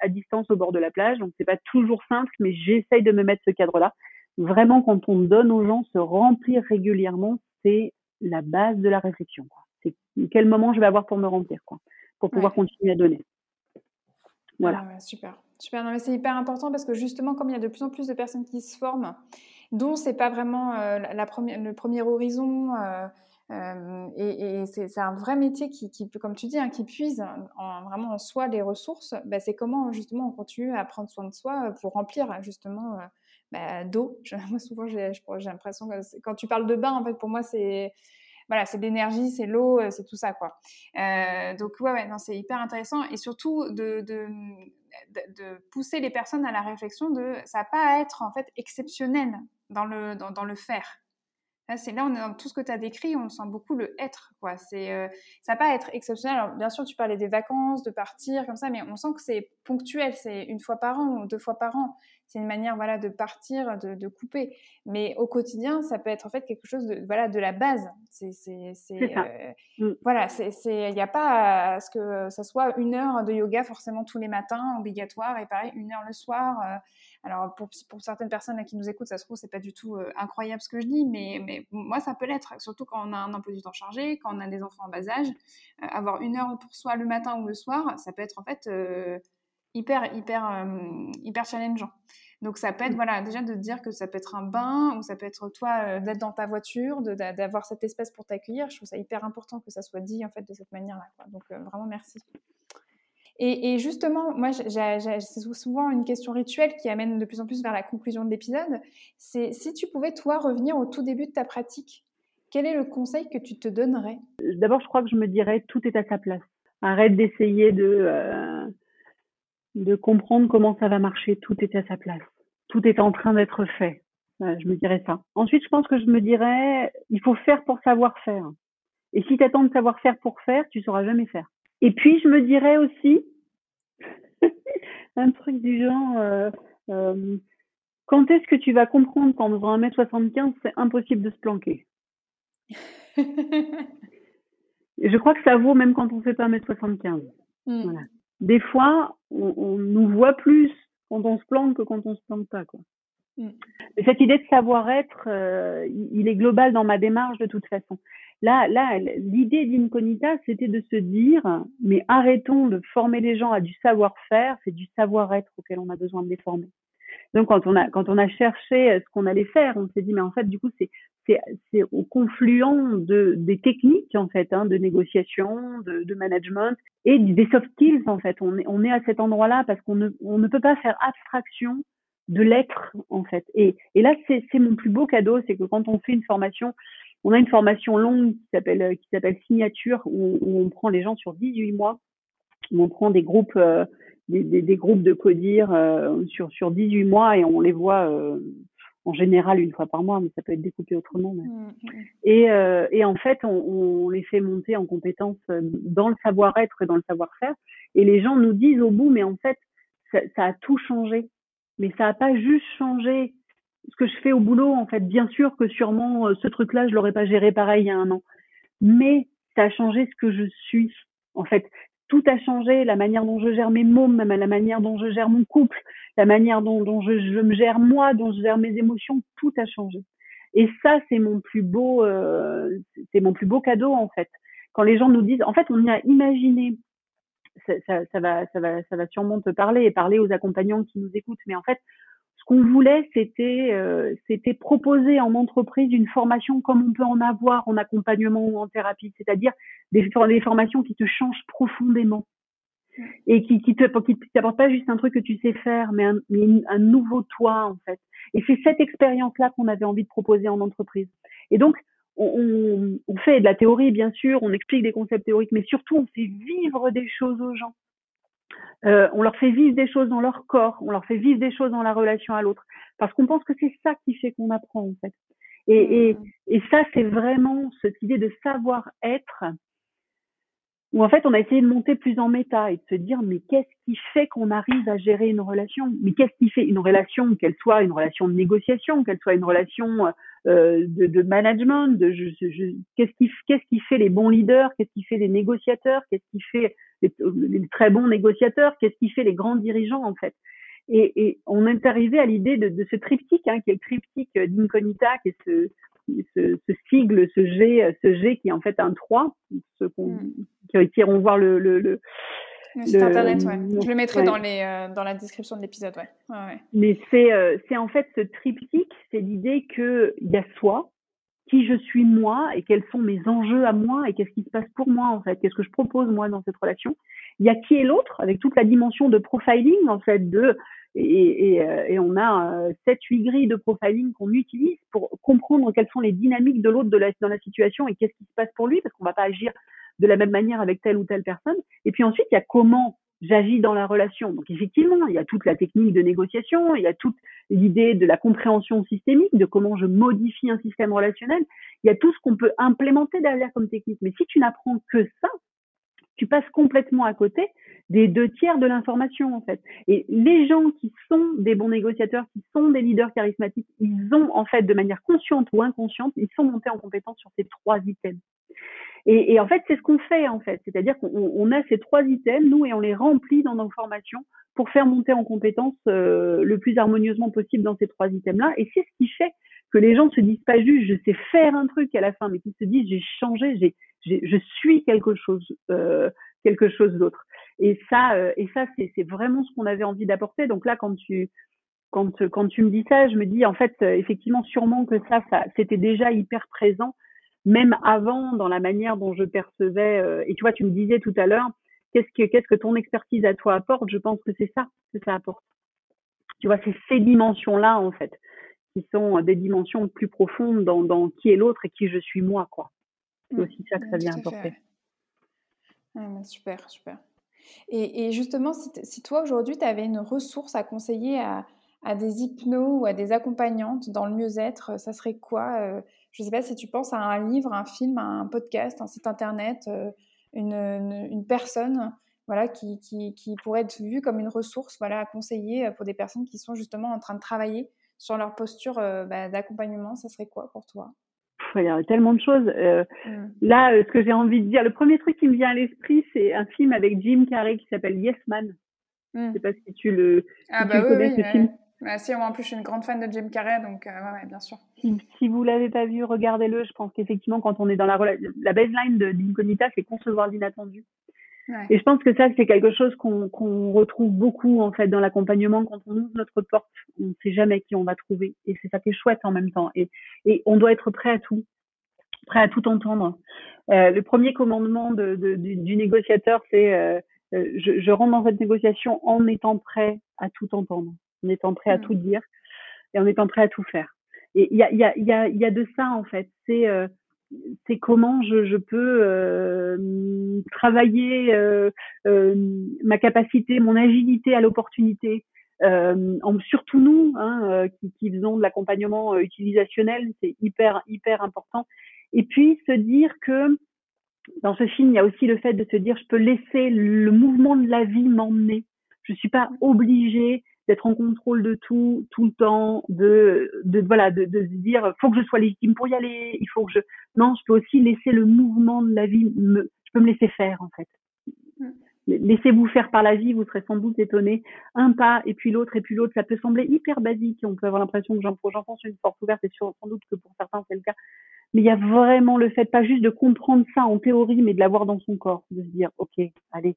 à distance au bord de la plage. Donc c'est pas toujours simple, mais j'essaye de me mettre ce cadre-là. Vraiment, quand on donne aux gens se remplir régulièrement, c'est la base de la réflexion. C'est quel moment je vais avoir pour me remplir, quoi, pour pouvoir continuer à donner. Voilà. Ah super. Super. Non, mais c'est hyper important parce que justement, comme il y a de plus en plus de personnes qui se forment, dont c'est pas vraiment euh, la première, le premier horizon, euh, euh, et, c'est un vrai métier qui, comme tu dis, hein, qui puise en, vraiment en soi les ressources. Bah, c'est comment justement on continue à prendre soin de soi pour remplir justement bah, d'eau. Moi, souvent, j'ai l'impression que quand tu parles de bain, en fait, pour moi, c'est voilà, c'est l'énergie, c'est l'eau, c'est tout ça, quoi. Euh, donc, ouais, non, c'est hyper intéressant. Et surtout, de, pousser les personnes à la réflexion de ça n'a pas à être, en fait, exceptionnel dans le, dans, le faire. Là, c'est là, on est dans tout ce que tu as décrit, on sent beaucoup le être, quoi. C'est, euh, ça va pas être exceptionnel. Alors, bien sûr, tu parlais des vacances, de partir, comme ça, mais on sent que c'est ponctuel, c'est une fois par an ou deux fois par an c'est une manière voilà de partir, de, couper. Mais au quotidien, ça peut être en fait quelque chose de voilà de la base. C'est c'est euh, mm. voilà c'est il n'y a pas à ce que ça soit une heure de yoga forcément tous les matins obligatoire et pareil une heure le soir. Euh. alors pour, pour certaines personnes qui nous écoutent, ça se trouve c'est pas du tout euh, incroyable ce que je dis, mais mais moi ça peut l'être surtout quand on a un emploi du temps chargé, quand on a des enfants en bas âge, avoir une heure pour soi le matin ou le soir, ça peut être en fait hyper, hyper, euh, hyper challengeant. Donc ça peut être, voilà, déjà de dire que ça peut être un bain ou ça peut être toi euh, d'être dans ta voiture, d'avoir cet espace pour t'accueillir. Je trouve ça hyper important que ça soit dit en fait de cette manière-là. Donc euh, vraiment merci. Et, justement, moi, c'est souvent une question rituelle qui amène de plus en plus vers la conclusion de l'épisode. C'est si tu pouvais toi revenir au tout début de ta pratique, quel est le conseil que tu te donnerais? D'abord, je crois que je me dirais tout est à sa place. Arrête d'essayer de de comprendre comment ça va marcher. Tout est à sa place. Tout est en train d'être fait. je me dirais ça. Ensuite, je pense que je me dirais, il faut faire pour savoir faire. Et si tu attends de savoir faire pour faire, tu sauras jamais faire. Et puis, je me dirais aussi, un truc du genre, euh, euh, quand est-ce que tu vas comprendre qu'en faisant 1m75, c'est impossible de se planquer? Je crois que ça vaut même quand on fait pas 1m75. Mm. Voilà des fois, on, nous voit plus quand on se plante que quand on se plante pas, quoi. Mm. cette idée de savoir-être, euh, il est global dans ma démarche de toute façon. Là, là, l'idée d'Incognita, c'était de se dire, mais arrêtons de former les gens à du savoir-faire, c'est du savoir-être auquel on a besoin de les former. Donc, quand on a, quand on a cherché ce qu'on allait faire, on s'est dit, mais en fait, du coup, c'est, c'est, au confluent de, des techniques, en fait, hein, de négociation, de, management et des soft skills, en fait. On est, on est à cet endroit-là parce qu'on ne, on ne peut pas faire abstraction de l'être, en fait. Et, et là, c'est, mon plus beau cadeau, c'est que quand on fait une formation, on a une formation longue qui s'appelle, s'appelle signature, où, on prend les gens sur 18 mois, où on prend des groupes, euh, des, des, groupes de codir euh, sur, sur 18 mois et on les voit euh, en général une fois par mois, mais ça peut être découpé autrement. Mmh, mmh. Et, euh, et, en fait, on, on, les fait monter en compétences euh, dans le savoir-être et dans le savoir-faire. Et les gens nous disent au bout, mais en fait, ça, ça a tout changé. Mais ça n'a pas juste changé ce que je fais au boulot. En fait, bien sûr que sûrement ce truc-là, je l'aurais pas géré pareil il y a un an. Mais ça a changé ce que je suis. En fait, tout a changé, la manière dont je gère mes mots, même la manière dont je gère mon couple, la manière dont, je, me gère moi, dont je gère mes émotions, tout a changé. Et ça, c'est mon plus beau, euh, c'est mon plus beau cadeau en fait. Quand les gens nous disent, en fait, on y a imaginé, ça, ça, ça, va, ça va, ça va sûrement te parler et parler aux accompagnants qui nous écoutent, mais en fait, qu'on voulait, c'était euh, c'était proposer en entreprise une formation comme on peut en avoir en accompagnement ou en thérapie, c'est-à-dire des, des formations qui te changent profondément et qui qui te qui t'apportent pas juste un truc que tu sais faire, mais un, un nouveau toi en fait. Et c'est cette expérience-là qu'on avait envie de proposer en entreprise. Et donc on, on, fait de la théorie bien sûr, on explique des concepts théoriques, mais surtout on fait vivre des choses aux gens. Euh, on leur fait vivre des choses dans leur corps, on leur fait vivre des choses dans la relation à l'autre, parce qu'on pense que c'est ça qui fait qu'on apprend en fait. Et, et, mmh. et ça, c'est vraiment cette idée de savoir-être, où en fait on a essayé de monter plus en méta et de se dire mais qu'est-ce qui fait qu'on arrive à gérer une relation? Mais qu'est-ce qui fait une relation, qu'elle soit une relation de négociation, qu'elle soit une relation euh, de, de, management, de je, je, qu'est-ce qui qu'est-ce qui fait les bons leaders, qu'est-ce qui fait les négociateurs, qu'est-ce qui fait les, très bons négociateurs, qu'est-ce qui fait les grands dirigeants en fait. Et, et on est arrivé à l'idée de, de, ce triptyque, hein, qui est le triptyque d'Incognita, qui est ce, ce, ce, sigle, ce G, ce G qui est en fait un 3, ceux mm. qui iront voir le, le, le le site internet, ouais. Je le mettrai dans, les, euh, dans la description de l'épisode, ouais. ouais, Mais c'est euh, c'est en fait ce triptyque, c'est l'idée qu'il y a soi, qui je suis moi et quels sont mes enjeux à moi et qu'est-ce qui se passe pour moi en fait, qu'est-ce que je propose moi dans cette relation? Il y a qui est l'autre avec toute la dimension de profiling en fait de et, et, euh, on a sept huit grilles de profiling qu'on utilise pour comprendre quelles sont les dynamiques de l'autre dans la situation et qu'est-ce qui se passe pour lui parce qu'on va pas agir de la même manière avec telle ou telle personne. Et puis ensuite, il y a comment j'agis dans la relation. Donc effectivement, il y a toute la technique de négociation, il y a toute l'idée de la compréhension systémique, de comment je modifie un système relationnel. Il y a tout ce qu'on peut implémenter derrière comme technique. Mais si tu n'apprends que ça, tu passes complètement à côté des deux tiers de l'information en fait. Et les gens qui sont des bons négociateurs, qui sont des leaders charismatiques, ils ont en fait de manière consciente ou inconsciente, ils sont montés en compétence sur ces trois items. Et, et en fait, c'est ce qu'on fait en fait, c'est-à-dire qu'on on a ces trois items nous et on les remplit dans nos formations pour faire monter en compétence euh, le plus harmonieusement possible dans ces trois items-là. Et c'est ce qui fait que les gens se disent pas juste je sais faire un truc à la fin, mais qu'ils se disent j'ai changé, j'ai, je suis quelque chose, euh, quelque chose d'autre. Et ça, euh, et ça, c'est, c'est vraiment ce qu'on avait envie d'apporter. Donc là, quand tu quand, quand tu me dis ça, je me dis en fait effectivement sûrement que ça, ça c'était déjà hyper présent même avant dans la manière dont je percevais. Euh, et tu vois, tu me disais tout à l'heure, qu'est-ce que qu'est-ce que ton expertise à toi apporte? Je pense que c'est ça que ça apporte. Tu vois, c'est ces dimensions-là en fait qui sont des dimensions plus profondes dans, dans qui est l'autre et qui je suis moi, quoi. C'est mmh. aussi ça que ça vient apporter. super, super. Et, et justement, si, si toi aujourd'hui, tu avais une ressource à conseiller à, à des hypnos ou à des accompagnantes dans le mieux-être, ça serait quoi euh, je ne sais pas si tu penses à un livre, un film, un podcast, un site internet, euh, une, une, personne voilà, qui, qui, qui, pourrait être vue comme une ressource voilà, à conseiller pour des personnes qui sont justement en train de travailler sur leur posture euh, bah, d'accompagnement. Ça serait quoi pour toi? Il y a tellement de choses. Euh, mmh. Là, ce que j'ai envie de dire, le premier truc qui me vient à l'esprit, c'est un film avec Jim Carrey qui s'appelle Yes Man. Je ne sais pas si tu le, ah bah oui, connais ce film. Bah, si, moi en plus je suis une grande fan de Jim Carrey, donc euh, ouais, bien sûr. Si, si vous l'avez pas vu, regardez-le. Je pense qu'effectivement, quand on est dans la la baseline de l'incognita, c'est concevoir l'inattendu. Ouais. Et je pense que ça, c'est quelque chose qu'on qu'on retrouve beaucoup en fait dans l'accompagnement. Quand on ouvre notre porte, on ne sait jamais qui on va trouver, et c'est ça qui est chouette en même temps. Et, et on doit être prêt à tout, prêt à tout entendre. Euh, le premier commandement de, de, du, du, négociateur, c'est euh, euh, je, je rentre dans cette négociation en étant prêt à tout entendre en étant prêt à mmh. tout dire et en étant prêt à tout faire. Et il y a, y, a, y, a, y a de ça en fait. C'est euh, c'est comment je, peux euh, travailler euh, euh, ma capacité, mon agilité à l'opportunité. Surtout nous, hein, qui, faisons de l'accompagnement utilisationnel, c'est hyper hyper important. Et puis se dire que dans ce film, il y a aussi le fait de se dire, je peux laisser le mouvement de la vie m'emmener. Je suis pas obligée d'être en contrôle de tout, tout le temps, de, de voilà, de, de se dire, faut que je sois légitime pour y aller, il faut que je, non, je peux aussi laisser le mouvement de la vie me, je peux me laisser faire, en fait. Mm. Laissez-vous faire par la vie, vous serez sans doute étonné. Un pas, et puis l'autre, et puis l'autre, ça peut sembler hyper basique, on peut avoir l'impression que j'enfonce une porte ouverte, et sans doute que pour certains c'est le cas. Mais il y a vraiment le fait, pas juste de comprendre ça en théorie, mais de l'avoir dans son corps, de se dire, ok, allez,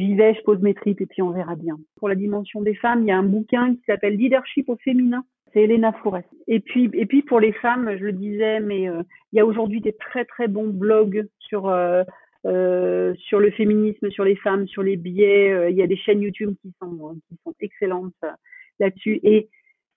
J'y vais, je pose mes tripes et puis on verra bien. Pour la dimension des femmes, il y a un bouquin qui s'appelle Leadership au féminin. C'est Elena Forest. Et puis, et puis pour les femmes, je le disais, mais euh, il y a aujourd'hui des très très bons blogs sur euh, euh, sur le féminisme, sur les femmes, sur les biais. il y a des chaînes YouTube qui sont qui sont excellentes là-dessus. Et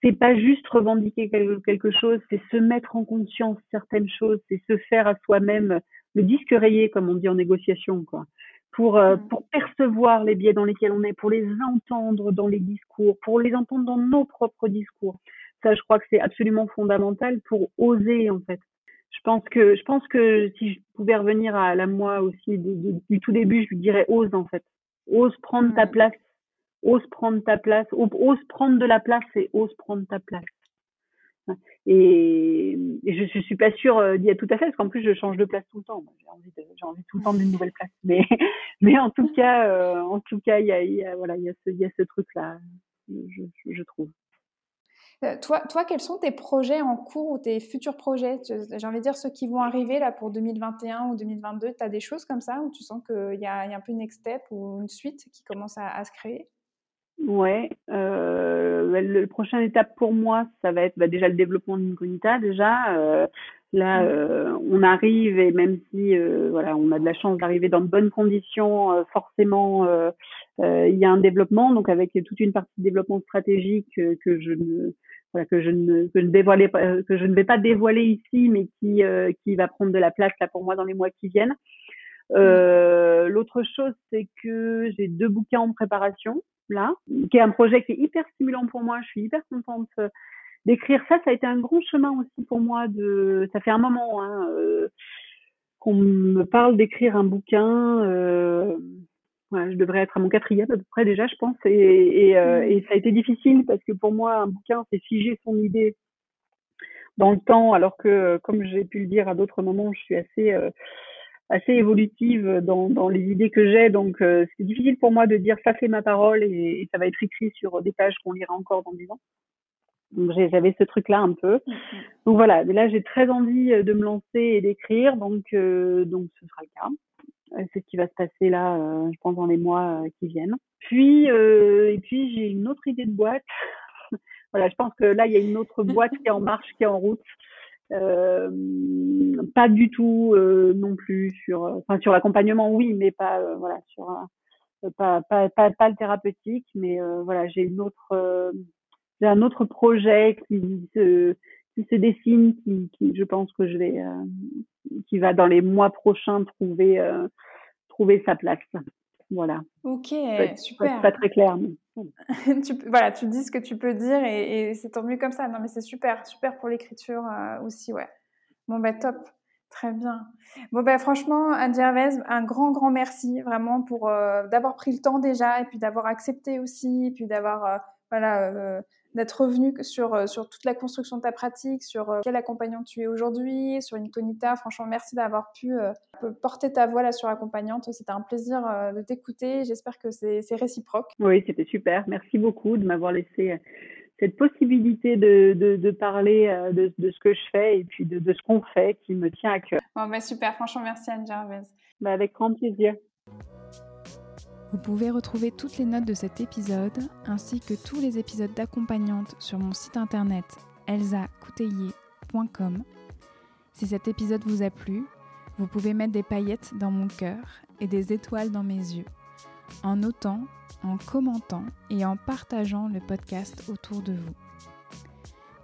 c'est pas juste revendiquer quelque chose, c'est se mettre en conscience certaines choses, c'est se faire à soi-même le disque rayé, comme on dit en négociation, quoi pour, euh, mm. pour percevoir les biais dans lesquels on est, pour les entendre dans les discours, pour les entendre dans nos propres discours. Ça, je crois que c'est absolument fondamental pour oser, en fait. Je pense que, je pense que si je pouvais revenir à la moi aussi du tout début, je lui dirais ose, en fait. Ose prendre ta mm. place. Ose prendre ta place. Ose prendre de la place et ose prendre ta place. Et, je, je suis pas sûre euh, d'y être tout à fait, parce qu'en plus je change de place tout le temps. J'ai envie, j'ai envie tout le temps d'une nouvelle place. Mais, mais en tout cas, euh, en tout cas, il y a, y a, voilà, il y a ce, il y a ce truc là, je, je, trouve. Euh, toi, toi, quels sont tes projets en cours ou tes futurs projets? J'ai envie de dire ceux qui vont arriver là pour 2021 ou 2022. Tu as des choses comme ça où tu sens qu'il y, a un peu une next step ou une suite qui commence à, se créer? Ouais, euh, le prochaine étape pour moi, ça va être bah, déjà le développement d'Incognita. Déjà, euh, là, mmh. on arrive et même si voilà, on a de la chance d'arriver dans de bonnes conditions, forcément, il y a un développement. Donc avec toute une partie de développement stratégique que je ne voilà, que je ne que je dévoilais que je ne vais pas dévoiler ici, mais qui euh, qui va prendre de la place là pour moi dans les mois qui viennent. Euh, L'autre chose, c'est que j'ai deux bouquins en préparation là, qui est un projet qui est hyper stimulant pour moi. Je suis hyper contente euh, d'écrire ça. Ça a été un grand chemin aussi pour moi. De, ça fait un moment hein, euh, qu'on me parle d'écrire un bouquin. Euh, je devrais être à mon quatrième à peu près déjà, je pense. Et, euh, mmh. et, ça a été difficile parce que pour moi, un bouquin, c'est figer son idée dans le temps, alors que, comme j'ai pu le dire à d'autres moments, je suis assez assez évolutive dans, dans les idées que j'ai. Donc, euh, c'est difficile pour moi de dire ça c'est ma parole et, ça va être écrit sur des pages qu'on lira encore dans dix ans. Donc, j'avais ce truc-là un peu. Donc voilà, là j'ai très envie de me lancer et d'écrire, donc donc ce sera le cas. Euh, c'est ce qui va se passer là, euh, je pense dans les mois euh, qui viennent. Puis et puis j'ai une autre idée de boîte. voilà, je pense que là il y a une autre boîte qui est en marche, qui est en route. Euh, pas du tout euh, non plus sur enfin sur l'accompagnement oui mais pas euh, voilà sur pas, pas, pas pas le thérapeutique mais voilà j'ai une autre j'ai un autre projet qui se qui se dessine qui, qui je pense que je vais qui va dans les mois prochains trouver trouver sa place. Voilà. Ok, super. Pas, très clair. tu, voilà, tu dis ce que tu peux dire et, c'est tant mieux comme ça. Non, mais c'est super, super pour l'écriture euh, aussi, ouais. Bon, bah top. Très bien. Bon, ben, franchement, Anne Gervais, un grand, grand merci vraiment pour euh, d'avoir pris le temps déjà et puis d'avoir accepté aussi, et puis d'avoir euh, voilà, d'être revenu sur, euh, sur toute la construction de ta pratique, sur euh, quel accompagnant tu es aujourd'hui, sur Incognita. Franchement, merci d'avoir pu euh, porter ta voix là sur accompagnante. C'était un plaisir de t'écouter. J'espère que c'est réciproque. Oui, c'était super. Merci beaucoup de m'avoir laissé cette possibilité de, de, parler de, de, ce que je fais et puis de, de ce qu'on fait qui me tient à cœur. Bon, bah super. Franchement, merci Anne Gervais. Bah, avec grand plaisir. Vous pouvez retrouver toutes les notes de cet épisode ainsi que tous les épisodes d'accompagnante sur mon site internet elsacouteiller.com. Si cet épisode vous a plu, vous pouvez mettre des paillettes dans mon cœur et des étoiles dans mes yeux en notant, en commentant et en partageant le podcast autour de vous.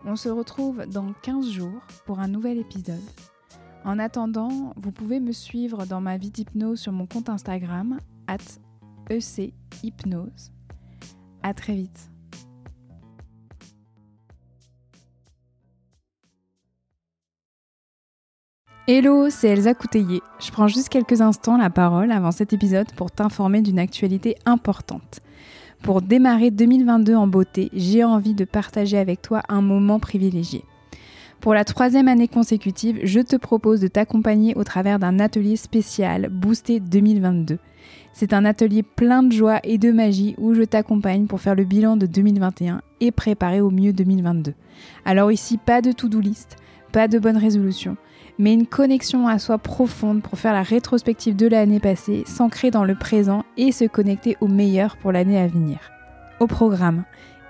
On se retrouve dans 15 jours pour un nouvel épisode. En attendant, vous pouvez me suivre dans ma vie d'hypnose sur mon compte Instagram, at EC Hypnose. À très vite. Hello, c'est Elsa Couteillé. Je prends juste quelques instants la parole avant cet épisode pour t'informer d'une actualité importante. Pour démarrer 2022 en beauté, j'ai envie de partager avec toi un moment privilégié. Pour la troisième année consécutive, je te propose de t'accompagner au travers d'un atelier spécial Boosté 2022. C'est un atelier plein de joie et de magie où je t'accompagne pour faire le bilan de 2021 et préparer au mieux 2022. Alors ici, pas de to-do list, pas de bonne résolution, mais une connexion à soi profonde pour faire la rétrospective de l'année passée, s'ancrer dans le présent et se connecter au meilleur pour l'année à venir. Au programme,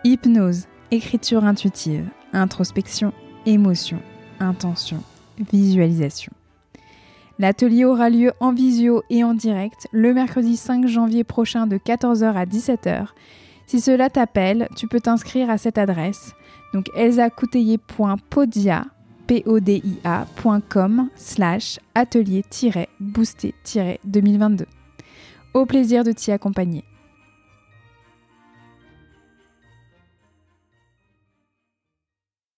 hypnose, écriture intuitive, introspection, émotion, intention, visualisation. L'atelier aura lieu en visio et en direct le mercredi 5 janvier prochain de 14h à 17h. Si cela t'appelle, tu peux t'inscrire à cette adresse, donc elsacouteiller.podia.com slash atelier-boosté-2022. Au plaisir de t'y accompagner.